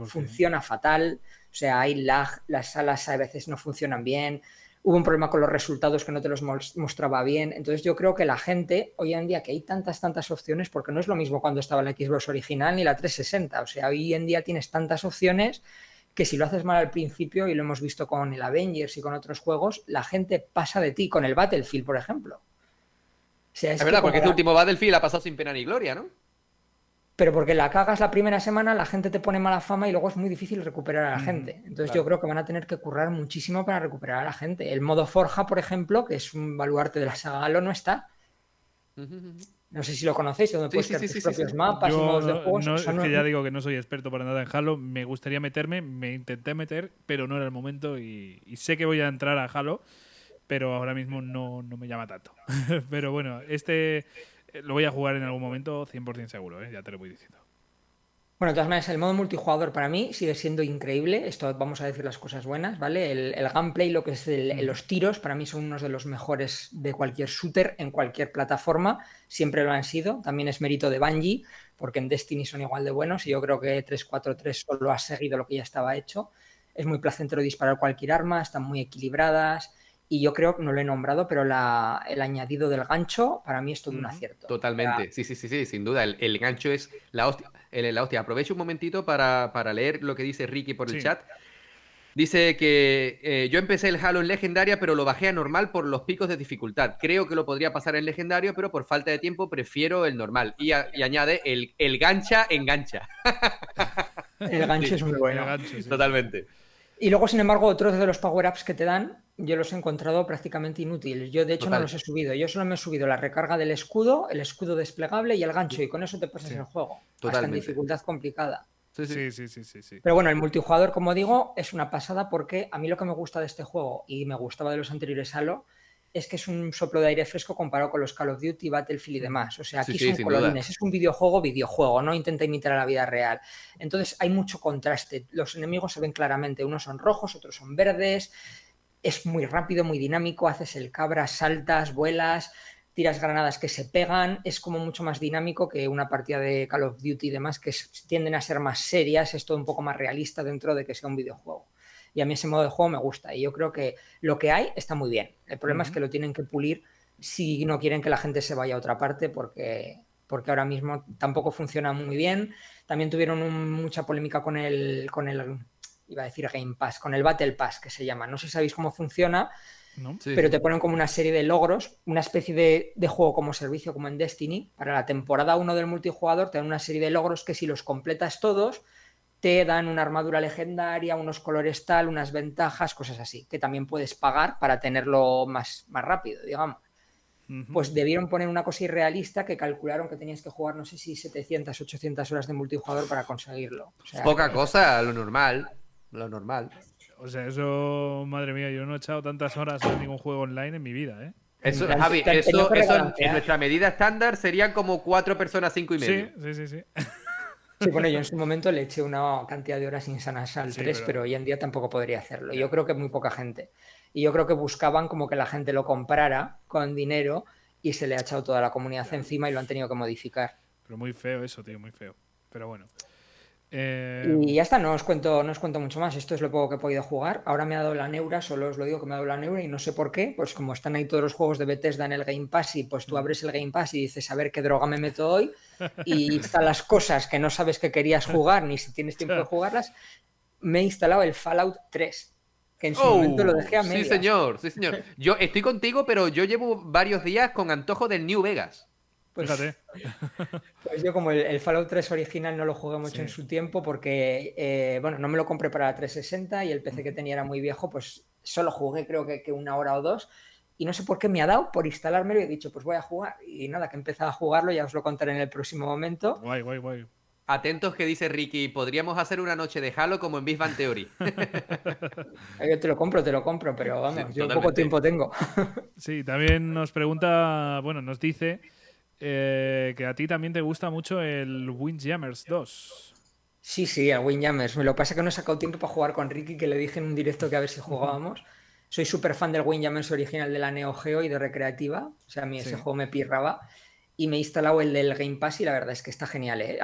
funciona fatal, o sea, hay lag, las salas a veces no funcionan bien hubo un problema con los resultados que no te los mostraba bien. Entonces yo creo que la gente, hoy en día que hay tantas, tantas opciones, porque no es lo mismo cuando estaba la Xbox original ni la 360, o sea, hoy en día tienes tantas opciones que si lo haces mal al principio, y lo hemos visto con el Avengers y con otros juegos, la gente pasa de ti, con el Battlefield, por ejemplo. es, verdad, porque este último Battlefield ha pasado sin pena ni gloria, ¿no? Pero porque la cagas la primera semana, la gente te pone mala fama y luego es muy difícil recuperar a la gente. Entonces yo creo que van a tener que currar muchísimo para recuperar a la gente. El modo Forja, por ejemplo, que es un baluarte de la saga Halo, no está. No sé si lo conocéis, donde puedes crear tus propios mapas y modos de juegos. No, es que ya digo que no soy experto para nada en Halo. Me gustaría meterme, me intenté meter, pero no era el momento y, y sé que voy a entrar a Halo, pero ahora mismo no, no me llama tanto. pero bueno, este lo voy a jugar en algún momento 100% seguro, ¿eh? ya te lo voy diciendo. Bueno, de todas maneras, el modo multijugador para mí sigue siendo increíble. Esto vamos a decir las cosas buenas, ¿vale? El, gameplay, lo que es los tiros, para mí son unos de los mejores de cualquier shooter en cualquier plataforma. Siempre lo han sido. También es mérito de Bungie, porque en Destiny son igual de buenos y yo creo que 343 solo ha seguido lo que ya estaba hecho. Es muy placentero disparar cualquier arma, están muy equilibradas. Y yo creo, no lo he nombrado, pero el añadido del gancho para mí es todo un acierto. Totalmente, sí, sí, sí, sí, sin duda. El, gancho es la hostia. El, la hostia. Aprovecho un momentito para, leer lo que dice Ricky por el chat. Dice que eh, yo empecé el Halo en legendaria, pero lo bajé a normal por los picos de dificultad. Creo que lo podría pasar en legendario, pero por falta de tiempo prefiero el normal. Y, añade, el, el, gancha engancha. El gancho es muy bueno. Totalmente. Y luego, sin embargo, otros de los power-ups que te dan, yo los he encontrado prácticamente inútiles. Yo, de hecho, no los he subido. Yo solo me he subido la recarga del escudo, el escudo desplegable y el gancho, y con eso te pasas el juego. Totalmente. Hasta en dificultad complicada. Sí sí. sí, sí, sí, Pero bueno, el multijugador, como digo, es una pasada porque a mí lo que me gusta de este juego y me gustaba de los anteriores Halo es que es un soplo de aire fresco comparado con los Call of Duty, Battlefield y demás. O sea, aquí son colorines, es un videojuego, videojuego, no intenta imitar a la vida real. Entonces hay mucho contraste. Los enemigos se ven claramente, unos son rojos, otros son verdes. Es muy rápido, muy dinámico, haces el cabra, saltas, vuelas, tiras granadas que se pegan, es como mucho más dinámico que una partida de Call of Duty y demás, que tienden a ser más serias, es todo un poco más realista dentro de que sea un videojuego y a mí ese modo de juego me gusta. Y yo creo que lo que hay está muy bien. El problema es que lo tienen que pulir si no quieren que la gente se vaya a otra parte porque, porque ahora mismo tampoco funciona muy bien. También tuvieron mucha polémica con el, con el, iba a decir Game Pass, con el Battle Pass que se llama. No sé si sabéis cómo funciona, pero te ponen como una serie de logros, una especie de, de, juego como servicio como en Destiny. Para la temporada 1 del multijugador te dan una serie de logros que si los completas todos te dan una armadura legendaria, unos colores tal, unas ventajas, cosas así, que también puedes pagar para tenerlo más, más rápido, digamos. Pues debieron poner una cosa irrealista que calcularon que tenías que jugar, no sé si 700, 800 horas de multijugador para conseguirlo. Poca cosa, lo normal. Lo normal. O sea, eso, madre mía, yo no he echado tantas horas en ningún juego online en mi vida, ¿eh? Eso, Javi, eso, en nuestra medida estándar serían como cuatro personas, cinco y medio. Sí, sí, sí. Sí, bueno, yo en su momento le eché una cantidad de horas insanas al 3, pero... hoy en día tampoco podría hacerlo. Yo creo que muy poca gente. Y yo creo que buscaban como que la gente lo comprara con dinero y se le ha echado toda la comunidad encima y lo han tenido que modificar. Pero muy feo eso, tío, muy feo. Pero bueno. Eh, y ya está, no os, cuento, no os cuento mucho más. Esto es lo poco que he podido jugar. Ahora me ha dado la neura, solo os lo digo que me ha dado la neura y no sé por qué. Pues como están ahí todos los juegos de Bethesda en el Game Pass y pues tú mm. abres el Game Pass y dices a ver qué droga me meto hoy y están las cosas que no sabes que querías jugar ni si tienes tiempo de jugarlas. Me he instalado el Fallout 3 que en su momento lo dejé a medias. Sí, señor, sí, señor. Yo estoy contigo, pero yo llevo varios días con antojo del New Vegas. Pues, pues yo como el, Fallout 3 original no lo jugué mucho en su tiempo porque, eh, bueno, no me lo compré para la 360 y el PC que tenía era muy viejo, pues solo jugué creo que, que, una hora o dos y no sé por qué me ha dado por instalármelo y he dicho, pues voy a jugar. Y nada, que he empezado a jugarlo, ya os lo contaré en el próximo momento. Guay, guay, guay. Atentos que dice Ricky, podríamos hacer una noche de Halo como en Big Bang Theory. yo te lo compro, te lo compro, pero vamos, yo poco tiempo tengo. sí, también nos pregunta, bueno, nos dice eh, que a ti también te gusta mucho el Windjammers 2. Sí, sí, el Windjammers. Me lo pasa que no he sacado tiempo para jugar con Ricky, que le dije en un directo que a ver si jugábamos. Soy súper fan del Windjammers original de la Neo Geo y de Recreativa. O sea, a mí ese juego me pirraba y me he instalado el del Game Pass y la verdad es que está genial. ¿eh?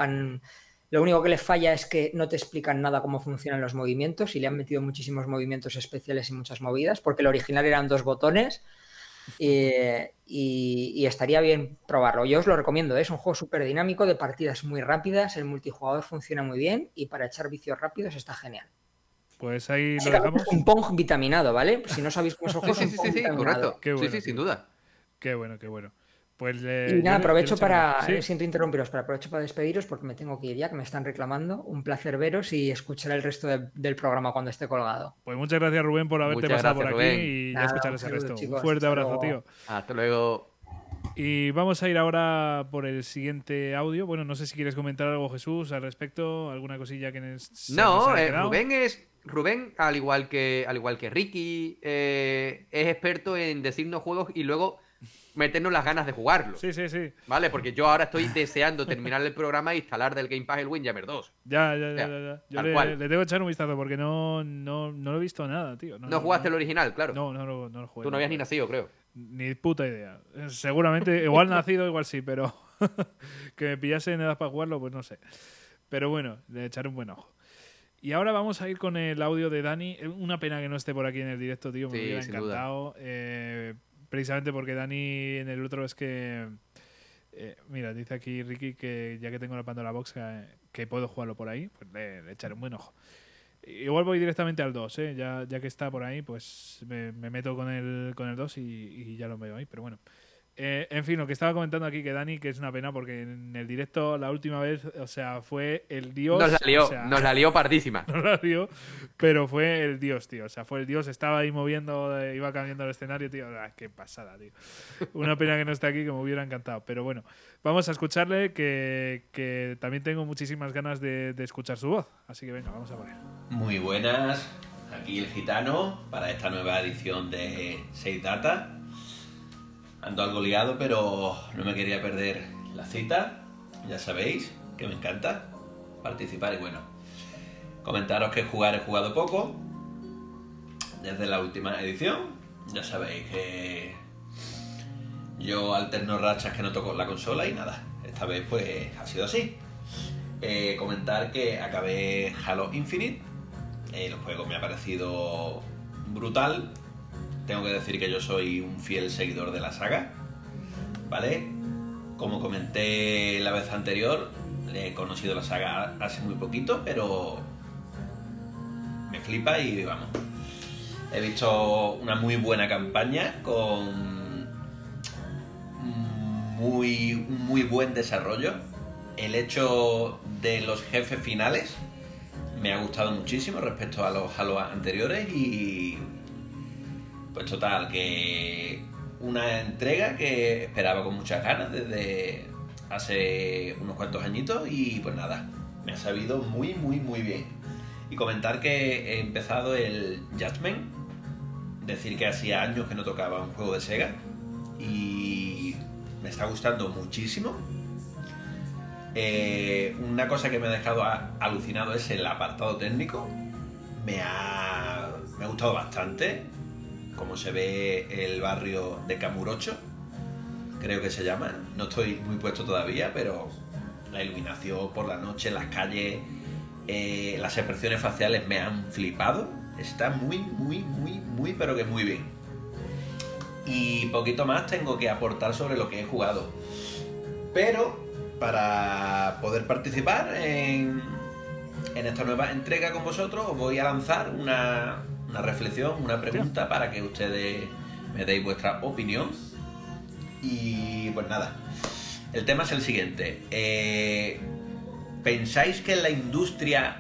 Lo único que le falla es que no te explican nada cómo funcionan los movimientos y le han metido muchísimos movimientos especiales y muchas movidas, porque el original eran dos botones y, estaría bien probarlo. Yo os lo recomiendo, ¿eh? es un juego súper dinámico, de partidas muy rápidas, el multijugador funciona muy bien y para echar vicios rápidos está genial. Pues ahí lo dejamos. Un Pong vitaminado, ¿vale? Si no sabéis cómo es un juego, sí, sí, sí, sí, correcto. sí, sí, sin duda. Qué bueno, qué bueno. Pues y nada, aprovecho para. Eh, siento interrumpiros, pero aprovecho para despediros porque me tengo que ir ya, que me están reclamando. Un placer veros y escuchar el resto del programa cuando esté colgado. Pues muchas gracias, Rubén, por haberte pasado por aquí y ya escuchar ese resto. un fuerte abrazo, tío. Hasta luego. Y vamos a ir ahora por el siguiente audio. Bueno, no sé si quieres comentar algo, Jesús, al respecto, alguna cosilla que nos. No, eh, Rubén es. Rubén, al igual que, al igual que Ricky, eh, es experto en decirnos juegos y luego meternos las ganas de jugarlo. Sí, sí, sí. ¿Vale? Porque yo ahora estoy deseando terminar el programa e instalar del Game Pass el Windjammer 2. Ya, ya, ya. ya, Yo le, le, tengo que echar un vistazo porque no, no, no lo he visto nada, tío. No, jugaste el original, claro. No, no, no, no lo jugué. Tú no habías ni nacido, creo. Ni puta idea. Seguramente, igual nacido, igual sí, pero que me pillase en edad para jugarlo, pues no sé. Pero bueno, le echaré un buen ojo. Y ahora vamos a ir con el audio de Dani. Una pena que no esté por aquí en el directo, tío. Me hubiera encantado. Eh, precisamente porque Dani en el otro es que. Eh, mira, dice aquí Ricky que ya que tengo la Pandora Box, que, puedo jugarlo por ahí, pues le, echaré un buen ojo. Igual voy directamente al 2, ¿eh? ya, ya que está por ahí, pues me, meto con el, con el 2 y, y ya lo veo ahí, pero bueno. Eh, en fin, lo que estaba comentando aquí que Dani, que es una pena porque en el directo la última vez, o sea, fue el dios. Nos la lió, nos la lió pardísima. Nos la lió, pero fue el dios, tío. O sea, fue el dios, estaba ahí moviendo, eh, iba cambiando el escenario, tío. Ah, qué pasada, tío. Una pena que no esté aquí, que me hubiera encantado. Pero bueno, vamos a escucharle, que, que también tengo muchísimas ganas de, de escuchar su voz. Así que venga, vamos a poner. Muy buenas, aquí el gitano para esta nueva edición de 6 Data Ando algo liado, pero no me quería perder la cita. Ya sabéis que me encanta participar y bueno, comentaros que jugar he jugado poco desde la última edición. Ya sabéis que yo alterno rachas que no toco la consola y nada, esta vez pues ha sido así. Eh, comentar que acabé Halo Infinite. El juego me ha parecido brutal, tengo que decir que yo soy un fiel seguidor de la saga, ¿vale? Como comenté la vez anterior, he conocido la saga hace muy poquito, pero me flipa y vamos. He visto una muy buena campaña con muy, muy buen desarrollo. El hecho de los jefes finales me ha gustado muchísimo respecto a los, a los anteriores y pues total, que una entrega que esperaba con muchas ganas desde hace unos cuantos añitos y pues nada, me ha sabido muy, muy, muy bien. Y comentar que he empezado el Judgment, decir que hacía años que no tocaba un juego de Sega y me está gustando muchísimo. Eh, una cosa que me ha dejado alucinado es el apartado técnico. Me ha, me ha gustado bastante como se ve el barrio de Camurocho, creo que se llama. No estoy muy puesto todavía, pero la iluminación por la noche, las calles, eh, las expresiones faciales me han flipado. Está muy, muy, muy, muy, pero que muy bien. Y poquito más tengo que aportar sobre lo que he jugado. Pero para poder participar en, en esta nueva entrega con vosotros, os voy a lanzar una, una reflexión, una pregunta para que ustedes me deis vuestra opinión. Y pues nada, el tema es el siguiente. Eh, ¿Pensáis que en la industria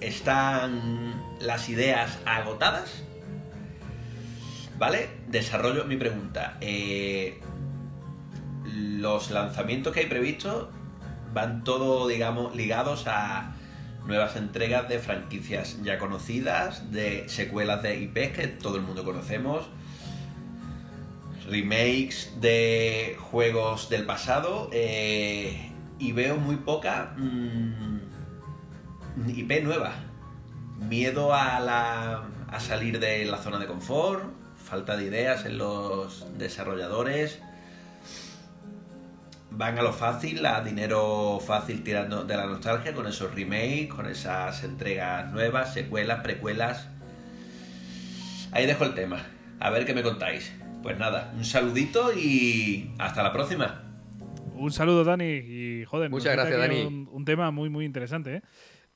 están las ideas agotadas? ¿Vale? Desarrollo mi pregunta. Eh, los lanzamientos que hay previstos van todo, digamos, ligados a nuevas entregas de franquicias ya conocidas, de secuelas de IPs que todo el mundo conocemos, remakes de juegos del pasado eh, y veo muy poca mm, IP nueva. Miedo a, la, a salir de la zona de confort, falta de ideas en los desarrolladores van a lo fácil, a dinero fácil tirando de la nostalgia con esos remakes, con esas entregas nuevas, secuelas, precuelas. Ahí dejo el tema. A ver qué me contáis. Pues nada, un saludito y hasta la próxima. Un saludo, Dani. Y joder, muchas gracias, Dani. Un, tema muy, muy interesante. ¿eh?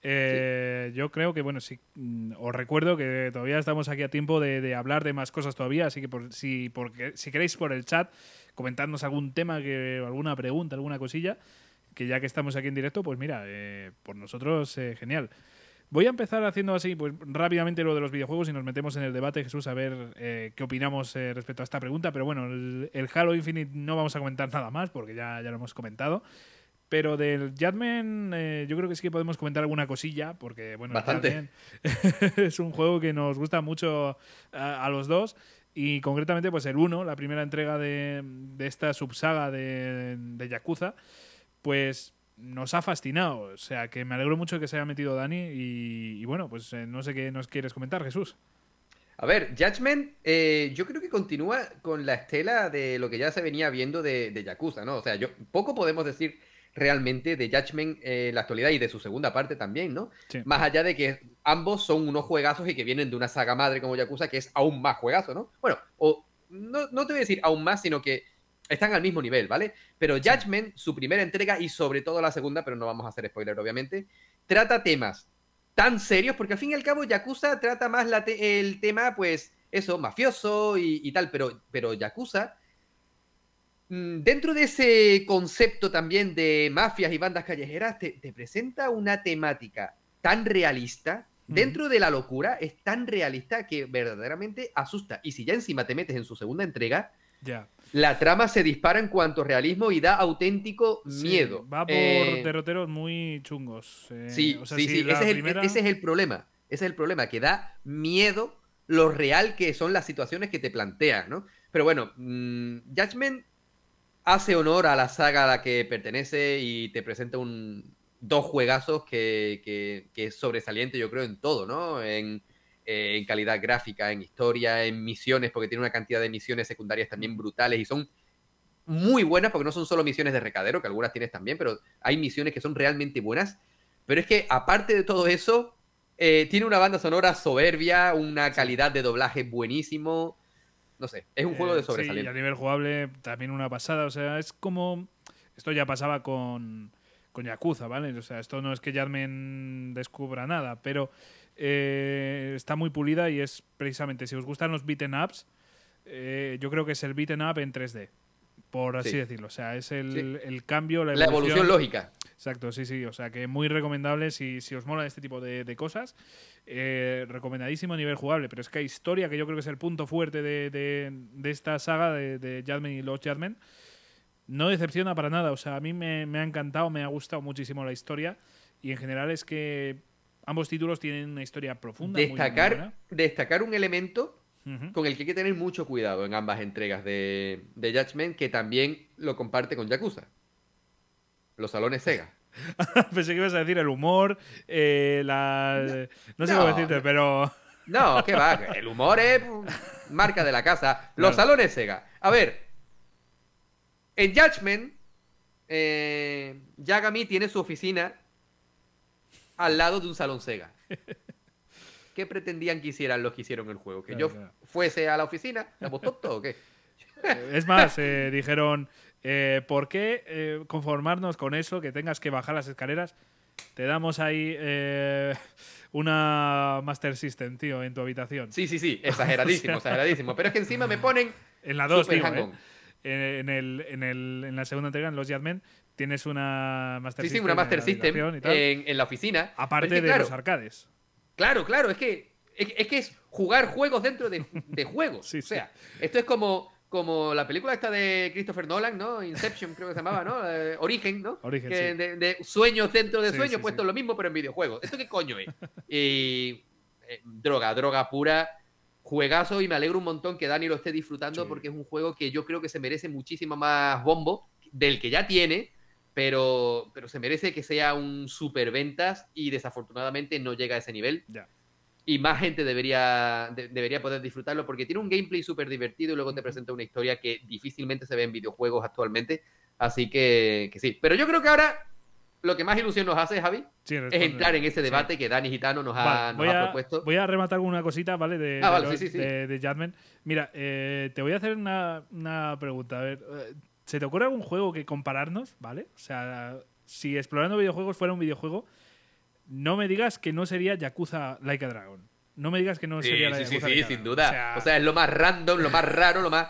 Eh, yo creo que, bueno, sí, mm, os recuerdo que todavía estamos aquí a tiempo de, hablar de más cosas todavía, así que por, si, porque, si queréis por el chat comentarnos algún tema, que, alguna pregunta, alguna cosilla, que ya que estamos aquí en directo, pues mira, eh, por nosotros eh, genial. Voy a empezar haciendo así, pues rápidamente lo de los videojuegos y nos metemos en el debate, Jesús, a ver eh, qué opinamos respecto a esta pregunta. Pero bueno, el, Halo Infinite no vamos a comentar nada más porque ya, ya lo hemos comentado. Pero del Jadman, yo creo que sí que podemos comentar alguna cosilla, porque bueno, Bastante. es un juego que nos gusta mucho a los dos y concretamente, pues el 1, la primera entrega de, esta subsaga de, de, Yakuza, pues nos ha fascinado. O sea, que me alegro mucho que se haya metido Dani. Y, bueno, pues eh, no sé qué nos quieres comentar, Jesús. A ver, Judgment, eh, yo creo que continúa con la estela de lo que ya se venía viendo de, de Yakuza, ¿no? O sea, yo poco podemos decir realmente de Judgment en la actualidad y de su segunda parte también, ¿no? Más allá de que ambos son unos juegazos y que vienen de una saga madre como Yakuza, que es aún más juegazo, ¿no? Bueno, o no, no te voy a decir aún más, sino que están al mismo nivel, ¿vale? Pero Judgment, su primera entrega y sobre todo la segunda, pero no vamos a hacer spoiler, obviamente, trata temas tan serios, porque al fin y al cabo Yakuza trata más el tema, pues, eso, mafioso y, y tal, pero, pero Yakuza dentro de ese concepto también de mafias y bandas callejeras, te, presenta una temática tan realista, dentro de la locura, es tan realista que verdaderamente asusta. Y si ya encima te metes en su segunda entrega, la trama se dispara en cuanto a realismo y da auténtico miedo. va por eh, derroteros muy chungos. Eh, sí, sí, sí. Ese, es el, problema. Ese es el problema, que da miedo lo real que son las situaciones que te plantean, ¿no? Pero bueno, mm, Judgment hace honor a la saga a la que pertenece y te presenta un, dos juegazos que, que, es sobresaliente, yo creo, en todo, ¿no? En, en, calidad gráfica, en historia, en misiones, porque tiene una cantidad de misiones secundarias también brutales y son muy buenas, porque no son solo misiones de recadero, que algunas tienes también, pero hay misiones que son realmente buenas. Pero es que, aparte de todo eso, eh, tiene una banda sonora soberbia, una calidad de doblaje buenísimo no sé, es un juego de eh, sobresaliente. Sí, a nivel jugable también una pasada, o sea, es como... Esto ya pasaba con, con Yakuza, ¿vale? O sea, esto no es que Jarmen descubra nada, pero eh, está muy pulida y es precisamente, si os gustan los beaten ups, eh, yo creo que es el beaten up en 3D, por así decirlo. O sea, es el, cambio, la evolución. lógica. Exacto, sí, sí. O sea que muy recomendable si, si os mola este tipo de, cosas. Eh, recomendadísimo a nivel jugable. Pero es que hay historia, que yo creo que es el punto fuerte de, de, esta saga de, de Jadman y los Jadmen. No decepciona para nada. O sea, a mí me, ha encantado, me ha gustado muchísimo la historia. Y en general es que ambos títulos tienen una historia profunda. Destacar, destacar un elemento con el que hay que tener mucho cuidado en ambas entregas de, de Judgment, que también lo comparte con Yakuza. Los salones Sega. Pensé que ibas a decir el humor, eh, la... No sé cómo decirte, pero... No, qué va. El humor es marca de la casa. Los salones Sega. A ver, en Judgment, eh, Yagami tiene su oficina al lado de un salón Sega. ¿Qué pretendían que hicieran los que hicieron el juego? ¿Que yo fuese a la oficina? ¿Estamos tontos o qué? Es más, eh, dijeron, eh, ¿por qué eh, conformarnos con eso, que tengas que bajar las escaleras? Te damos ahí una Master System, tío, en tu habitación. Sí, sí, sí, exageradísimo, exageradísimo. Pero es que encima me ponen... En la 2, digo, en, el, en, el, en la segunda entrega, en los Yadmen, tienes una Master System. Sí, sí, una Master System en, la oficina. Aparte de los arcades. Claro, claro, es que es, que es jugar juegos dentro de, juegos. o sea, esto es como, como la película esta de Christopher Nolan, ¿no? Inception creo que se llamaba, ¿no? Eh, Origen, ¿no? Origen, de, sueños dentro de sueños, puesto lo mismo pero en videojuegos. ¿Esto qué coño es? Y eh, droga, droga pura, juegazo y me alegro un montón que Dani lo esté disfrutando porque es un juego que yo creo que se merece muchísimo más bombo del que ya tiene pero, pero se merece que sea un super ventas y desafortunadamente no llega a ese nivel. Y más gente debería, debería poder disfrutarlo porque tiene un gameplay súper divertido y luego te presenta una historia que difícilmente se ve en videojuegos actualmente. Así que, que sí. Pero yo creo que ahora lo que más ilusión nos hace, Javi, es entrar en ese debate que Dani Gitano nos, ha, propuesto. Voy a rematar una cosita, ¿vale? De, ah, de, Mira, eh, te voy a hacer una, una pregunta. A ver, eh, ¿Se te ocurre algún juego que compararnos, ¿vale? O sea, si explorando videojuegos fuera un videojuego, no me digas que no sería Yakuza Like a Dragon. No me digas que no sería sí, Yakuza Sí, sí, sin duda. O sea, es lo más random, lo más raro, lo más.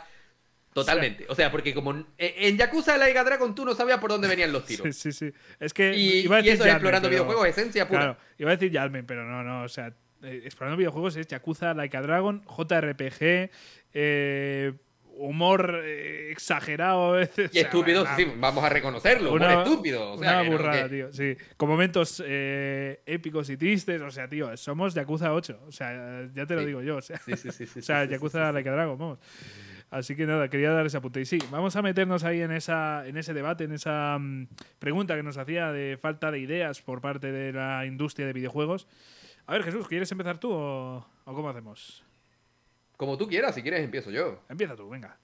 Totalmente. O sea, porque como en Yakuza Like a Dragon tú no sabías por dónde venían los tiros. Sí, sí, sí. Es que. Y, iba a decir eso es explorando videojuegos, esencia pura. Claro, iba a decir Yalmen, pero no, no. O sea, eh, explorando videojuegos es Yakuza Like a Dragon, JRPG, eh, humor eh, exagerado a veces. Y estúpido, sí, vamos a reconocerlo, una, estúpido. una burrada, tío, sí. Con momentos eh, épicos y tristes, o sea, tío, somos Yakuza 8, o sea, ya te lo digo yo, o sea, sí, sí, sí, o sea Yakuza Like a Dragon, vamos. Así que nada, quería dar ese apunte. Y sí, vamos a meternos ahí en, esa, en ese debate, en esa mm, pregunta que nos hacía de falta de ideas por parte de la industria de videojuegos. A ver, Jesús, ¿quieres empezar tú o cómo hacemos? Como tú quieras, si quieres empiezo yo. Empieza tú, venga.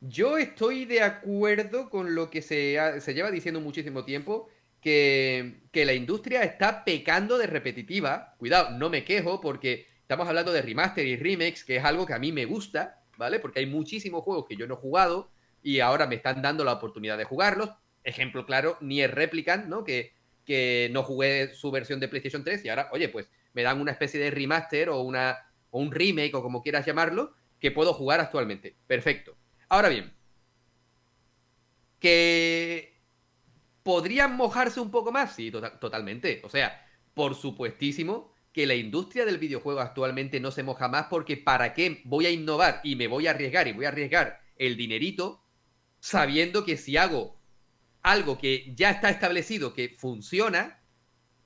Yo estoy de acuerdo con lo que se, se lleva diciendo muchísimo tiempo, que, que, la industria está pecando de repetitiva. Cuidado, no me quejo porque estamos hablando de remaster y remakes, que es algo que a mí me gusta, ¿vale? Porque hay muchísimos juegos que yo no he jugado y ahora me están dando la oportunidad de jugarlos. Ejemplo claro, Nier Replicant, ¿no? Que, que no jugué su versión de PlayStation 3 y ahora, oye, pues me dan una especie de remaster o una o un remake o como quieras llamarlo, que puedo jugar actualmente. Perfecto. Ahora bien, que podrían mojarse un poco más, sí, tota-, totalmente. O sea, por supuestísimo que la industria del videojuego actualmente no se moja más porque ¿para qué voy a innovar y me voy a arriesgar y voy a arriesgar el dinerito sabiendo que si hago algo que ya está establecido que funciona,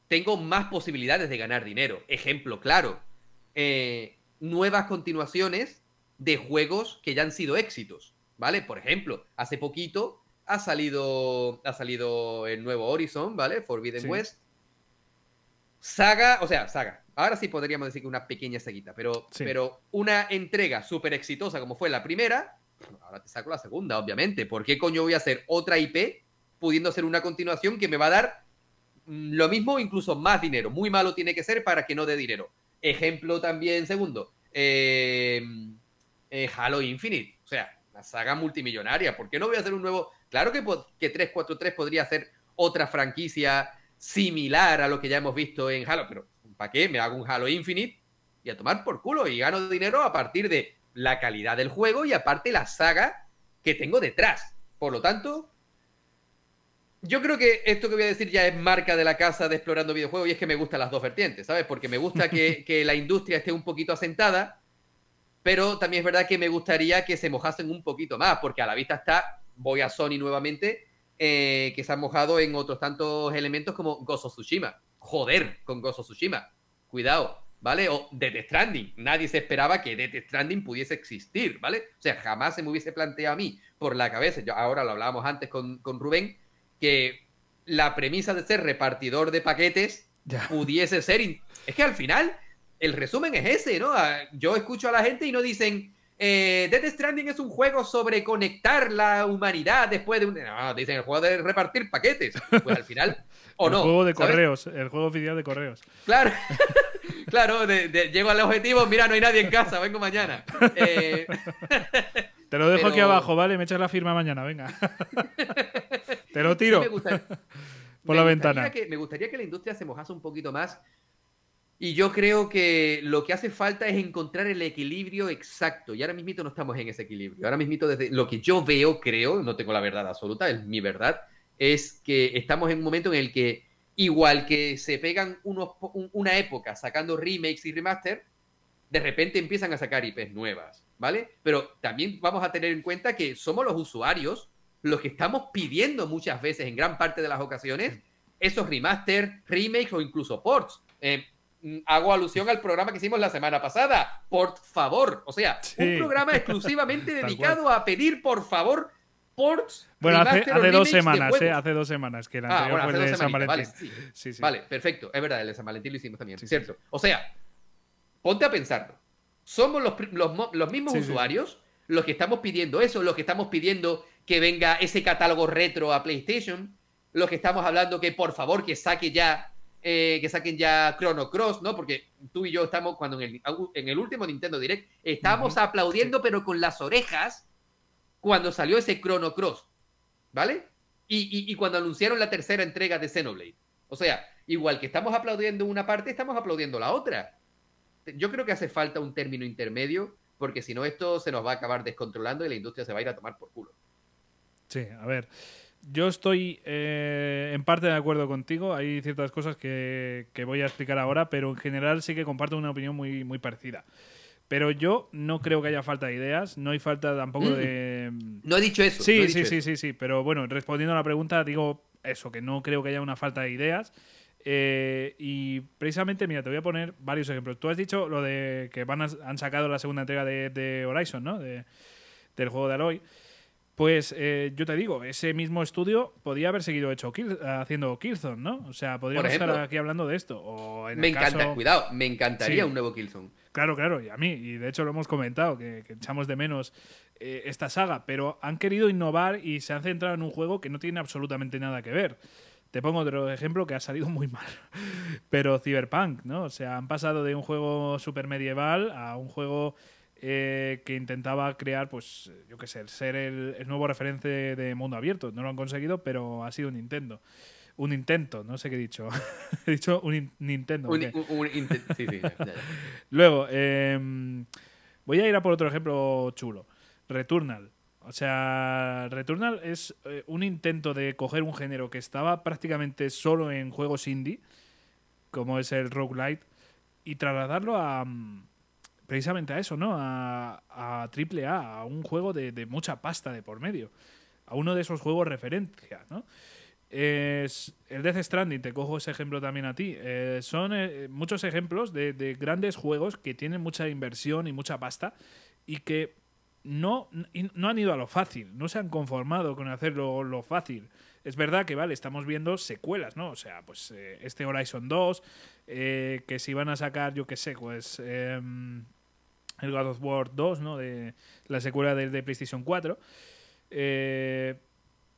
tengo más posibilidades de ganar dinero? Ejemplo claro, eh, nuevas continuaciones de juegos que ya han sido éxitos, ¿vale? Por ejemplo, hace poquito ha salido, ha salido el nuevo Horizon, ¿vale? Forbidden West. Saga, o sea, saga. Ahora sí podríamos decir que una pequeña seguita, pero, pero una entrega súper exitosa como fue la primera, ahora te saco la segunda, obviamente. ¿Por qué coño voy a hacer otra IP pudiendo hacer una continuación que me va a dar mm, lo mismo, incluso más dinero? Muy malo tiene que ser para que no dé dinero. Ejemplo también, segundo, eh, eh, Halo Infinite. O sea, la saga multimillonaria. ¿Por qué no voy a hacer un nuevo? Claro que, que 343 podría hacer otra franquicia similar a lo que ya hemos visto en Halo, pero ¿para qué? Me hago un Halo Infinite y a tomar por culo y gano dinero a partir de la calidad del juego y aparte la saga que tengo detrás. Por lo tanto, yo creo que esto que voy a decir ya es marca de la casa de explorando videojuegos y es que me gustan las dos vertientes, ¿sabes? Porque me gusta que, que la industria esté un poquito asentada, pero también es verdad que me gustaría que se mojasen un poquito más, porque a la vista está, voy a Sony nuevamente, eh, que se ha mojado en otros tantos elementos como Gozo Tsushima. Joder, con Gozo Tsushima. Cuidado, ¿vale? O Death Stranding. Nadie se esperaba que Death Stranding pudiese existir, ¿vale? O sea, jamás se me hubiese planteado a mí por la cabeza, yo, ahora lo hablábamos antes con, con Rubén, que la premisa de ser repartidor de paquetes pudiese ser... Es que al final, el resumen es ese, ¿no? Ah, yo escucho a la gente y no dicen eh, Death Stranding es un juego sobre conectar la humanidad después de un. No, dicen el juego de repartir paquetes. Pues al final, o no. El juego de correos, el juego oficial de correos. Claro, claro, llego al objetivo, mira, no hay nadie en casa, vengo mañana. Eh, Te lo dejo aquí abajo, ¿vale? Me echas la firma mañana, venga. Te lo tiro. por la ventana. me gustaría que la industria se mojase un poquito más y yo creo que lo que hace falta es encontrar el equilibrio exacto. Y ahora mismito no estamos en ese equilibrio. Ahora mismito desde lo que yo veo, creo, no tengo la verdad absoluta, es mi verdad, es que estamos en un momento en el que igual que se pegan unos, una época sacando remakes y remaster, de repente empiezan a sacar IPs nuevas, ¿vale? Pero también vamos a tener en cuenta que somos los usuarios los que estamos pidiendo muchas veces, en gran parte de las ocasiones, esos remaster, remakes o incluso ports. Eh, Mm, hago alusión al programa que hicimos la semana pasada. Por favor. O sea, un programa exclusivamente dedicado a pedir, por favor, ports. Bueno, hace, dos semanas, ¿eh? Hace dos semanas que el ah, anterior fue el de San Valentín. Vale, sí. vale, perfecto. Es verdad, el de San Valentín lo hicimos también, ¿cierto? O sea, ponte a pensarlo. Somos los, los, mismos usuarios los que estamos pidiendo eso, los que estamos pidiendo que venga ese catálogo retro a PlayStation, los que estamos hablando que por favor que saque ya eh, que saquen ya Chrono Cross, ¿no? Porque tú y yo estamos, cuando en el, en el último Nintendo Direct, estábamos aplaudiendo, pero con las orejas, cuando salió ese Chrono Cross, ¿vale? Y, cuando anunciaron la tercera entrega de Xenoblade. O sea, igual que estamos aplaudiendo una parte, estamos aplaudiendo la otra. Yo creo que hace falta un término intermedio, porque si no, esto se nos va a acabar descontrolando y la industria se va a ir a tomar por culo. Sí, a ver. Yo estoy eh, en parte de acuerdo contigo. Hay ciertas cosas que, voy a explicar ahora, pero en general sí que comparto una opinión muy, muy parecida. Pero yo no creo que haya falta de ideas, no hay falta tampoco de... No he dicho eso. Sí, sí, sí, sí, sí, pero bueno, respondiendo a la pregunta digo eso, que no creo que haya una falta de ideas. Eh, y precisamente, mira, te voy a poner varios ejemplos. Tú has dicho lo de que van han sacado la segunda entrega de, Horizon, ¿no? De, del juego de Aloy. Pues eh, yo te digo, ese mismo estudio podía haber seguido hecho haciendo Killzone, ¿no? O sea, podríamos estar aquí hablando de esto. me encanta, cuidado, me encantaría un nuevo Killzone. Claro, claro, y a mí, y de hecho lo hemos comentado, que, echamos de menos eh, esta saga, pero han querido innovar y se han centrado en un juego que no tiene absolutamente nada que ver. Te pongo otro ejemplo que ha salido muy mal. Pero Cyberpunk, ¿no? O sea, han pasado de un juego super medieval a un juego eh, que intentaba crear, pues, yo qué sé, ser el, nuevo referente de mundo abierto. No lo han conseguido, pero ha sido un Nintendo. Un intento, no sé qué he dicho. he dicho un Nintendo. Un, sí, sí, Luego, em, voy a ir a por otro ejemplo chulo. Returnal. O sea, Returnal es eh, un intento de coger un género que estaba prácticamente solo en juegos indie, como es el roguelite, y trasladarlo a, precisamente a eso, ¿no? A, a AAA, a un juego de, mucha pasta de por medio. A uno de esos juegos referencia, ¿no? Es el Death Stranding, te cojo ese ejemplo también a ti. Eh, son eh, muchos ejemplos de, grandes juegos que tienen mucha inversión y mucha pasta y que no, no han ido a lo fácil, no se han conformado con hacerlo lo fácil. Es verdad que, vale, estamos viendo secuelas, ¿no? O sea, pues eh, este Horizon 2, que si van a sacar, yo qué sé, pues em, el God of War 2, ¿no? De la secuela de, PlayStation 4. Eh,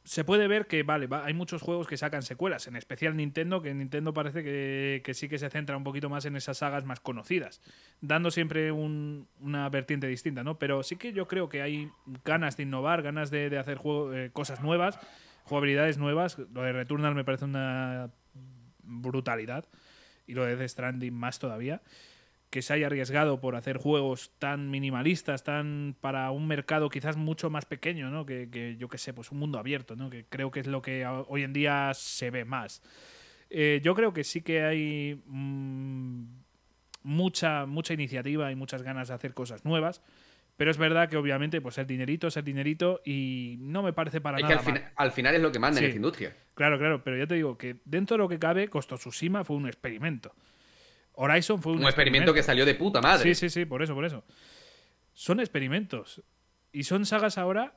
se puede ver que, vale, hay muchos juegos que sacan secuelas, en especial Nintendo, que Nintendo parece que, sí que se centra un poquito más en esas sagas más conocidas, dando siempre una vertiente distinta, ¿no? Pero sí que yo creo que hay ganas de innovar, ganas de, hacer eh, cosas nuevas, jugabilidades nuevas. Lo de Returnal me parece una brutalidad, y lo de The Stranding más todavía. Que se haya arriesgado por hacer juegos tan minimalistas, tan para un mercado quizás mucho más pequeño, ¿no? Que, yo qué sé, pues un mundo abierto, ¿no? Que creo que es lo que hoy en día se ve más. Eh, yo creo que sí que hay mm, mucha, mucha iniciativa y muchas ganas de hacer cosas nuevas. Pero es verdad que obviamente pues el dinerito es el dinerito y no me parece para nada. Que al, final es lo que manda en esta industria. Claro, claro, pero ya te digo que dentro de lo que cabe, Costo Tsushima fue un experimento. Horizon fue un, un experimento, que salió de puta madre. Sí, sí, sí, por eso, por eso. Son experimentos. Y son sagas ahora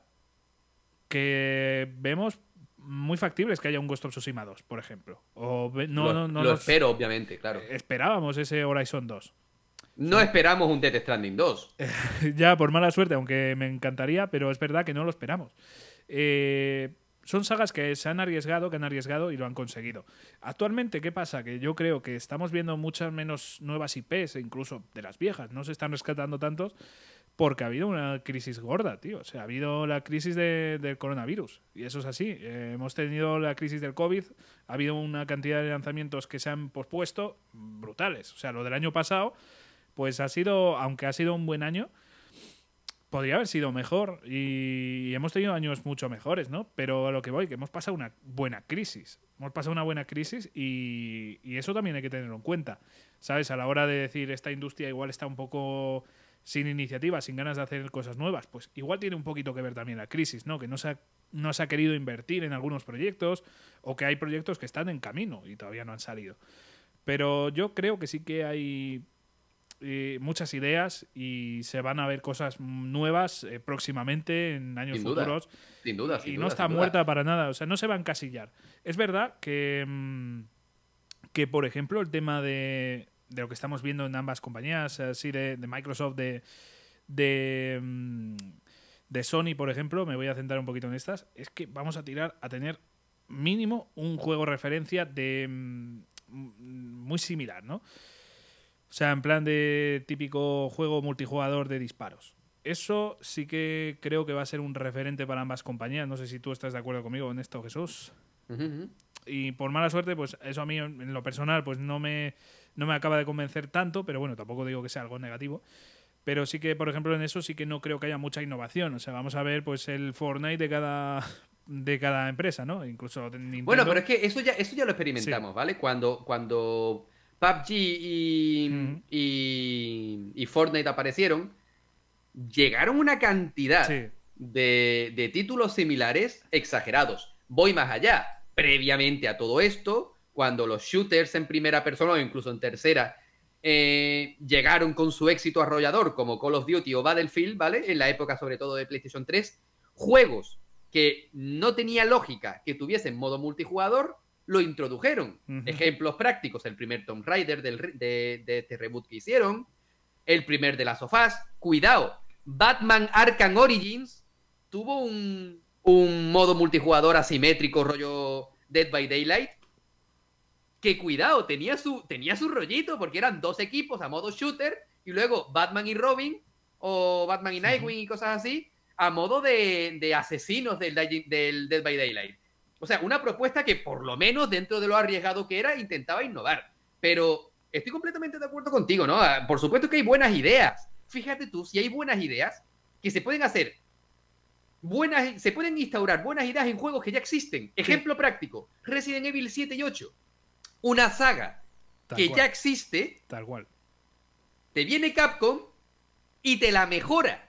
que vemos muy factibles que haya un Ghost of Tsushima 2, por ejemplo. O no, lo, no, lo espero, obviamente, claro. Esperábamos ese Horizon 2. No esperamos un Death Stranding 2. ya, por mala suerte, aunque me encantaría, pero es verdad que no lo esperamos. Eh, son sagas que se han arriesgado, que han arriesgado y lo han conseguido. Actualmente, ¿qué pasa? Que yo creo que estamos viendo muchas menos nuevas IPs, incluso de las viejas, no se están rescatando tantos porque ha habido una crisis gorda, tío. O sea, ha habido la crisis del coronavirus y eso es así. Eh, hemos tenido la crisis del COVID, ha habido una cantidad de lanzamientos que se han pospuesto brutales. O sea, lo del año pasado pues ha sido, aunque ha sido un buen año, podría haber sido mejor y hemos tenido años mucho mejores, ¿no? Pero a lo que voy, que hemos pasado una buena crisis. Hemos pasado una buena crisis y, eso también hay que tenerlo en cuenta. ¿Sabes? A la hora de decir esta industria igual está un poco sin iniciativa, sin ganas de hacer cosas nuevas, pues igual tiene un poquito que ver también la crisis, ¿no? Que no se ha, no se ha querido invertir en algunos proyectos o que hay proyectos que están en camino y todavía no han salido. Pero yo creo que sí que hay eh, muchas ideas y se van a ver cosas nuevas eh, próximamente en años futuros. Sin duda, Y no está muerta para nada, o sea, no se va a encasillar. Es verdad que, mm, que por ejemplo, el tema de, de, lo que estamos viendo en ambas compañías, así de, Microsoft, de, de, mm, de Sony, por ejemplo, me voy a centrar un poquito en estas, es que vamos a tirar a tener mínimo un juego referencia de mm, muy similar, ¿no? O sea, en plan de típico juego multijugador de disparos. Eso sí que creo que va a ser un referente para ambas compañías. No sé si tú estás de acuerdo conmigo en esto, Jesús. Y por mala suerte, pues eso a mí en lo personal pues no me, no me acaba de convencer tanto, pero bueno, tampoco digo que sea algo negativo. Pero sí que, por ejemplo, en eso sí que no creo que haya mucha innovación. O sea, vamos a ver pues el Fortnite de cada de cada empresa, ¿no? Incluso Nintendo. Bueno, pero es que eso ya, eso ya lo experimentamos, ¿vale? Cuando, cuando PUBG y, y, Fortnite aparecieron, llegaron una cantidad de, títulos similares exagerados. Voy más allá. Previamente a todo esto, cuando los shooters en primera persona o incluso en tercera eh, llegaron con su éxito arrollador como Call of Duty o Battlefield, ¿vale? En la época sobre todo de PlayStation 3, juegos que no tenía lógica que tuviesen modo multijugador, lo introdujeron. Ejemplos prácticos, el primer Tomb Raider de, este reboot que hicieron, el primer de las sofás. Cuidado, Batman Arkham Origins tuvo un, modo multijugador asimétrico rollo Dead by Daylight. Que cuidado, tenía su, tenía su rollito porque eran dos equipos a modo shooter y luego Batman y Robin o Batman y Nightwing y cosas así a modo de, asesinos del Dead by Daylight. O sea, una propuesta que por lo menos dentro de lo arriesgado que era, intentaba innovar. Pero estoy completamente de acuerdo contigo, ¿no? Ah, por supuesto que hay buenas ideas. Fíjate tú, si hay buenas ideas que se pueden hacer, buenas, se pueden instaurar buenas ideas en juegos que ya existen. Ejemplo práctico, Resident Evil 7 y 8. Una saga que ya existe. Tal cual. Te viene Capcom y te la mejora.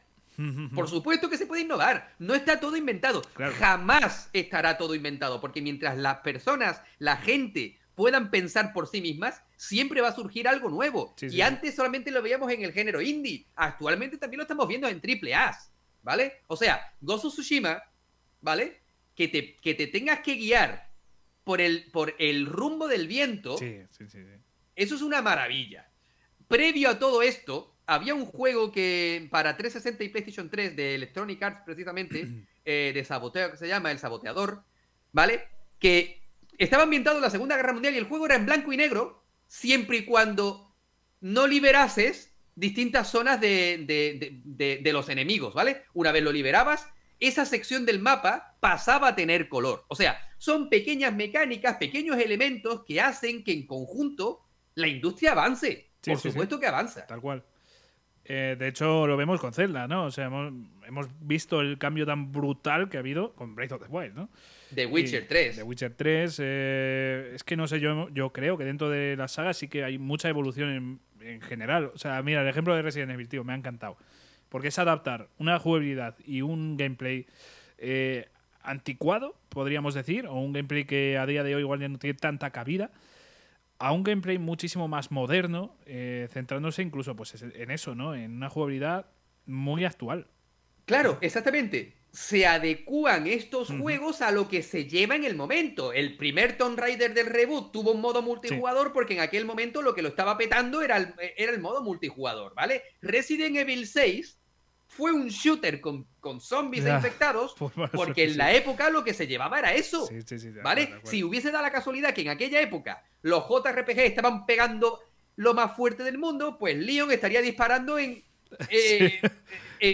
Por supuesto que se puede innovar. No está todo inventado. Jamás estará todo inventado. Porque mientras las personas, la gente puedan pensar por sí mismas, siempre va a surgir algo nuevo. y antes solamente lo veíamos en el género indie. Actualmente también lo estamos viendo en triple A. ¿Vale? O sea, Gozo Tsushima, ¿vale? Que te, que te tengas que guiar por el, por el rumbo del viento. Eso es una maravilla. Previo a todo esto, había un juego que para 360 y PlayStation 3 de Electronic Arts, precisamente, eh, de saboteo que se llama El Saboteador, ¿vale? Que estaba ambientado en la Segunda Guerra Mundial y el juego era en blanco y negro, siempre y cuando no liberases distintas zonas de, de los enemigos, ¿vale? Una vez lo liberabas, esa sección del mapa pasaba a tener color. O sea, son pequeñas mecánicas, pequeños elementos que hacen que en conjunto la industria avance Por supuesto que avanza. Tal cual. Eh, de hecho, lo vemos con Zelda, ¿no? O sea, hemos, visto el cambio tan brutal que ha habido con Breath of the Wild, ¿no? The Witcher 3. The Witcher 3. Eh, es que no sé, yo, yo creo que dentro de la saga sí que hay mucha evolución en, general. O sea, mira, el ejemplo de Resident Evil, tío, me ha encantado. Porque es adaptar una jugabilidad y un gameplay eh, anticuado, podríamos decir, o un gameplay que a día de hoy igual ya no tiene tanta cabida a un gameplay muchísimo más moderno, eh, centrándose incluso pues, en eso, ¿no? En una jugabilidad muy actual. Claro, exactamente. Se adecúan estos juegos a lo que se lleva en el momento. El primer Tomb Raider del reboot tuvo un modo multijugador porque en aquel momento lo que lo estaba petando era el, era el modo multijugador, ¿vale? Resident Evil 6 fue un shooter con, con zombies infectados, porque en la época lo que se llevaba era eso. ¿Vale? Si hubiese dado la casualidad que en aquella época los JRPG estaban pegando lo más fuerte del mundo, pues Leon estaría disparando en. Eh,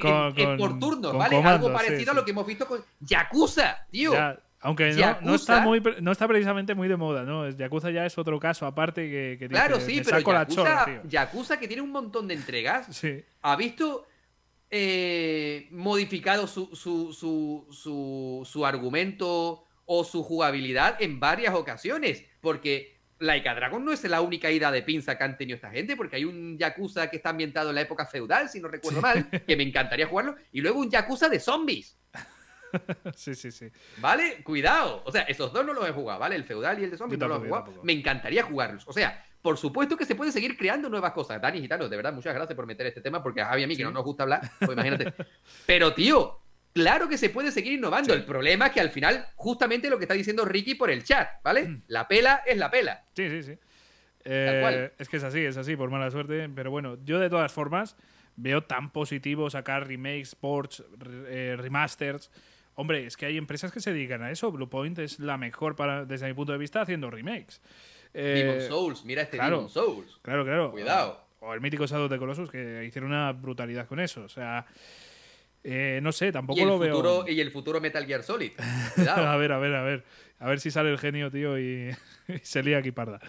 por turnos, ¿vale? Algo parecido a lo que hemos visto con Yakuza, tío. Aunque no, está muy, no está precisamente muy de moda, ¿no? Yakuza ya es otro caso aparte que, que Claro, sí, pero Yakuza, Yakuza, que tiene un montón de entregas, ha visto eh, modificado su, su, su, su, argumento o su jugabilidad en varias ocasiones. Porque Laika Dragon no es la única ida de pinza que han tenido esta gente, porque hay un Yakuza que está ambientado en la época feudal, si no recuerdo mal, que me encantaría jugarlo, y luego un Yakuza de zombies. sí, sí, sí. ¿Vale? Cuidado. O sea, esos dos no los he jugado, ¿vale? El feudal y el de zombies no los he jugado. Me encantaría jugarlos. O sea, por supuesto que se puede seguir creando nuevas cosas. Dani Gitano, de verdad, muchas gracias por meter este tema, porque a Javi a mí, que no nos gusta hablar, pues imagínate. Pero, tío, claro que se puede seguir innovando. El problema es que al final, justamente lo que está diciendo Ricky por el chat, ¿vale? Mm. La pela es la pela. Sí, sí, sí. Eh, es que es así, es así, por mala suerte. Pero bueno, yo de todas formas veo tan positivo sacar remakes, ports, eh, remasters. Hombre, es que hay empresas que se dedican a eso. Bluepoint es la mejor para, desde mi punto de vista haciendo remakes. Eh, Souls, mira este Demon Souls. Claro, claro. Cuidado. O, el mítico Shadow de Colossus, que hicieron una brutalidad con eso. O sea, eh, no sé, tampoco lo veo. Y el futuro Metal Gear Solid. a ver, a ver, a ver. A ver si sale el genio, tío, y, se lía aquí parda.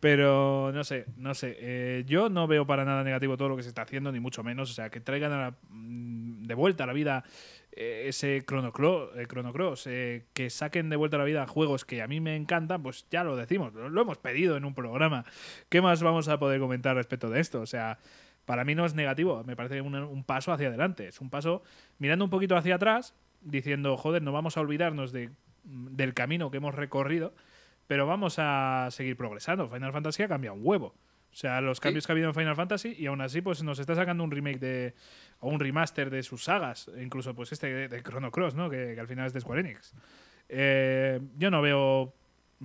Pero no sé, no sé. Eh, yo no veo para nada negativo todo lo que se está haciendo, ni mucho menos. O sea, que traigan mm, de vuelta a la vida ese Chrono, Cross, eh, que saquen de vuelta a la vida juegos que a mí me encantan, pues ya lo decimos, lo, hemos pedido en un programa. ¿Qué más vamos a poder comentar respecto de esto? O sea, para mí no es negativo, me parece un, paso hacia adelante, es un paso mirando un poquito hacia atrás, diciendo, joder, no vamos a olvidarnos de, del camino que hemos recorrido, pero vamos a seguir progresando. Final Fantasy ha cambiado un huevo. O sea, los cambios que ha habido en Final Fantasy y aún así pues nos está sacando un remake de o un remaster de sus sagas, incluso pues este de, Chrono Cross, ¿no? Que, al final es de Square Enix. Eh, yo no veo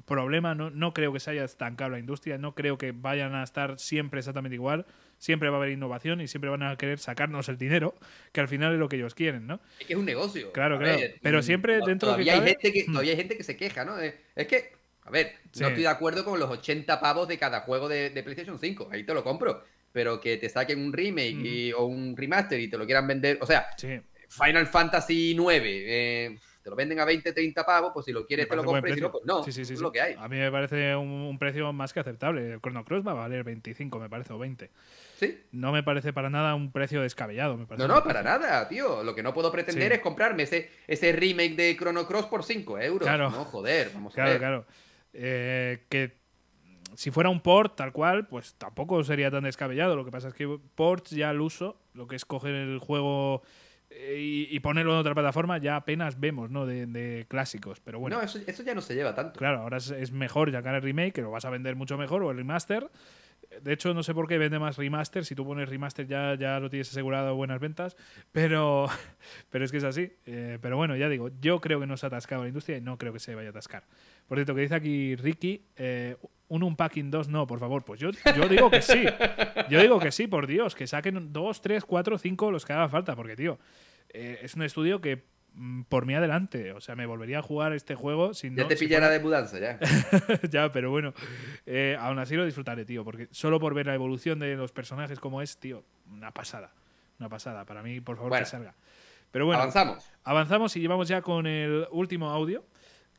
problema, no, no creo que se haya estancado la industria, no creo que vayan a estar siempre exactamente igual, siempre va a haber innovación y siempre van a querer sacarnos el dinero, que al final es lo que ellos quieren, ¿no? Es que es un negocio. Claro, claro. pero siempre dentro de que hay gente que hmm. Todavía hay gente que se queja, ¿no? Es que a ver, no estoy de acuerdo con los 80 pavos de cada juego de, PlayStation 5. Ahí te lo compro. Pero que te saquen un remake o un remaster y te lo quieran vender. O sea, Final Fantasy 9. Eh, te lo venden a 20, 30 pavos, pues si lo quieres te lo compres, si no, pues no. Sí, es lo que hay. A mí me parece un, precio más que aceptable. El Chrono Cross va a valer 25, me parece, o 20. Sí. No me parece para nada un precio descabellado. Me no, no, para nada, tío. Lo que no puedo pretender es comprarme ese, ese remake de Chrono Cross por 5 euros. Claro. No, joder, vamos claro, a ver. Claro, claro. Eh, que si fuera un port tal cual, pues tampoco sería tan descabellado. Lo que pasa es que ports ya al uso, lo que es coger el juego eh, y, ponerlo en otra plataforma, ya apenas vemos, ¿no? De, clásicos. Pero bueno. No, eso, ya no se lleva tanto. Claro, ahora es, mejor sacar el remake, que lo vas a vender mucho mejor, o el remaster. De hecho, no sé por qué vende más remaster. Si tú pones remaster ya, ya lo tienes asegurado buenas ventas. Pero, pero es que es así. Eh, pero bueno, ya digo, yo creo que no se ha atascado la industria y no creo que se vaya a atascar. Por cierto, que dice aquí Ricky, eh, un unpacking 2 no, por favor. Pues yo, yo digo que sí. Yo digo que sí, por Dios. Que saquen 2, 3, 4, 5 los que haga falta. Porque, tío, eh, es un estudio que por mí adelante. O sea, me volvería a jugar este juego sin. Ya te pillará de mudanza, ya. ya, pero bueno. Eh, aún así lo disfrutaré, tío. Porque solo por ver la evolución de los personajes como es, tío, una pasada. Una pasada. Para mí, por favor, que salga. Pero bueno. Avanzamos. Avanzamos y llevamos ya con el último audio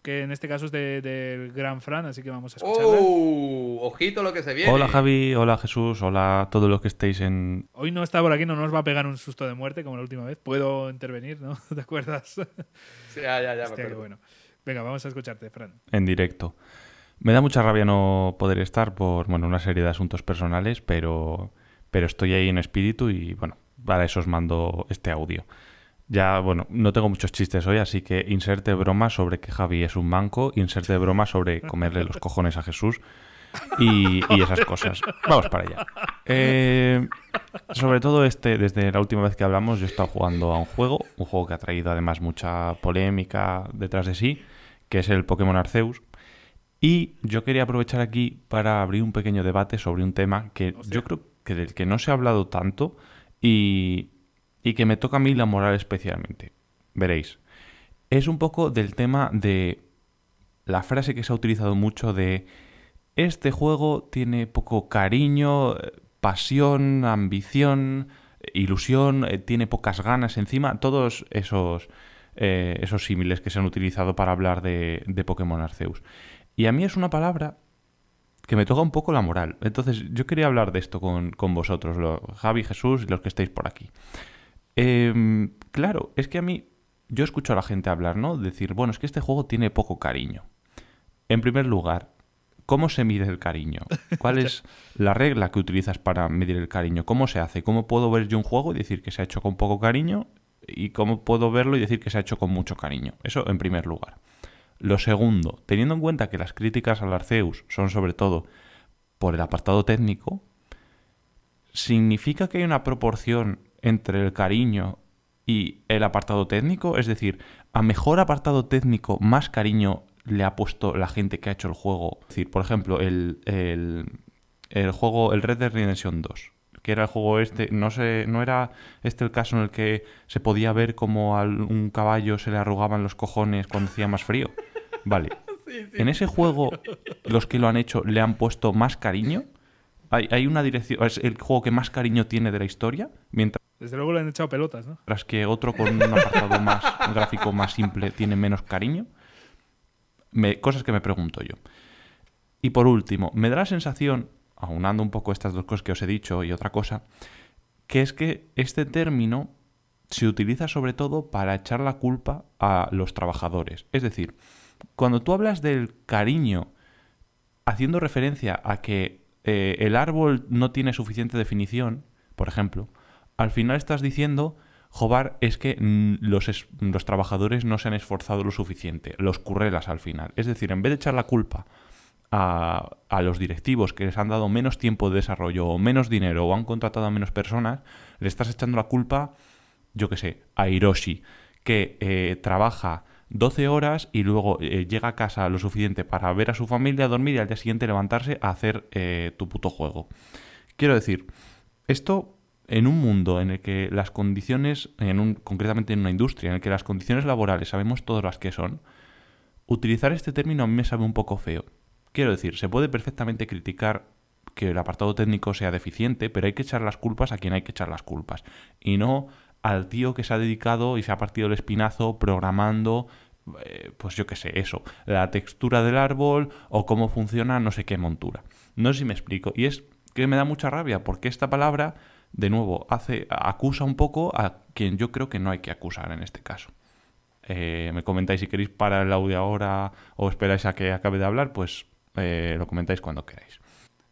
que en este caso es del de Gran Fran, así que vamos a escucharla. ¡Oh! Ojito lo que se viene. Hola Javi, hola Jesús, hola a todos los que estéis en... Hoy no está por aquí, no nos va a pegar un susto de muerte como la última vez. Puedo intervenir, ¿no? ¿Te acuerdas? Sí, ya, ya, ya. Hostia, bueno. Venga, vamos a escucharte, Fran. En directo. Me da mucha rabia no poder estar por bueno, una serie de asuntos personales, pero, pero estoy ahí en espíritu y bueno, para eso os mando este audio. Ya, bueno, no tengo muchos chistes hoy, así que inserte broma sobre que Javi es un manco, inserte broma sobre comerle los cojones a Jesús y, esas cosas. Vamos para allá. Eh, sobre todo este, desde la última vez que hablamos, yo he estado jugando a un juego, un juego que ha traído además mucha polémica detrás de sí, que es el Pokémon Arceus. Y yo quería aprovechar aquí para abrir un pequeño debate sobre un tema que yo creo que del que no se ha hablado tanto y, y que me toca a mí la moral especialmente. Veréis. Es un poco del tema de la frase que se ha utilizado mucho de este juego tiene poco cariño, pasión, ambición, ilusión, eh, tiene pocas ganas encima, todos esos, eh, esos símiles que se han utilizado para hablar de, de Pokémon Arceus. Y a mí es una palabra que me toca un poco la moral. Entonces yo quería hablar de esto con, con vosotros, Javi, Jesús y los que estáis por aquí. Em, claro, es que a mí, yo escucho a la gente hablar, ¿no? Decir, bueno, es que este juego tiene poco cariño. En primer lugar, ¿cómo se mide el cariño? ¿Cuál es la regla que utilizas para medir el cariño? ¿Cómo se hace? ¿Cómo puedo ver yo un juego y decir que se ha hecho con poco cariño? ¿Y cómo puedo verlo y decir que se ha hecho con mucho cariño? Eso en primer lugar. Lo segundo, teniendo en cuenta que las críticas al Arceus son sobre todo por el apartado técnico, ¿significa que hay una proporción entre el cariño y el apartado técnico? Es decir, ¿a mejor apartado técnico más cariño le ha puesto la gente que ha hecho el juego? Es decir, por ejemplo, el, el, juego, el Red Dead Redemption 2, que era el juego este, no sé, no era este el caso en el que se podía ver como a un caballo se le arrugaban los cojones cuando hacía más frío. Vale. En ese juego, los que lo han hecho le han puesto más cariño. Hay, hay, una dirección. Es el juego que más cariño tiene de la historia. Mientras desde luego le han echado pelotas, ¿no? Tras que otro con un apartado más gráfico más simple tiene menos cariño. cosas que me pregunto yo. Y por último, me da la sensación, aunando un poco estas dos cosas que os he dicho y otra cosa, que es que este término se utiliza sobre todo para echar la culpa a los trabajadores. Es decir, cuando tú hablas del cariño haciendo referencia a que eh, el árbol no tiene suficiente definición, por ejemplo, al final estás diciendo, Jobar, es que los, los trabajadores no se han esforzado lo suficiente, los currelas al final. Es decir, en vez de echar la culpa a, a, los directivos que les han dado menos tiempo de desarrollo o menos dinero o han contratado a menos personas, le estás echando la culpa, yo qué sé, a Hiroshi, que eh, trabaja 12 horas y luego eh, llega a casa lo suficiente para ver a su familia, dormir y al día siguiente levantarse a hacer eh, tu puto juego. Quiero decir, esto en un mundo en el que las condiciones, en un, concretamente en una industria, en el que las condiciones laborales sabemos todas las que son, utilizar este término a mí me sabe un poco feo. Quiero decir, se puede perfectamente criticar que el apartado técnico sea deficiente, pero hay que echar las culpas a quien hay que echar las culpas. Y no al tío que se ha dedicado y se ha partido el espinazo programando, eh, pues yo qué sé, eso, la textura del árbol o cómo funciona no sé qué montura. No sé si me explico. Y es que me da mucha rabia porque esta palabra de nuevo, hace, acusa un poco a quien yo creo que no hay que acusar en este caso. Eh, me comentáis si queréis parar el audio ahora o esperáis a que acabe de hablar, pues eh, lo comentáis cuando queráis.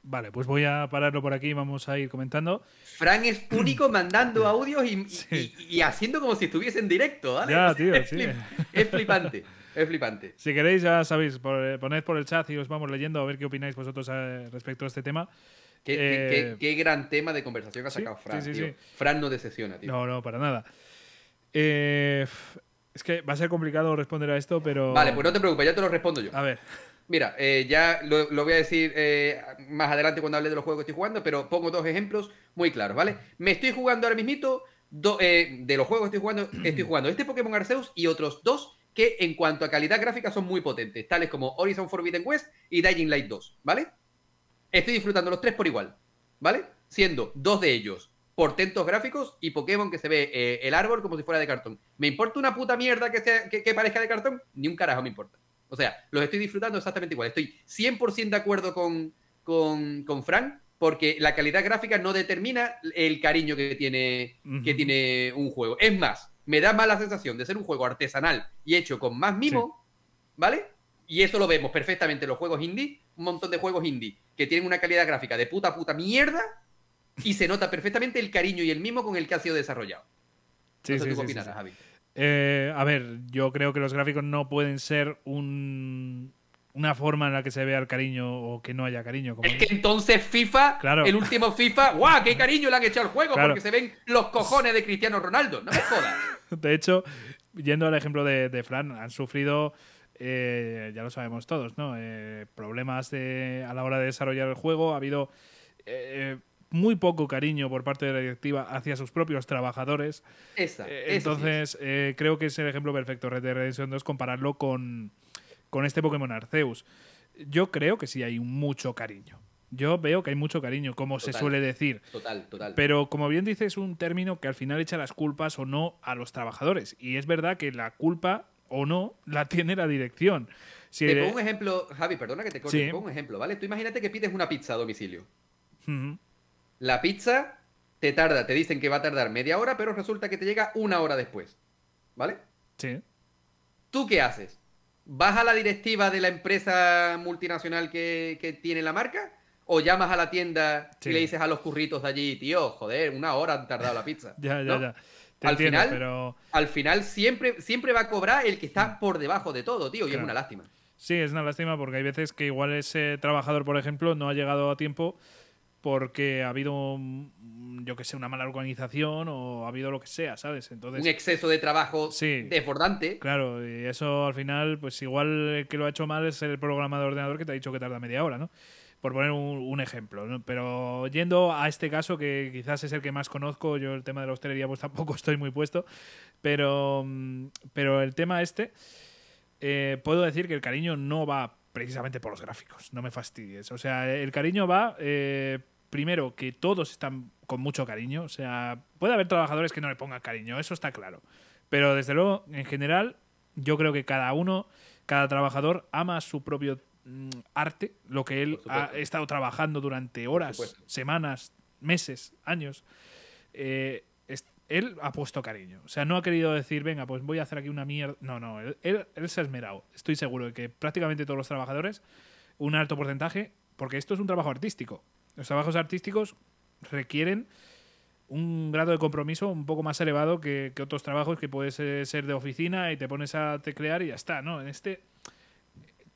Vale, pues voy a pararlo por aquí y vamos a ir comentando. Fran es único mandando audios y, haciendo como si estuviese en directo, ¿vale? Ya, tío, es, sí. es flipante. Es flipante. Si queréis, ya sabéis, poned por el chat y os vamos leyendo a ver qué opináis vosotros eh, respecto a este tema. Eh, qué, gran tema de conversación ha sacado Fran. Fran no decepciona, tío. No, no, para nada. Eh, es que va a ser complicado responder a esto, pero. Vale, pues no te preocupes, ya te lo respondo yo. A ver. Mira, eh, ya lo, voy a decir más adelante cuando hable de los juegos que estoy jugando, pero pongo dos ejemplos muy claros, ¿vale? Me estoy jugando ahora mismito, de los juegos que estoy jugando, estoy jugando este Pokémon Arceus y otros dos que en cuanto a calidad gráfica son muy potentes, tales como Horizon Forbidden West y Dying Light 2, ¿vale? Estoy disfrutando los tres por igual, ¿vale? Siendo dos de ellos portentos gráficos y Pokémon que se ve eh, el árbol como si fuera de cartón. ¿Me importa una puta mierda que, sea, que, parezca de cartón? Ni un carajo me importa. O sea, los estoy disfrutando exactamente igual. Estoy 100% de acuerdo con, con, con Frank, porque la calidad gráfica no determina el cariño que tiene, que tiene un juego. Es más, me da más la sensación de ser un juego artesanal y hecho con más mimo, ¿vale? Y eso lo vemos perfectamente en los juegos indie, un montón de juegos indie que tienen una calidad gráfica de puta puta mierda y se nota perfectamente el cariño y el mimo con el que ha sido desarrollado. Sí, sí, sí, Javi? Eh, a ver, yo creo que los gráficos no pueden ser un, una forma en la que se vea el cariño o que no haya cariño. es que entonces FIFA, el último FIFA, ¡guau! ¡Qué cariño le han echado al juego! Porque se ven los cojones de Cristiano Ronaldo. No me jodas. de hecho, yendo al ejemplo de, Fran, han sufrido. Eh, ya lo sabemos todos, ¿no? Eh, problemas a la hora de desarrollar el juego. Ha habido eh, muy poco cariño por parte de la directiva hacia sus propios trabajadores. Esa, entonces, creo que es el ejemplo perfecto, Red Dead Redemption 2, compararlo con, con este Pokémon Arceus. Yo creo que sí hay mucho cariño. Yo veo que hay mucho cariño, como se suele decir. Total, total. Pero como bien dices, es un término que al final echa las culpas o no a los trabajadores. Y es verdad que la culpa o no la tiene la dirección. te pongo un ejemplo, Javi, perdona que te corte, te pongo un ejemplo, ¿vale? Tú imagínate que pides una pizza a domicilio. La pizza te tarda, te dicen que va a tardar media hora, pero resulta que te llega una hora después. ¿Vale? Sí. ¿Tú qué haces? ¿Vas a la directiva de la empresa multinacional que, tiene la marca? ¿O llamas a la tienda y le dices a los curritos de allí, tío, joder, una hora han tardado la pizza? ya, ya, ya. Al, final, pero... al final siempre, siempre va a cobrar el que está mm. por debajo de todo, tío, y es una lástima. Sí, es una lástima porque hay veces que igual ese trabajador, por ejemplo, no ha llegado a tiempo porque ha habido, yo que sé, una mala organización o ha habido lo que sea, ¿sabes? Entonces, un exceso de trabajo desbordante. Claro, y eso al final, pues igual el que lo ha hecho mal es el programa de ordenador que te ha dicho que tarda media hora, ¿no? Por poner un, ejemplo, ¿no? Pero yendo a este caso, que quizás es el que más conozco, yo el tema de la hostelería pues tampoco estoy muy puesto, pero, pero el tema este, eh, puedo decir que el cariño no va precisamente por los gráficos, no me fastidies. O sea, el cariño va eh, primero, que todos están con mucho cariño. O sea, puede haber trabajadores que no le pongan cariño, eso está claro. Pero desde luego, en general, yo creo que cada uno, cada trabajador ama su propio mm, arte, lo que él ha estado trabajando durante horas, semanas, meses, años. Eh, él ha puesto cariño. O sea, no ha querido decir, venga, pues voy a hacer aquí una mierda. No, no, él, él se ha esmerado. Estoy seguro de que prácticamente todos los trabajadores, un alto porcentaje, porque esto es un trabajo artístico. Los trabajos artísticos requieren un grado de compromiso un poco más elevado que, otros trabajos que puedes ser de oficina y te pones a teclear y ya está, ¿no? En este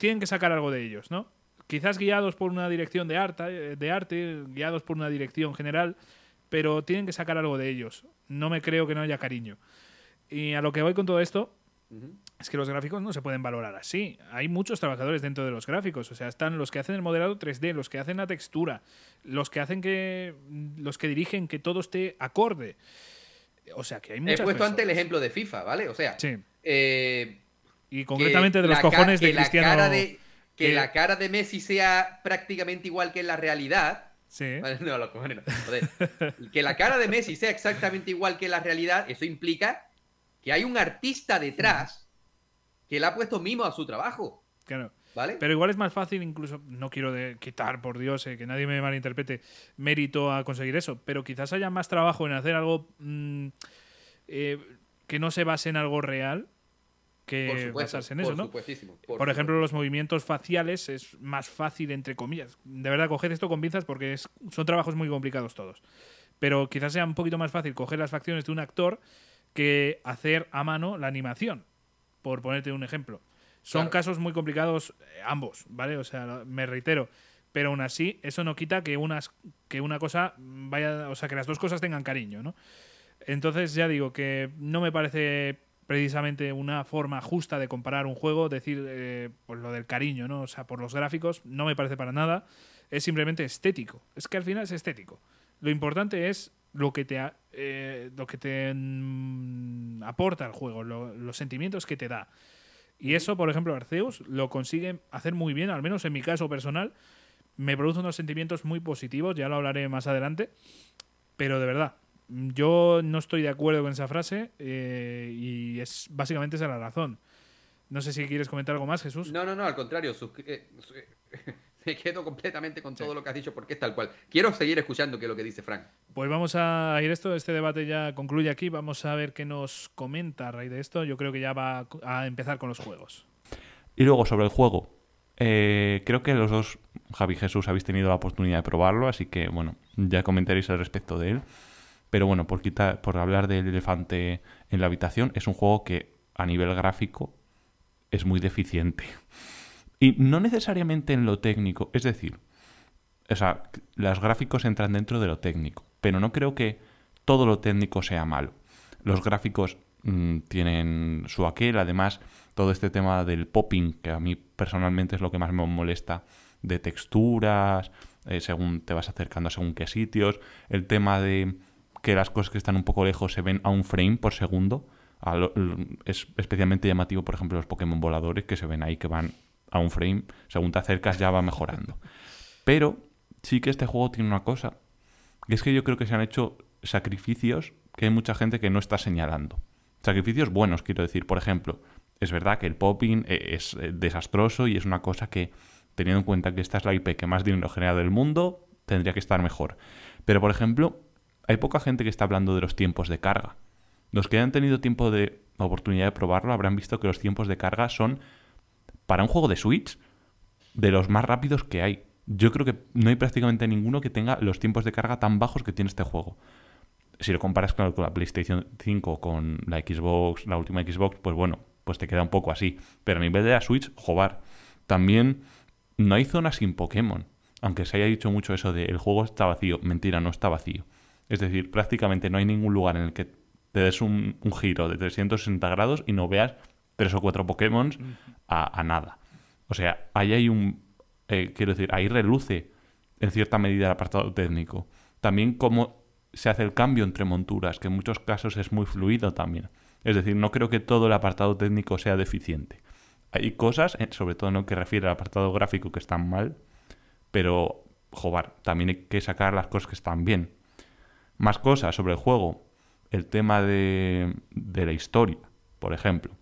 tienen que sacar algo de ellos, ¿no? Quizás guiados por una dirección de arte, de arte, guiados por una dirección general, pero tienen que sacar algo de ellos. No me creo que no haya cariño. Y a lo que voy con todo esto es que los gráficos no se pueden valorar así. Hay muchos trabajadores dentro de los gráficos. O sea, están los que hacen el modelado 3D, los que hacen la textura, los que hacen que. los que dirigen que todo esté acorde. O sea, que hay muchas He puesto antes el ejemplo de FIFA, ¿vale? O sea. Sí. Eh, y concretamente de los cojones de Cristiano. La cara de, que, la cara de Messi sea prácticamente igual que en la realidad. Sí. No, los cojones no. Joder. que la cara de Messi sea exactamente igual que en la realidad, eso implica que hay un artista detrás que le ha puesto mimo a su trabajo. Claro. ¿Vale? Pero igual es más fácil, incluso, no quiero quitar, por Dios, eh, que nadie me malinterprete, mérito a conseguir eso, pero quizás haya más trabajo en hacer algo mm, eh, que no se base en algo real que basarse en eso, ¿no? Por, por ejemplo, los movimientos faciales es más fácil, entre comillas. De verdad, coger esto con pinzas porque son trabajos muy complicados todos. Pero quizás sea un poquito más fácil coger las facciones de un actor que hacer a mano la animación, por ponerte un ejemplo. Son casos muy complicados eh, ambos, ¿vale? O sea, me reitero, pero aún así eso no quita que unas que una cosa vaya, o sea, que las dos cosas tengan cariño, ¿no? Entonces ya digo que no me parece precisamente una forma justa de comparar un juego, decir eh, pues lo del cariño, ¿no? O sea, por los gráficos no me parece para nada, es simplemente estético. Es que al final es estético. Lo importante es lo que te, eh, lo que te mm, aporta el juego, los sentimientos que te da. Y eso, por ejemplo, Arceus lo consigue hacer muy bien, al menos en mi caso personal. Me produce unos sentimientos muy positivos, ya lo hablaré más adelante. Pero de verdad, yo no estoy de acuerdo con esa frase eh, y es básicamente esa la razón. No sé si quieres comentar algo más, Jesús. No, no, no, al contrario. Eh, me quedo completamente con todo lo que has dicho porque es tal cual. Quiero seguir escuchando qué es lo que dice Frank. Pues vamos a ir esto, este debate ya concluye aquí. Vamos a ver qué nos comenta a raíz de esto. Yo creo que ya va a empezar con los juegos. Y luego sobre el juego. Eh, creo que los dos, Javi y Jesús, habéis tenido la oportunidad de probarlo, así que bueno, ya comentaréis al respecto de él. Pero bueno, por, hablar del elefante en la habitación, es un juego que a nivel gráfico es muy deficiente. Y no necesariamente en lo técnico, es decir, o los gráficos entran dentro de lo técnico, pero no creo que todo lo técnico sea malo. Los gráficos mm, tienen su aquel, además todo este tema del popping, que a mí personalmente es lo que más me molesta, de texturas, eh, según te vas acercando a según qué sitios, el tema de que las cosas que están un poco lejos se ven a un frame por segundo, es especialmente llamativo, por ejemplo, los Pokémon voladores que se ven ahí que van a un frame, según te acercas ya va mejorando. Pero sí que este juego tiene una cosa, que es que yo creo que se han hecho sacrificios que hay mucha gente que no está señalando. Sacrificios buenos, quiero decir. Por ejemplo, es verdad que el popping eh, es eh, desastroso y es una cosa que, teniendo en cuenta que esta es la IP que más dinero genera del mundo, tendría que estar mejor. Pero, por ejemplo, hay poca gente que está hablando de los tiempos de carga. Los que han tenido tiempo de oportunidad de probarlo habrán visto que los tiempos de carga son, para un juego de Switch, de los más rápidos que hay. Yo creo que no hay prácticamente ninguno que tenga los tiempos de carga tan bajos que tiene este juego. Si lo comparas con la PlayStation 5, con la Xbox, la última Xbox, pues bueno, pues te queda un poco así. Pero a nivel de la Switch, jobar. También no hay zonas sin Pokémon. Aunque se haya dicho mucho eso de el juego está vacío. Mentira, no está vacío. Es decir, prácticamente no hay ningún lugar en el que te des un, giro de 360 grados y no veas tres o cuatro Pokémon a, nada. O sea, ahí hay un... Eh, quiero decir, ahí reluce en cierta medida el apartado técnico. También cómo se hace el cambio entre monturas, que en muchos casos es muy fluido también. Es decir, no creo que todo el apartado técnico sea deficiente. Hay cosas, eh, sobre todo en lo que refiere al apartado gráfico, que están mal, pero, joder, también hay que sacar las cosas que están bien. Más cosas sobre el juego. El tema de, de la historia, por ejemplo.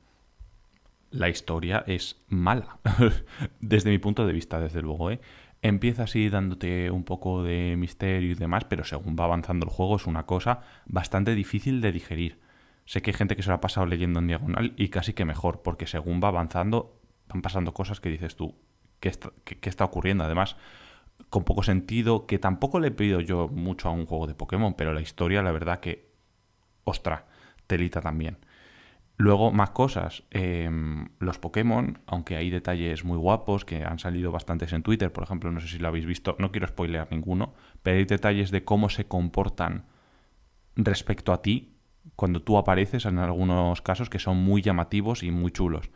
La historia es mala, desde mi punto de vista, desde luego. ¿eh? Empieza así dándote un poco de misterio y demás, pero según va avanzando el juego es una cosa bastante difícil de digerir Sé que hay gente que se lo ha pasado leyendo en diagonal y casi que mejor, porque según va avanzando, van pasando cosas que dices tú, ¿qué está, está ocurriendo? Además, con poco sentido, que tampoco le he pedido yo mucho a un juego de Pokémon, pero la historia, la verdad que, ostra, telita también. Luego, más cosas. Em, los Pokémon, aunque hay detalles muy guapos que han salido bastantes en Twitter, por ejemplo, no sé si lo habéis visto, no quiero spoilear ninguno, pero hay detalles de cómo se comportan respecto a ti cuando tú apareces en algunos casos que son muy llamativos y muy chulos.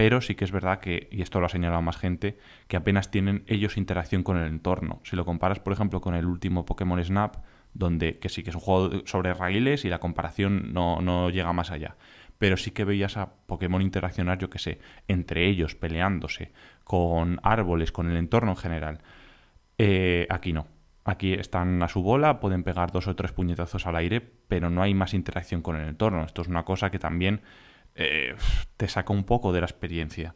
Pero sí que es verdad que, y esto lo ha señalado más gente, que apenas tienen ellos interacción con el entorno. Si lo comparas, por ejemplo, con el último Pokémon Snap, donde que sí que es un juego sobre raíles y la comparación no, no llega más allá. Pero sí que veías a Pokémon interaccionar, yo que sé, entre ellos, peleándose, con árboles, con el entorno en general. Eh, aquí no. Aquí están a su bola, pueden pegar dos o tres puñetazos al aire, pero no hay más interacción con el entorno. Esto es una cosa que también eh, te saca un poco de la experiencia.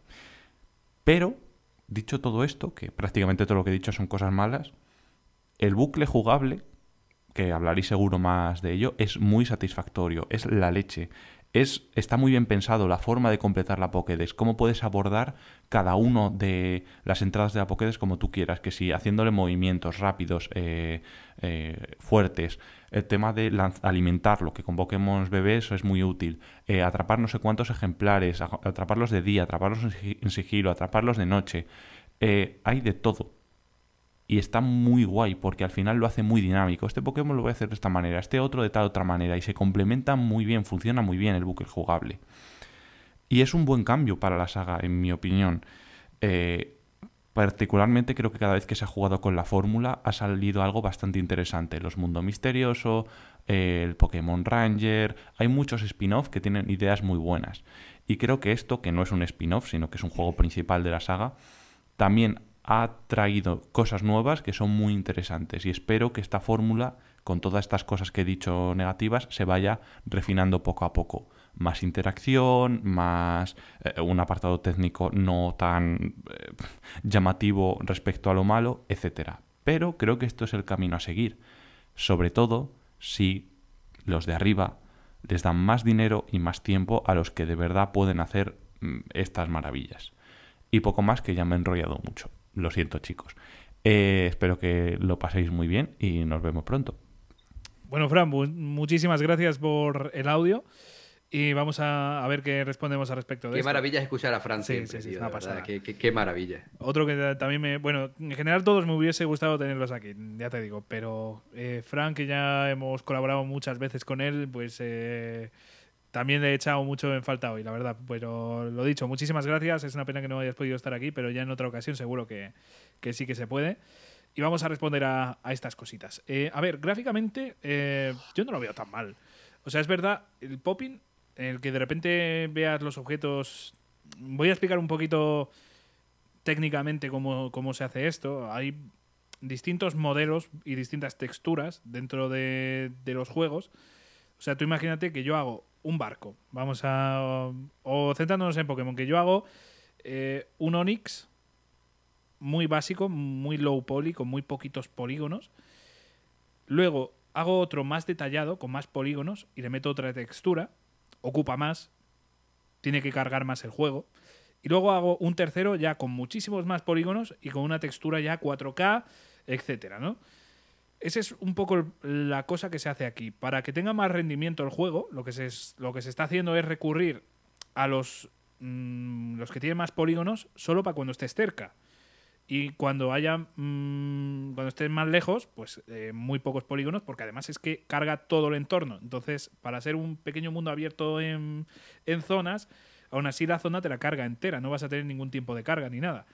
Pero, dicho todo esto, que prácticamente todo lo que he dicho son cosas malas, el bucle jugable, que hablaréis seguro más de ello, es muy satisfactorio, es la leche es, está muy bien pensado la forma de completar la Pokédex, cómo puedes abordar cada uno de las entradas de la Pokédex como tú quieras, que si haciéndole movimientos rápidos, eh, eh, fuertes, el tema de alimentarlo, que con Pokémon bebés es muy útil, eh, atrapar no sé cuántos ejemplares, atraparlos de día, atraparlos en sigilo, atraparlos de noche, hay de todo y está muy guay porque al final lo hace muy dinámico. Este Pokémon lo voy a hacer de esta manera, este otro de tal otra manera y se complementa muy bien, funciona muy bien el bucle jugable. Y es un buen cambio para la saga, en mi opinión. Eh, particularmente creo que cada vez que se ha jugado con la fórmula ha salido algo bastante interesante. Los Mundo Misterioso, el Pokémon Ranger, hay muchos spin-off que tienen ideas muy buenas. Y creo que esto, que no es un spin-off, sino que es un juego principal de la saga, también ha traído cosas nuevas que son muy interesantes y espero que esta fórmula, con todas estas cosas que he dicho negativas, se vaya refinando poco a poco. más interacción, más eh, un apartado técnico no tan eh, llamativo respecto a lo malo, etc. Pero creo que esto es el camino a seguir, sobre todo si los de arriba les dan más dinero y más tiempo a los que de verdad pueden hacer mm, estas maravillas. Y poco más que ya me he enrollado mucho. Lo siento chicos. Eh, espero que lo paséis muy bien y nos vemos pronto. Bueno, Fran, muchísimas gracias por el audio. Y vamos a, ver qué respondemos al respecto de Qué esto. maravilla es escuchar a Fran sí, sí, sí, Qué, qué, maravilla. Otro que también me... Bueno, en general todos me hubiese gustado tenerlos aquí, ya te digo. Pero eh, Fran, que ya hemos colaborado muchas veces con él, pues... Eh, también le he echado mucho en falta hoy, la verdad. Pero lo dicho, muchísimas gracias. Es una pena que no hayas podido estar aquí, pero ya en otra ocasión seguro que, que sí que se puede. Y vamos a responder a, a estas cositas. Eh, a ver, gráficamente eh, yo no lo veo tan mal. O sea, es verdad, el popping, el que de repente veas los objetos... Voy a explicar un poquito técnicamente cómo, cómo se hace esto. Hay distintos modelos y distintas texturas dentro de, de los juegos. O sea, tú imagínate que yo hago un barco. Vamos a. O centrándonos en Pokémon, que yo hago eh, un Onix muy básico, muy low poly, con muy poquitos polígonos. Luego hago otro más detallado, con más polígonos, y le meto otra textura. Ocupa más, tiene que cargar más el juego. Y luego hago un tercero ya con muchísimos más polígonos y con una textura ya 4K, etcétera, ¿no? Esa es un poco la cosa que se hace aquí. Para que tenga más rendimiento el juego, lo que se, lo que se está haciendo es recurrir a los, mm, los que tienen más polígonos solo para cuando estés cerca. Y cuando haya mm, cuando estés más lejos, pues eh, muy pocos polígonos, porque además es que carga todo el entorno. Entonces, para ser un pequeño mundo abierto en, en zonas, aún así la zona te la carga entera, no vas a tener ningún tiempo de carga ni nada.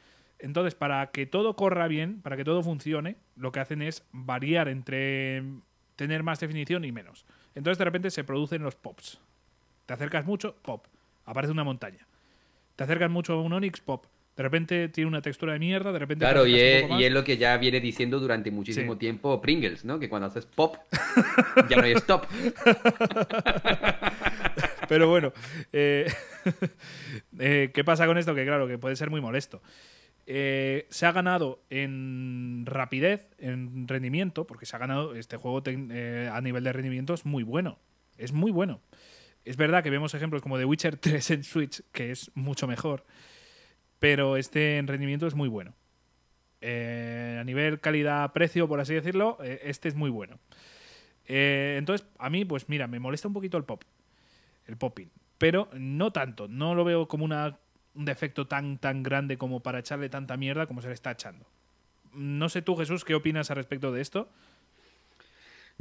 Entonces, para que todo corra bien, para que todo funcione, lo que hacen es variar entre tener más definición y menos. Entonces, de repente se producen los pops. Te acercas mucho, pop. Aparece una montaña. Te acercas mucho a un Onix, pop. De repente tiene una textura de mierda, de repente... Claro, y es, lo que ya viene diciendo durante muchísimo tiempo Pringles, ¿no? Que cuando haces pop, ya no hay stop. Pero bueno, eh, eh, ¿qué pasa con esto? Que claro, que puede ser muy molesto. Eh, se ha ganado en rapidez, en rendimiento, porque se ha ganado este juego eh, a nivel de rendimiento es muy bueno. Es muy bueno. Es verdad que vemos ejemplos como The Witcher 3 en Switch, que es mucho mejor, pero este en rendimiento es muy bueno. Eh, a nivel calidad-precio, por así decirlo, este es muy bueno. entonces, a mí, pues mira, me molesta un poquito el pop, el popping, pero no tanto. No lo veo como una un defecto tan, tan grande como para echarle tanta mierda como se le está echando. No sé tú, Jesús, ¿qué opinas al respecto de esto?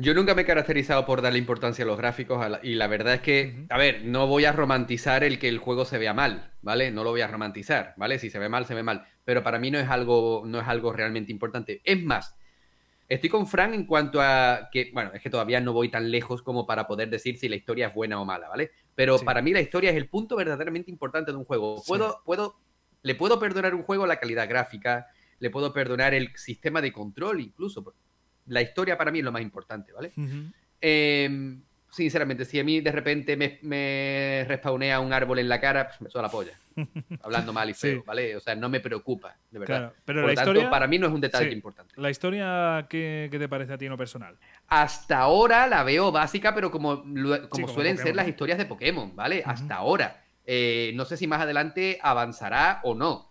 Yo nunca me he caracterizado por darle importancia a los gráficos y la verdad es que, a ver, no voy a romantizar el que el juego se vea mal, ¿vale? No lo voy a romantizar, ¿vale? Si se ve mal, se ve mal. Pero para mí no es algo, no es algo realmente importante. Es más, estoy con Frank en cuanto a que, bueno, es que todavía no voy tan lejos como para poder decir si la historia es buena o mala, ¿vale? Pero para mí la historia es el punto verdaderamente importante de un juego. Puedo, puedo, le puedo perdonar un juego la calidad gráfica, le puedo perdonar el sistema de control incluso. La historia para mí es lo más importante, ¿vale? Sinceramente, si a mí de repente me, me respawnea un árbol en la cara, pues me suena la polla. Hablando mal y feo, ¿vale? O sea, no me preocupa, de verdad. pero la historia, para mí no es un detalle importante. ¿La historia qué, te parece a ti en lo personal? Hasta ahora la veo básica, pero como, como, suelen ser las historias de Pokémon, ¿vale? Hasta ahora. Eh, no sé si más adelante avanzará o no.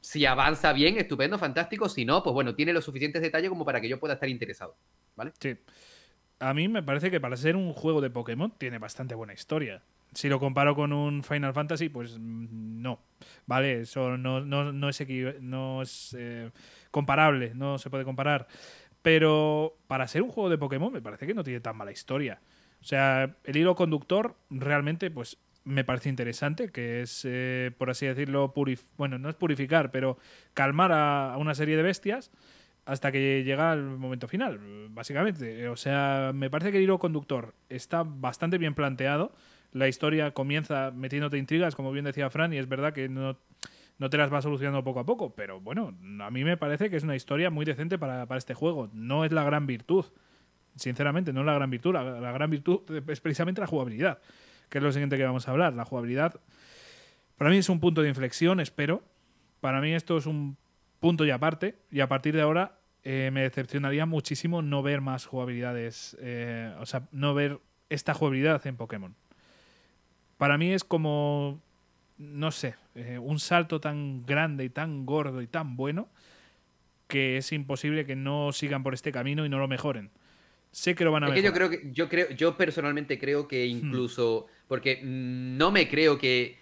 Si avanza bien, estupendo, fantástico. Si no, pues bueno, tiene los suficientes detalles como para que yo pueda estar interesado. ¿Vale? Sí a mí me parece que para ser un juego de Pokémon tiene bastante buena historia. Si lo comparo con un Final Fantasy, pues mm, no. Vale, eso no, es eh, comparable, no se puede comparar. Pero para ser un juego de Pokémon me parece que no tiene tan mala historia. O sea, el hilo conductor realmente pues me parece interesante, que es, eh, por así decirlo, bueno, no es purificar, pero calmar a una serie de bestias hasta que llega el momento final, básicamente. O sea, me parece que el hilo conductor está bastante bien planteado. La historia comienza metiéndote intrigas, como bien decía Fran, y es verdad que no, no te las va solucionando poco a poco, pero bueno, a mí me parece que es una historia muy decente para, este juego. No es la gran virtud, sinceramente, no es la gran virtud. La, gran virtud es precisamente la jugabilidad. que es lo siguiente que vamos a hablar, la jugabilidad. Para mí es un punto de inflexión, espero. Para mí esto es un punto y aparte, y a partir de ahora eh, me decepcionaría muchísimo no ver más jugabilidades, eh, o sea, no ver esta jugabilidad en Pokémon. Para mí es como, no sé, eh, un salto tan grande y tan gordo y tan bueno que es imposible que no sigan por este camino y no lo mejoren. Sé que lo van a mejorar. yo creo que yo creo yo personalmente creo que hmm. incluso porque no me creo que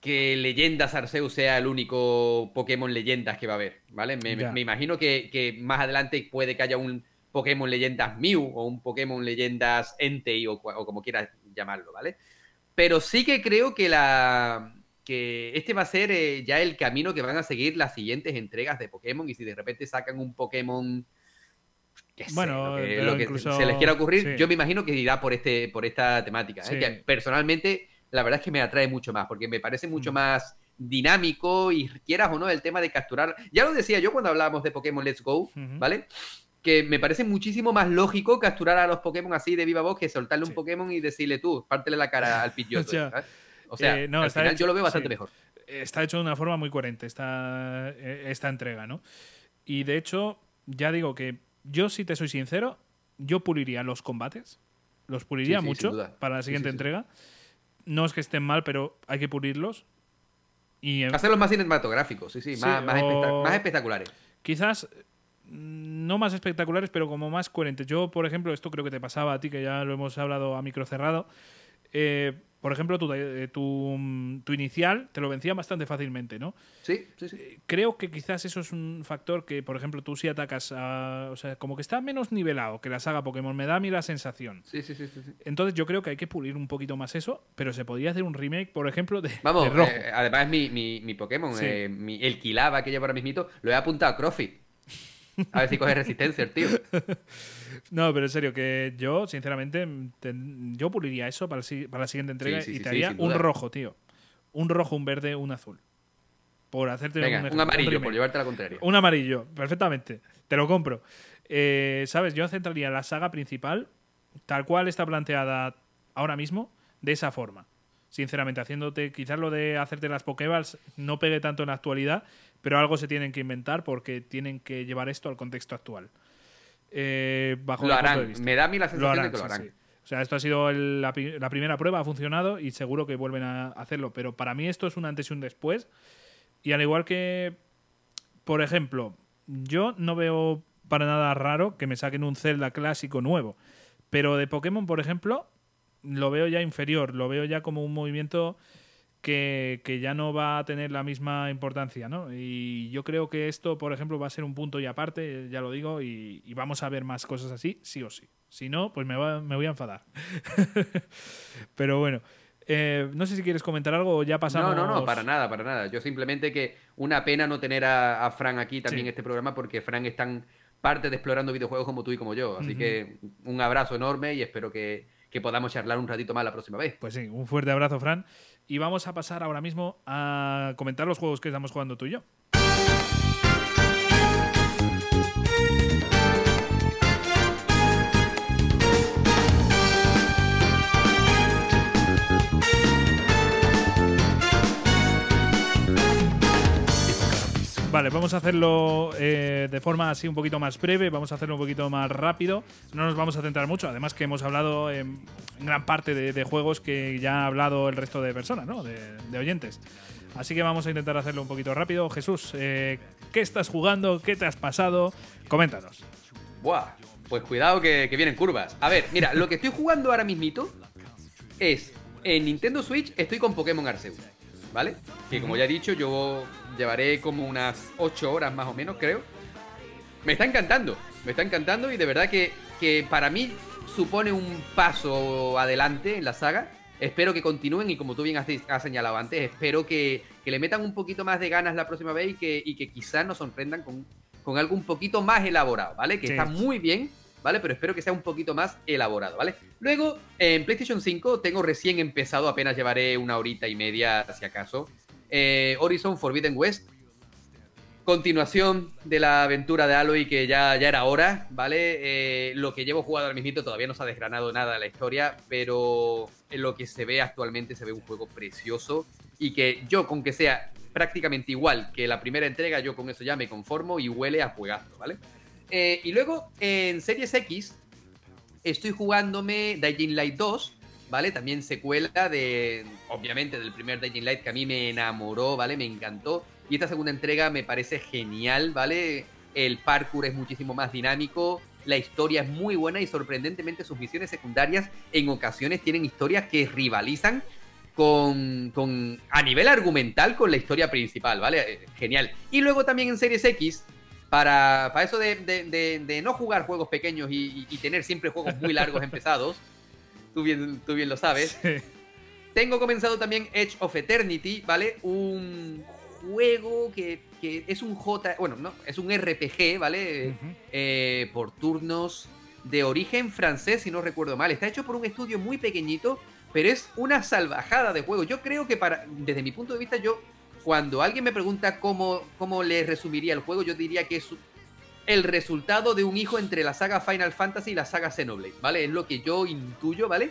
que Leyendas Arceus sea el único Pokémon Leyendas que va a haber, ¿vale? Me, imagino que, más adelante puede que haya un Pokémon Leyendas Mew o un Pokémon Leyendas Entei o, o como quieras llamarlo, ¿vale? Pero sí que creo que la que este va a ser eh, ya el camino que van a seguir las siguientes entregas de Pokémon y si de repente sacan un Pokémon bueno, lo que, se les quiera ocurrir, yo me imagino que irá por este por esta temática, ¿eh? que personalmente la verdad es que me atrae mucho más, porque me parece mucho mm. más dinámico y quieras o no el tema de capturar. Ya lo decía yo cuando hablábamos de Pokémon Let's Go, ¿vale? Que me parece muchísimo más lógico capturar a los Pokémon así de viva voz que soltarle un Pokémon y decirle tú, pártele la cara al Pidgeotto. o sea, eh, al final yo lo veo bastante mejor. Está hecho de una forma muy coherente esta, eh, esta entrega, ¿no? Y de hecho, ya digo que yo, si te soy sincero, yo puliría los combates. Los puliría mucho para la siguiente entrega no es que estén mal, pero hay que pulirlos. Y, Hacerlos más cinematográficos, sí, sí, más, más, espectaculares. Quizás no más espectaculares, pero como más coherentes. Yo, por ejemplo, esto creo que te pasaba a ti, que ya lo hemos hablado a micro cerrado. Eh, por ejemplo, eh, tu, tu, inicial te lo vencía bastante fácilmente, ¿no? Sí, sí, sí. Eh, creo que quizás eso es un factor que, por ejemplo, tú si atacas a. O sea, como que está menos nivelado que la saga Pokémon, me da a mí la sensación. Sí, sí, sí. sí. Entonces yo creo que hay que pulir un poquito más eso, pero se podría hacer un remake, por ejemplo, de. Vamos, rojo. Eh, además mi, mi, mi Pokémon, el Kilaba que llevo ahora mismito, lo he apuntado a Crofit. A ver si coge resistencia el tío. No, pero en serio, que yo, sinceramente, yo puliría eso para, la siguiente entrega y te haría un rojo, tío. Un rojo, un verde, un azul. Por hacerte un, amarillo, por llevarte la contraria. Un amarillo, perfectamente. Te lo compro. Eh, ¿Sabes? Yo centraría la saga principal, tal cual está planteada ahora mismo, de esa forma. Sinceramente, haciéndote, quizás lo de hacerte las Pokéballs no pegue tanto en la actualidad, pero algo se tienen que inventar porque tienen que llevar esto al contexto actual. Eh, bajo lo harán. Me da a mí la sensación de que lo harán. O sea, esto ha sido la, primera prueba, ha funcionado y seguro que vuelven a hacerlo. Pero para mí esto es un antes y un después. Y al igual que, por ejemplo, yo no veo para nada raro que me saquen un Zelda clásico nuevo. Pero de Pokémon, por ejemplo, lo veo ya inferior. Lo veo ya como un movimiento que, ya no va a tener la misma importancia, ¿no? Y yo creo que esto, por ejemplo, va a ser un punto y aparte, ya lo digo, y, vamos a ver más cosas así, sí o sí. Si no, pues me, me voy a enfadar. Pero bueno, eh, no sé si quieres comentar algo o ya pasamos. No, no, no, para nada, para nada. Yo simplemente que una pena no tener a, Fran aquí también en este programa porque Fran es tan parte de explorando videojuegos como tú y como yo. Así que un abrazo enorme y espero que, que podamos charlar un ratito más la próxima vez. Pues sí, un fuerte abrazo, Fran. Y vamos a pasar ahora mismo a comentar los juegos que estamos jugando tú y yo. Vale, vamos a hacerlo eh, de forma así un poquito más breve, vamos a hacerlo un poquito más rápido. No nos vamos a centrar mucho, además que hemos hablado en, gran parte de, juegos que ya ha hablado el resto de personas, ¿no? De, oyentes. Así que vamos a intentar hacerlo un poquito rápido. Jesús, eh, ¿qué estás jugando? ¿Qué te has pasado? Coméntanos. Buah, pues cuidado que, que vienen curvas. A ver, mira, lo que estoy jugando ahora mismito es en Nintendo Switch estoy con Pokémon Arceus, ¿vale? Que como ya he dicho, yo Llevaré como unas 8 horas más o menos, creo. Me está encantando, me está encantando y de verdad que, que para mí supone un paso adelante en la saga. Espero que continúen y como tú bien has, señalado antes, espero que, que, le metan un poquito más de ganas la próxima vez y que, y que quizás nos sorprendan con, con algo un poquito más elaborado, ¿vale? Que está muy bien, ¿vale? Pero espero que sea un poquito más elaborado, ¿vale? Luego, en PlayStation 5 tengo recién empezado, apenas llevaré una horita y media, si acaso, eh, Horizon Forbidden West. continuación de la aventura de Aloy que ya, ya era hora, ¿vale? Eh, lo que llevo jugado al mismito todavía no se ha desgranado nada de la historia, pero lo que se ve actualmente se ve un juego precioso y que yo, con que sea prácticamente igual que la primera entrega, yo con eso ya me conformo y huele a juegazo, ¿vale? Eh, y luego en Series X estoy jugándome Dying Light 2, ¿vale? También secuela de, obviamente, del primer Dying Light que a mí me enamoró, ¿vale? Me encantó. Y esta segunda entrega me parece genial, ¿vale? El parkour es muchísimo más dinámico, la historia es muy buena y sorprendentemente sus misiones secundarias en ocasiones tienen historias que rivalizan con, con, a nivel argumental con la historia principal, ¿vale? Eh, genial. Y luego también en Series X, para, para eso de, de, no jugar juegos pequeños y, tener siempre juegos muy largos empezados, tú bien, tú bien lo sabes, tengo comenzado también Edge of Eternity, ¿vale? Un juego que, es un J, bueno, no, es un RPG, ¿vale? Eh, por turnos de origen francés, si no recuerdo mal. Está hecho por un estudio muy pequeñito, pero es una salvajada de juego. Yo creo que para, desde mi punto de vista, yo, cuando alguien me pregunta cómo, cómo le resumiría el juego, yo diría que es el resultado de un hijo entre la saga Final Fantasy y la saga Xenoblade, ¿vale? Es lo que yo intuyo, ¿vale?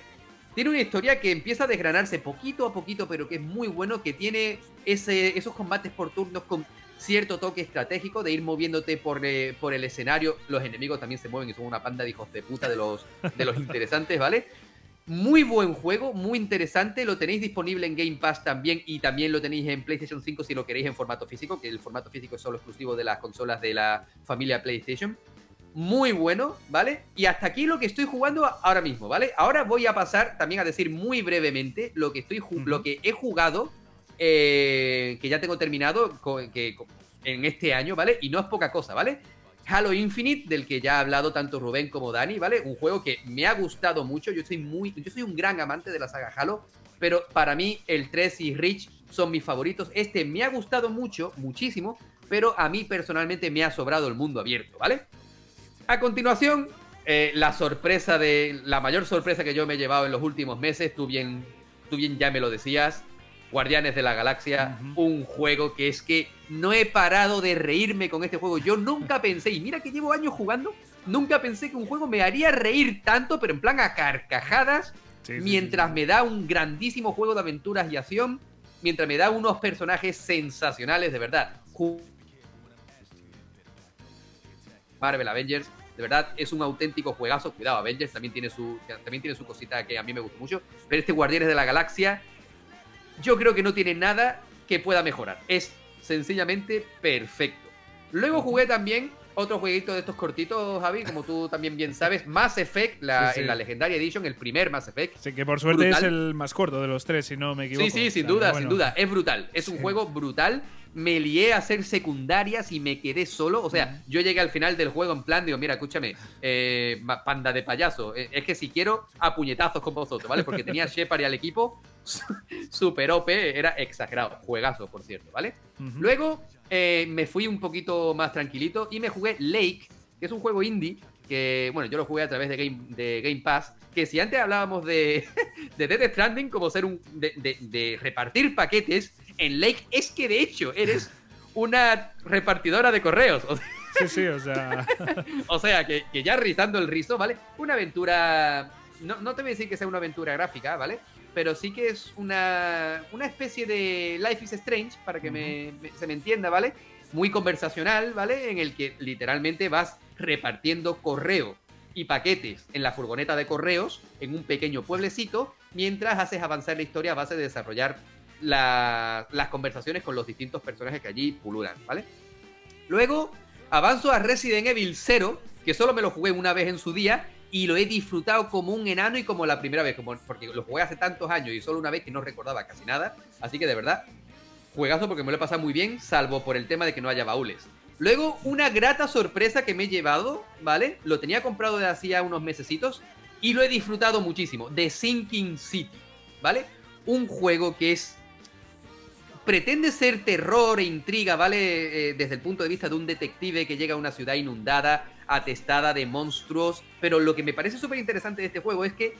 Tiene una historia que empieza a desgranarse poquito a poquito, pero que es muy bueno, que tiene ese, esos combates por turnos con cierto toque estratégico de ir moviéndote por, eh, por el escenario. Los enemigos también se mueven y son una panda de hijos de puta de los, de los interesantes, ¿vale? Muy buen juego, muy interesante. Lo tenéis disponible en Game Pass también y también lo tenéis en PlayStation 5 si lo queréis en formato físico, que el formato físico es solo exclusivo de las consolas de la familia PlayStation muy bueno, ¿vale? Y hasta aquí lo que estoy jugando ahora mismo, ¿vale? Ahora voy a pasar también a decir muy brevemente lo que, estoy lo que he jugado, eh, que ya tengo terminado que, en este año, ¿vale? Y no es poca cosa, ¿vale? Halo Infinite, del que ya ha hablado tanto Rubén como Dani, ¿vale? Un juego que me ha gustado mucho. Yo soy muy. Yo soy un gran amante de la saga Halo. Pero para mí, el 3 y Reach son mis favoritos. Este me ha gustado mucho, muchísimo. Pero a mí personalmente me ha sobrado el mundo abierto, ¿vale? A continuación, eh, la sorpresa de. La mayor sorpresa que yo me he llevado en los últimos meses, tú bien, tú bien ya me lo decías. Guardianes de la Galaxia, un juego que es que no he parado de reírme con este juego. Yo nunca pensé, y mira que llevo años jugando, nunca pensé que un juego me haría reír tanto, pero en plan a carcajadas, mientras me da un grandísimo juego de aventuras y acción, mientras me da unos personajes sensacionales, de verdad. Marvel Avengers. De verdad, es un auténtico juegazo. Cuidado, Avengers también tiene su, también tiene su cosita que a mí me gusta mucho. Pero este Guardianes de la Galaxia, yo creo que no tiene nada que pueda mejorar. Es sencillamente perfecto. Luego jugué también otro jueguito de estos cortitos, Javi, como tú también bien sabes, Mass Effect, la, en la Legendary Edition, el primer Mass Effect. Sí, que por suerte es el más corto de los tres, si no me equivoco. Sí, sí, sin duda, sin duda. Es brutal. Es un juego brutal me lié a hacer secundarias y me quedé solo. O sea, yo llegué al final del juego en plan, digo, mira, escúchame, eh, panda de payaso, eh, es que si quiero, a puñetazos con vosotros, ¿vale? Porque tenía Shepard y al equipo super OP, era exagerado. Juegazo, por cierto, ¿vale? Luego eh, me fui un poquito más tranquilito y me jugué Lake, que es un juego indie que, bueno, yo lo jugué a través de Game, de Game Pass, que si antes hablábamos de, de Death Stranding como ser un... de repartir paquetes, en Lake es que de hecho eres una repartidora de correos. sí, sí, o sea. o sea, que, ya rizando el rizo, ¿vale? Una aventura. No, no te voy a decir que sea una aventura gráfica, ¿vale? Pero sí que es una, una especie de Life is Strange, para que se me entienda, ¿vale? Muy conversacional, ¿vale? En el que literalmente vas repartiendo correo y paquetes en la furgoneta de correos en un pequeño pueblecito, mientras haces avanzar la historia a base de desarrollar las conversaciones con los distintos personajes que allí pululan, ¿vale? Luego avanzo a Resident Evil 0, que solo me lo jugué una vez en su día y lo he disfrutado como un enano y como la primera vez, como, porque lo jugué hace tantos años y solo una vez que no recordaba casi nada. Así que de verdad, juegazo porque me lo he pasado muy bien, salvo por el tema de que no haya baúles. Luego, una grata sorpresa que me he llevado, ¿vale? Lo tenía comprado de hacía unos mesecitos y lo he disfrutado muchísimo. The Sinking City, ¿vale? Un juego que es pretende ser terror e intriga, ¿vale? Eh, desde el punto de vista de un detective que llega a una ciudad inundada, atestada de monstruos. Pero lo que me parece súper interesante de este juego es que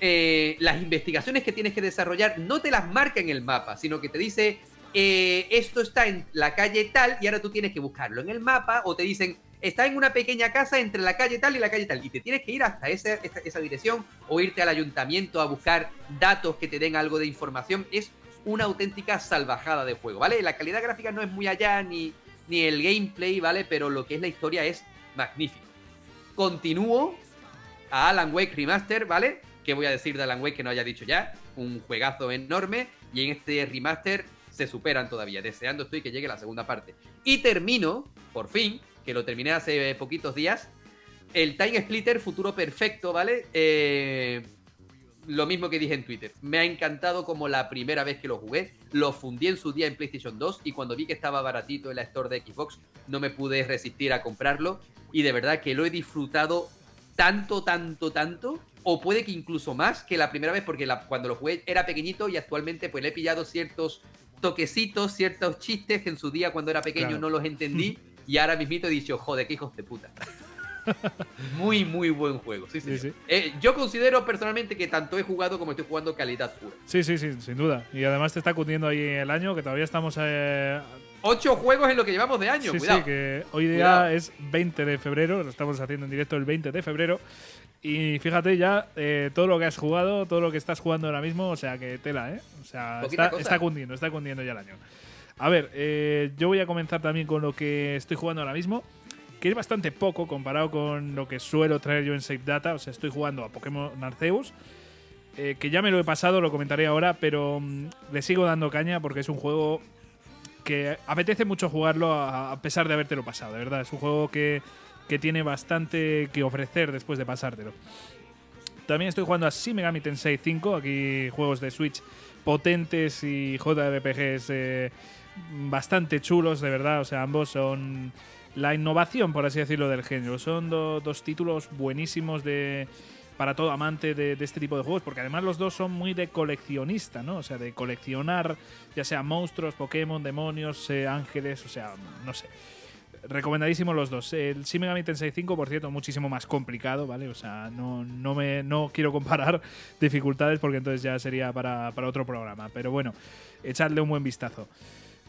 eh, las investigaciones que tienes que desarrollar no te las marca en el mapa, sino que te dice, eh, esto está en la calle tal y ahora tú tienes que buscarlo en el mapa o te dicen, está en una pequeña casa entre la calle tal y la calle tal y te tienes que ir hasta esa, dirección o irte al ayuntamiento a buscar datos que te den algo de información. Es una auténtica salvajada de juego, ¿vale? La calidad gráfica no es muy allá ni, ni el gameplay, ¿vale? Pero lo que es la historia es magnífico. Continúo a Alan Wake Remaster, ¿vale? ¿Qué voy a decir de Alan Wake que no haya dicho ya? Un juegazo enorme y en este remaster se superan todavía. Deseando estoy que llegue la segunda parte. Y termino, por fin, que lo terminé hace poquitos días, el Time Splitter Futuro Perfecto, ¿vale? Eh, lo mismo que dije en Twitter. Me ha encantado como la primera vez que lo jugué. Lo fundí en su día en PlayStation 2 y cuando vi que estaba baratito en la store de Xbox no me pude resistir a comprarlo. Y de verdad que lo he disfrutado tanto, tanto, tanto. O puede que incluso más que la primera vez porque cuando lo jugué era pequeñito y actualmente pues le he pillado ciertos toquecitos, ciertos chistes que en su día cuando era pequeño no los entendí y ahora mismito he dicho, joder, qué hijos de puta. muy, muy buen juego. Sí, sí, eh, yo considero personalmente que tanto he jugado como estoy jugando calidad pura. Sí, sí, sí, sin duda. Y además te está cundiendo ahí el año, que todavía estamos. Eh... Ocho juegos en lo que llevamos de año, sí, Sí, que hoy día es 20 de febrero, lo estamos haciendo en directo el 20 de febrero. Y fíjate ya eh, todo lo que has jugado, todo lo que estás jugando ahora mismo, o sea que tela, ¿eh? O sea, está, cundiendo, está cundiendo ya el año. A ver, eh, yo voy a comenzar también con lo que estoy jugando ahora mismo, que es bastante poco comparado con lo que suelo traer yo en Save Data. O sea, estoy jugando a Pokémon Arceus, eh, que ya me lo he pasado, lo comentaré ahora, pero mm, le sigo dando caña porque es un juego que apetece mucho jugarlo a, pesar de habértelo pasado, de verdad. Es un juego que que tiene bastante que ofrecer después de pasártelo. También estoy jugando a Shin Megami Tensei 5, aquí juegos de Switch potentes y JRPGs eh, bastante chulos, de verdad. O sea, ambos son la innovación, por así decirlo, del género. Son dos títulos buenísimos de para todo amante de, este tipo de juegos, porque además los dos son muy de coleccionista, ¿no? O sea, de coleccionar ya sea monstruos, Pokémon, demonios, eh, ángeles, o sea, no sé recomendadísimos los dos. El Shin Megami Tensei 5, por cierto, muchísimo más complicado, ¿vale? O sea, no, no, me, no quiero comparar dificultades porque entonces ya sería para, otro programa. Pero bueno, echadle un buen vistazo.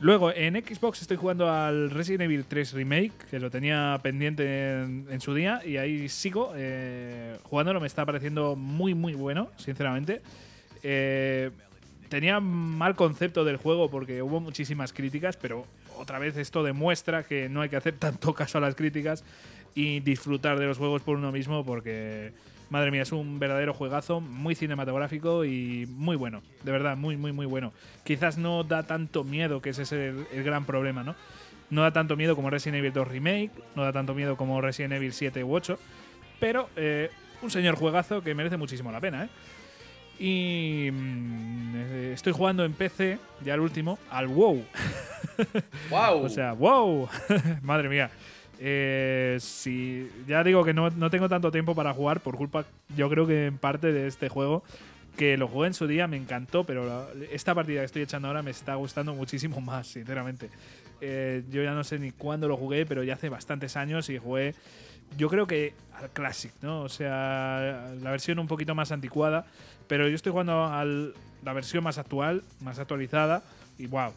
Luego, en Xbox estoy jugando al Resident Evil 3 Remake, que lo tenía pendiente en, su día, y ahí sigo eh, jugándolo. Me está pareciendo muy, muy bueno, sinceramente. Eh, tenía mal concepto del juego porque hubo muchísimas críticas, pero otra vez esto demuestra que no hay que hacer tanto caso a las críticas y disfrutar de los juegos por uno mismo porque, madre mía, es un verdadero juegazo, muy cinematográfico y muy bueno, de verdad, muy, muy, muy bueno. Quizás no da tanto miedo, que ese es el, gran problema, ¿no? No da tanto miedo como Resident Evil 2 Remake, no da tanto miedo como Resident Evil 7 u 8, pero eh, un señor juegazo que merece muchísimo la pena, ¿eh? Y mm, eh, estoy jugando en PC, ya el último, al WoW. ¡Wow! o sea, ¡wow! Madre mía. Eh, si, ya digo que no, no, tengo tanto tiempo para jugar por culpa, yo creo que en parte de este juego, que lo jugué en su día, me encantó, pero esta partida que estoy echando ahora me está gustando muchísimo más, sinceramente. Eh, yo ya no sé ni cuándo lo jugué, pero ya hace bastantes años y jugué, yo creo que al Classic, ¿no? O sea, la versión un poquito más anticuada, pero yo estoy jugando a la versión más actual, más actualizada, y wow.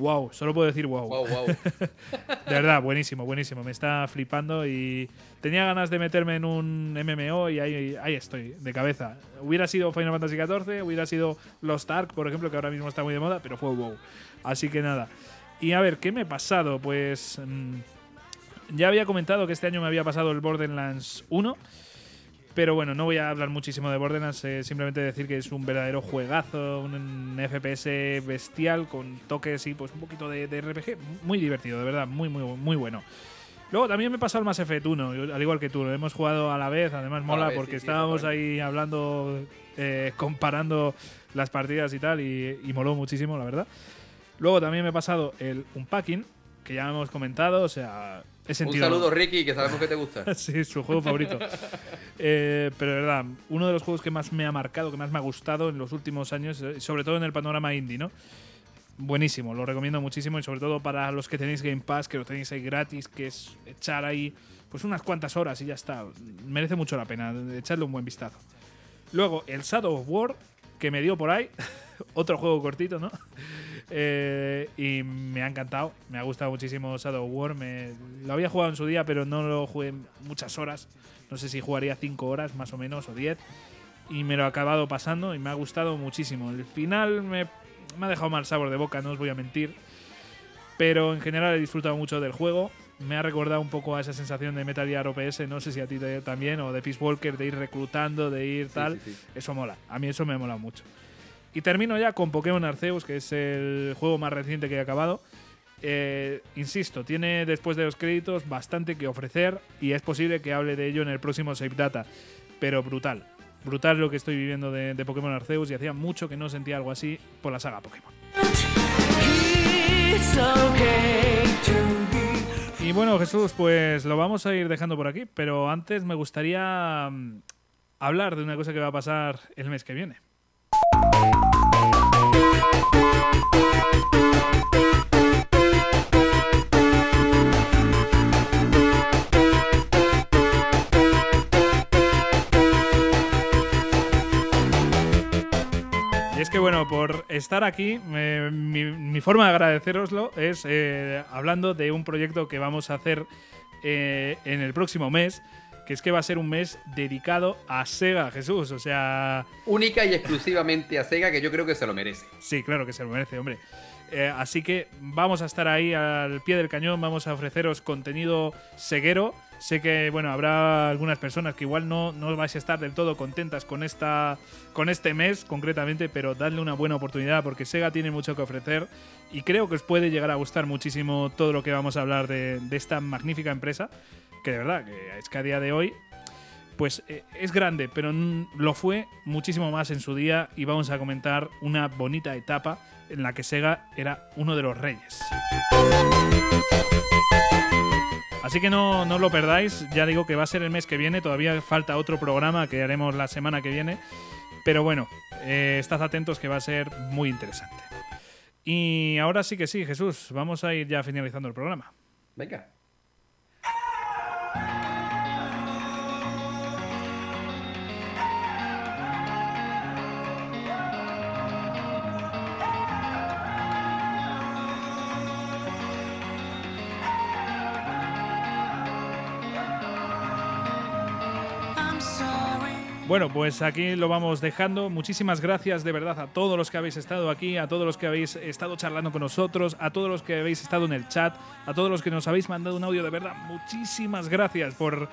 Wow, solo puedo decir wow. Wow, wow. de verdad, buenísimo, buenísimo. Me está flipando y tenía ganas de meterme en un MMO y ahí, ahí estoy, de cabeza. Hubiera sido Final Fantasy XIV, hubiera sido Lost Ark, por ejemplo, que ahora mismo está muy de moda, pero fue wow. Así que nada. Y a ver, ¿qué me he pasado? Pues mm, ya había comentado que este año me había pasado el Borderlands 1. Pero bueno, no voy a hablar muchísimo de Borderlands, eh, simplemente decir que es un verdadero juegazo, un FPS bestial con toques y pues un poquito de, RPG, muy divertido, de verdad, muy muy muy bueno. Luego también me he pasado el Mass Effect 1, al igual que tú, lo hemos jugado a la vez, además mola porque estábamos ahí hablando, eh, comparando las partidas y tal, y, y moló muchísimo, la verdad. Luego también me he pasado el Unpacking, que ya hemos comentado, o sea, un saludo, Ricky, que sabemos que te gusta. sí, su juego favorito. Eh, pero de verdad, uno de los juegos que más me ha marcado, que más me ha gustado en los últimos años, eh, sobre todo en el panorama indie, ¿no? Buenísimo, lo recomiendo muchísimo y sobre todo para los que tenéis Game Pass, que lo tenéis ahí gratis, que es echar ahí pues unas cuantas horas y ya está. Merece mucho la pena echarle un buen vistazo. Luego, el Shadow of War, que me dio por ahí, otro juego cortito, ¿no? Eh, y me ha encantado, me ha gustado muchísimo Shadow War. Me, lo había jugado en su día, pero no lo jugué muchas horas. No sé si jugaría 5 horas más o menos o 10. Y me lo he acabado pasando y me ha gustado muchísimo. El final me, me ha dejado mal sabor de boca, no os voy a mentir. Pero en general he disfrutado mucho del juego. Me ha recordado un poco a esa sensación de Metal Gear OPS, no sé si a ti también, o de Peace Walker, de ir reclutando, de ir tal. Eso mola. A mí eso me mola mucho. Y termino ya con Pokémon Arceus, que es el juego más reciente que he acabado. Eh, insisto, tiene después de los créditos bastante que ofrecer y es posible que hable de ello en el próximo Save Data. Pero brutal. Brutal lo que estoy viviendo de, de Pokémon Arceus y hacía mucho que no sentía algo así por la saga Pokémon. Y bueno, Jesús, pues lo vamos a ir dejando por aquí, pero antes me gustaría mm, hablar de una cosa que va a pasar el mes que viene. Y es que bueno, por estar aquí, mi, forma de agradeceroslo es eh, hablando de un proyecto que vamos a hacer eh, en el próximo mes, que es que va a ser un mes dedicado a Sega, Jesús. O sea. Única y exclusivamente a Sega, que yo creo que se lo merece. Sí, claro que se lo merece, hombre. Eh, así que vamos a estar ahí al pie del cañón, vamos a ofreceros contenido seguero. Sé que bueno, habrá algunas personas que igual no, no vais a estar del todo contentas con, esta, con este mes concretamente, pero dadle una buena oportunidad porque Sega tiene mucho que ofrecer y creo que os puede llegar a gustar muchísimo todo lo que vamos a hablar de, esta magnífica empresa que de verdad, que es que a día de hoy, pues eh, es grande, pero lo fue muchísimo más en su día y vamos a comentar una bonita etapa en la que Sega era uno de los reyes. Así que no, no lo perdáis, ya digo que va a ser el mes que viene, todavía falta otro programa que haremos la semana que viene, pero bueno, eh, estad atentos que va a ser muy interesante. Y ahora sí que sí, Jesús, vamos a ir ya finalizando el programa. Venga. Bueno, pues aquí lo vamos dejando. Muchísimas gracias de verdad a todos los que habéis estado aquí, a todos los que habéis estado charlando con nosotros, a todos los que habéis estado en el chat, a todos los que nos habéis mandado un audio. De verdad, muchísimas gracias por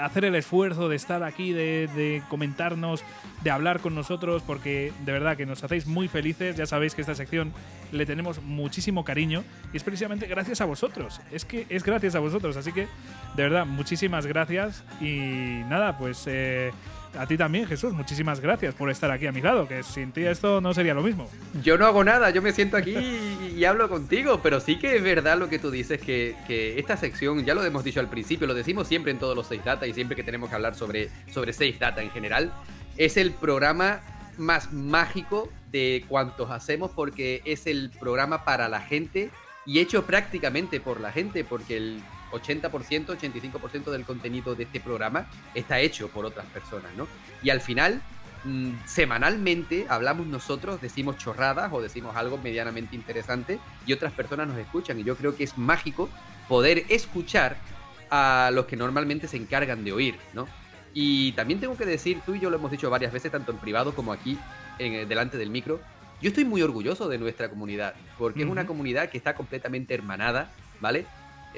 hacer el esfuerzo de estar aquí, de, comentarnos, de hablar con nosotros, porque de verdad que nos hacéis muy felices. Ya sabéis que esta sección le tenemos muchísimo cariño y es precisamente gracias a vosotros. Es que es gracias a vosotros. Así que, de verdad, muchísimas gracias. Y nada, pues... Eh, a ti también, Jesús, muchísimas gracias por estar aquí a mi lado, que sin ti esto no sería lo mismo. Yo no hago nada, yo me siento aquí y, hablo contigo, pero sí que es verdad lo que tú dices, que, esta sección, ya lo hemos dicho al principio, lo decimos siempre en todos los Safe Data y siempre que tenemos que hablar sobre, sobre Safe Data en general, es el programa más mágico de cuantos hacemos porque es el programa para la gente y hecho prácticamente por la gente, porque el 80%, 85% del contenido de este programa está hecho por otras personas, ¿no? Y al final, mm, semanalmente hablamos nosotros, decimos chorradas o decimos algo medianamente interesante y otras personas nos escuchan. Y yo creo que es mágico poder escuchar a los que normalmente se encargan de oír, ¿no? Y también tengo que decir, tú y yo lo hemos dicho varias veces, tanto en privado como aquí, en, eh, delante del micro, yo estoy muy orgulloso de nuestra comunidad, porque es una comunidad que está completamente hermanada, ¿vale?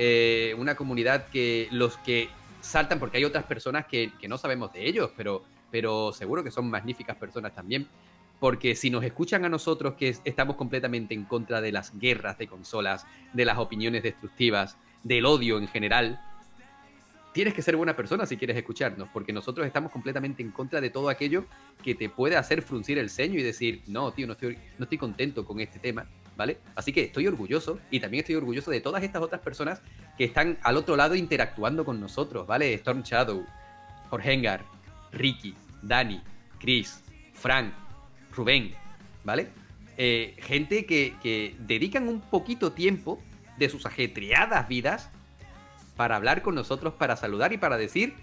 Eh, una comunidad que los que saltan, porque hay otras personas que, no sabemos de ellos, pero, pero seguro que son magníficas personas también. Porque si nos escuchan a nosotros que estamos completamente en contra de las guerras de consolas, de las opiniones destructivas, del odio en general, tienes que ser buena persona si quieres escucharnos, porque nosotros estamos completamente en contra de todo aquello que te puede hacer fruncir el ceño y decir, no, tío, no estoy, no estoy contento con este tema, ¿vale? Así que estoy orgulloso y también estoy orgulloso de todas estas otras personas que están al otro lado interactuando con nosotros, ¿vale? Storm Shadow, Jorgengar, Ricky, Dani, Chris, Frank, Rubén, ¿vale? Eh, gente que, que dedican un poquito tiempo de sus ajetreadas vidas para hablar con nosotros, para saludar y para decir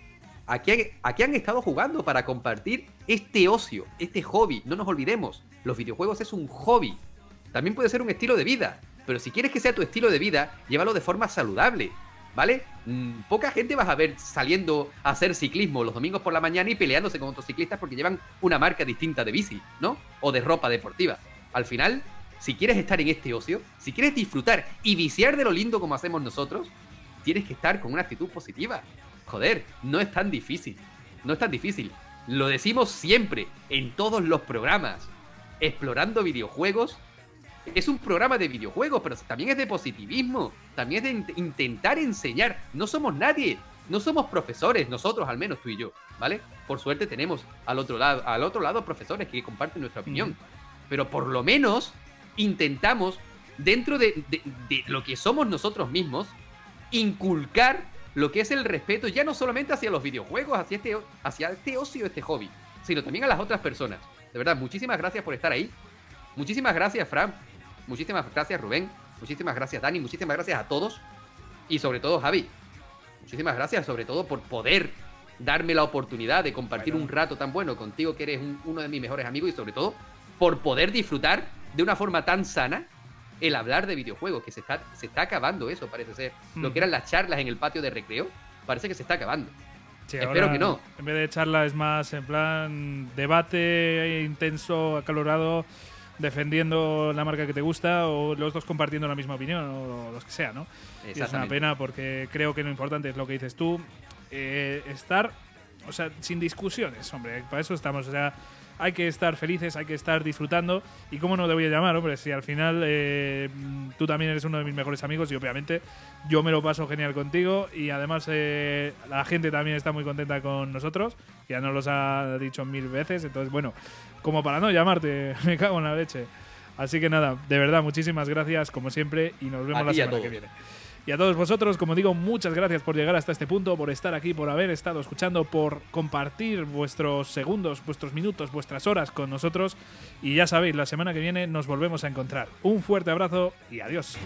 a qué, a qué han estado jugando, para compartir este ocio, este hobby. No nos olvidemos, los videojuegos es un hobby. También puede ser un estilo de vida. Pero si quieres que sea tu estilo de vida, llévalo de forma saludable. ¿Vale? Mm, poca gente vas a ver saliendo a hacer ciclismo los domingos por la mañana y peleándose con otros ciclistas porque llevan una marca distinta de bici, ¿no? O de ropa deportiva. Al final, si quieres estar en este ocio, si quieres disfrutar y viciar de lo lindo como hacemos nosotros, tienes que estar con una actitud positiva. Joder, no es tan difícil. No es tan difícil. Lo decimos siempre, en todos los programas. Explorando videojuegos es un programa de videojuegos, pero también es de positivismo, también es de intentar enseñar. No somos nadie, no somos profesores, nosotros al menos tú y yo, ¿vale? Por suerte tenemos al otro lado, al otro lado profesores que comparten nuestra opinión, pero por lo menos intentamos dentro de, lo que somos nosotros mismos inculcar lo que es el respeto ya no solamente hacia los videojuegos, hacia este, hacia este ocio, este hobby, sino también a las otras personas. De verdad, muchísimas gracias por estar ahí. Muchísimas gracias, Fran, Muchísimas gracias, Rubén. Muchísimas gracias, Dani. Muchísimas gracias a todos. Y sobre todo, Javi. Muchísimas gracias, sobre todo, por poder darme la oportunidad de compartir un rato tan bueno contigo, que eres uno de mis mejores amigos, y sobre todo, por poder disfrutar de una forma tan sana el hablar de videojuegos, que se está, se está acabando eso, parece ser. Lo que eran las charlas en el patio de recreo, parece que se está acabando. Espero que no. En vez de charla es más en plan debate intenso, acalorado defendiendo la marca que te gusta o los dos compartiendo la misma opinión o los que sea, ¿no? es una pena porque creo que lo importante es lo que dices tú, eh, estar, o sea, sin discusiones, hombre, para eso estamos, o sea, hay que estar felices, hay que estar disfrutando. ¿Y cómo no te voy a llamar, hombre? Si al final eh, tú también eres uno de mis mejores amigos y obviamente yo me lo paso genial contigo y además eh, la gente también está muy contenta con nosotros, ya nos los ha dicho mil veces, entonces bueno, como para no llamarte, me cago en la leche. Así que nada, de verdad, muchísimas gracias como siempre y nos vemos la semana que viene. Y a todos vosotros, como digo, muchas gracias por llegar hasta este punto, por estar aquí, por haber estado escuchando, por compartir vuestros segundos, vuestros minutos, vuestras horas con nosotros. Y ya sabéis, la semana que viene nos volvemos a encontrar. Un fuerte abrazo y adiós.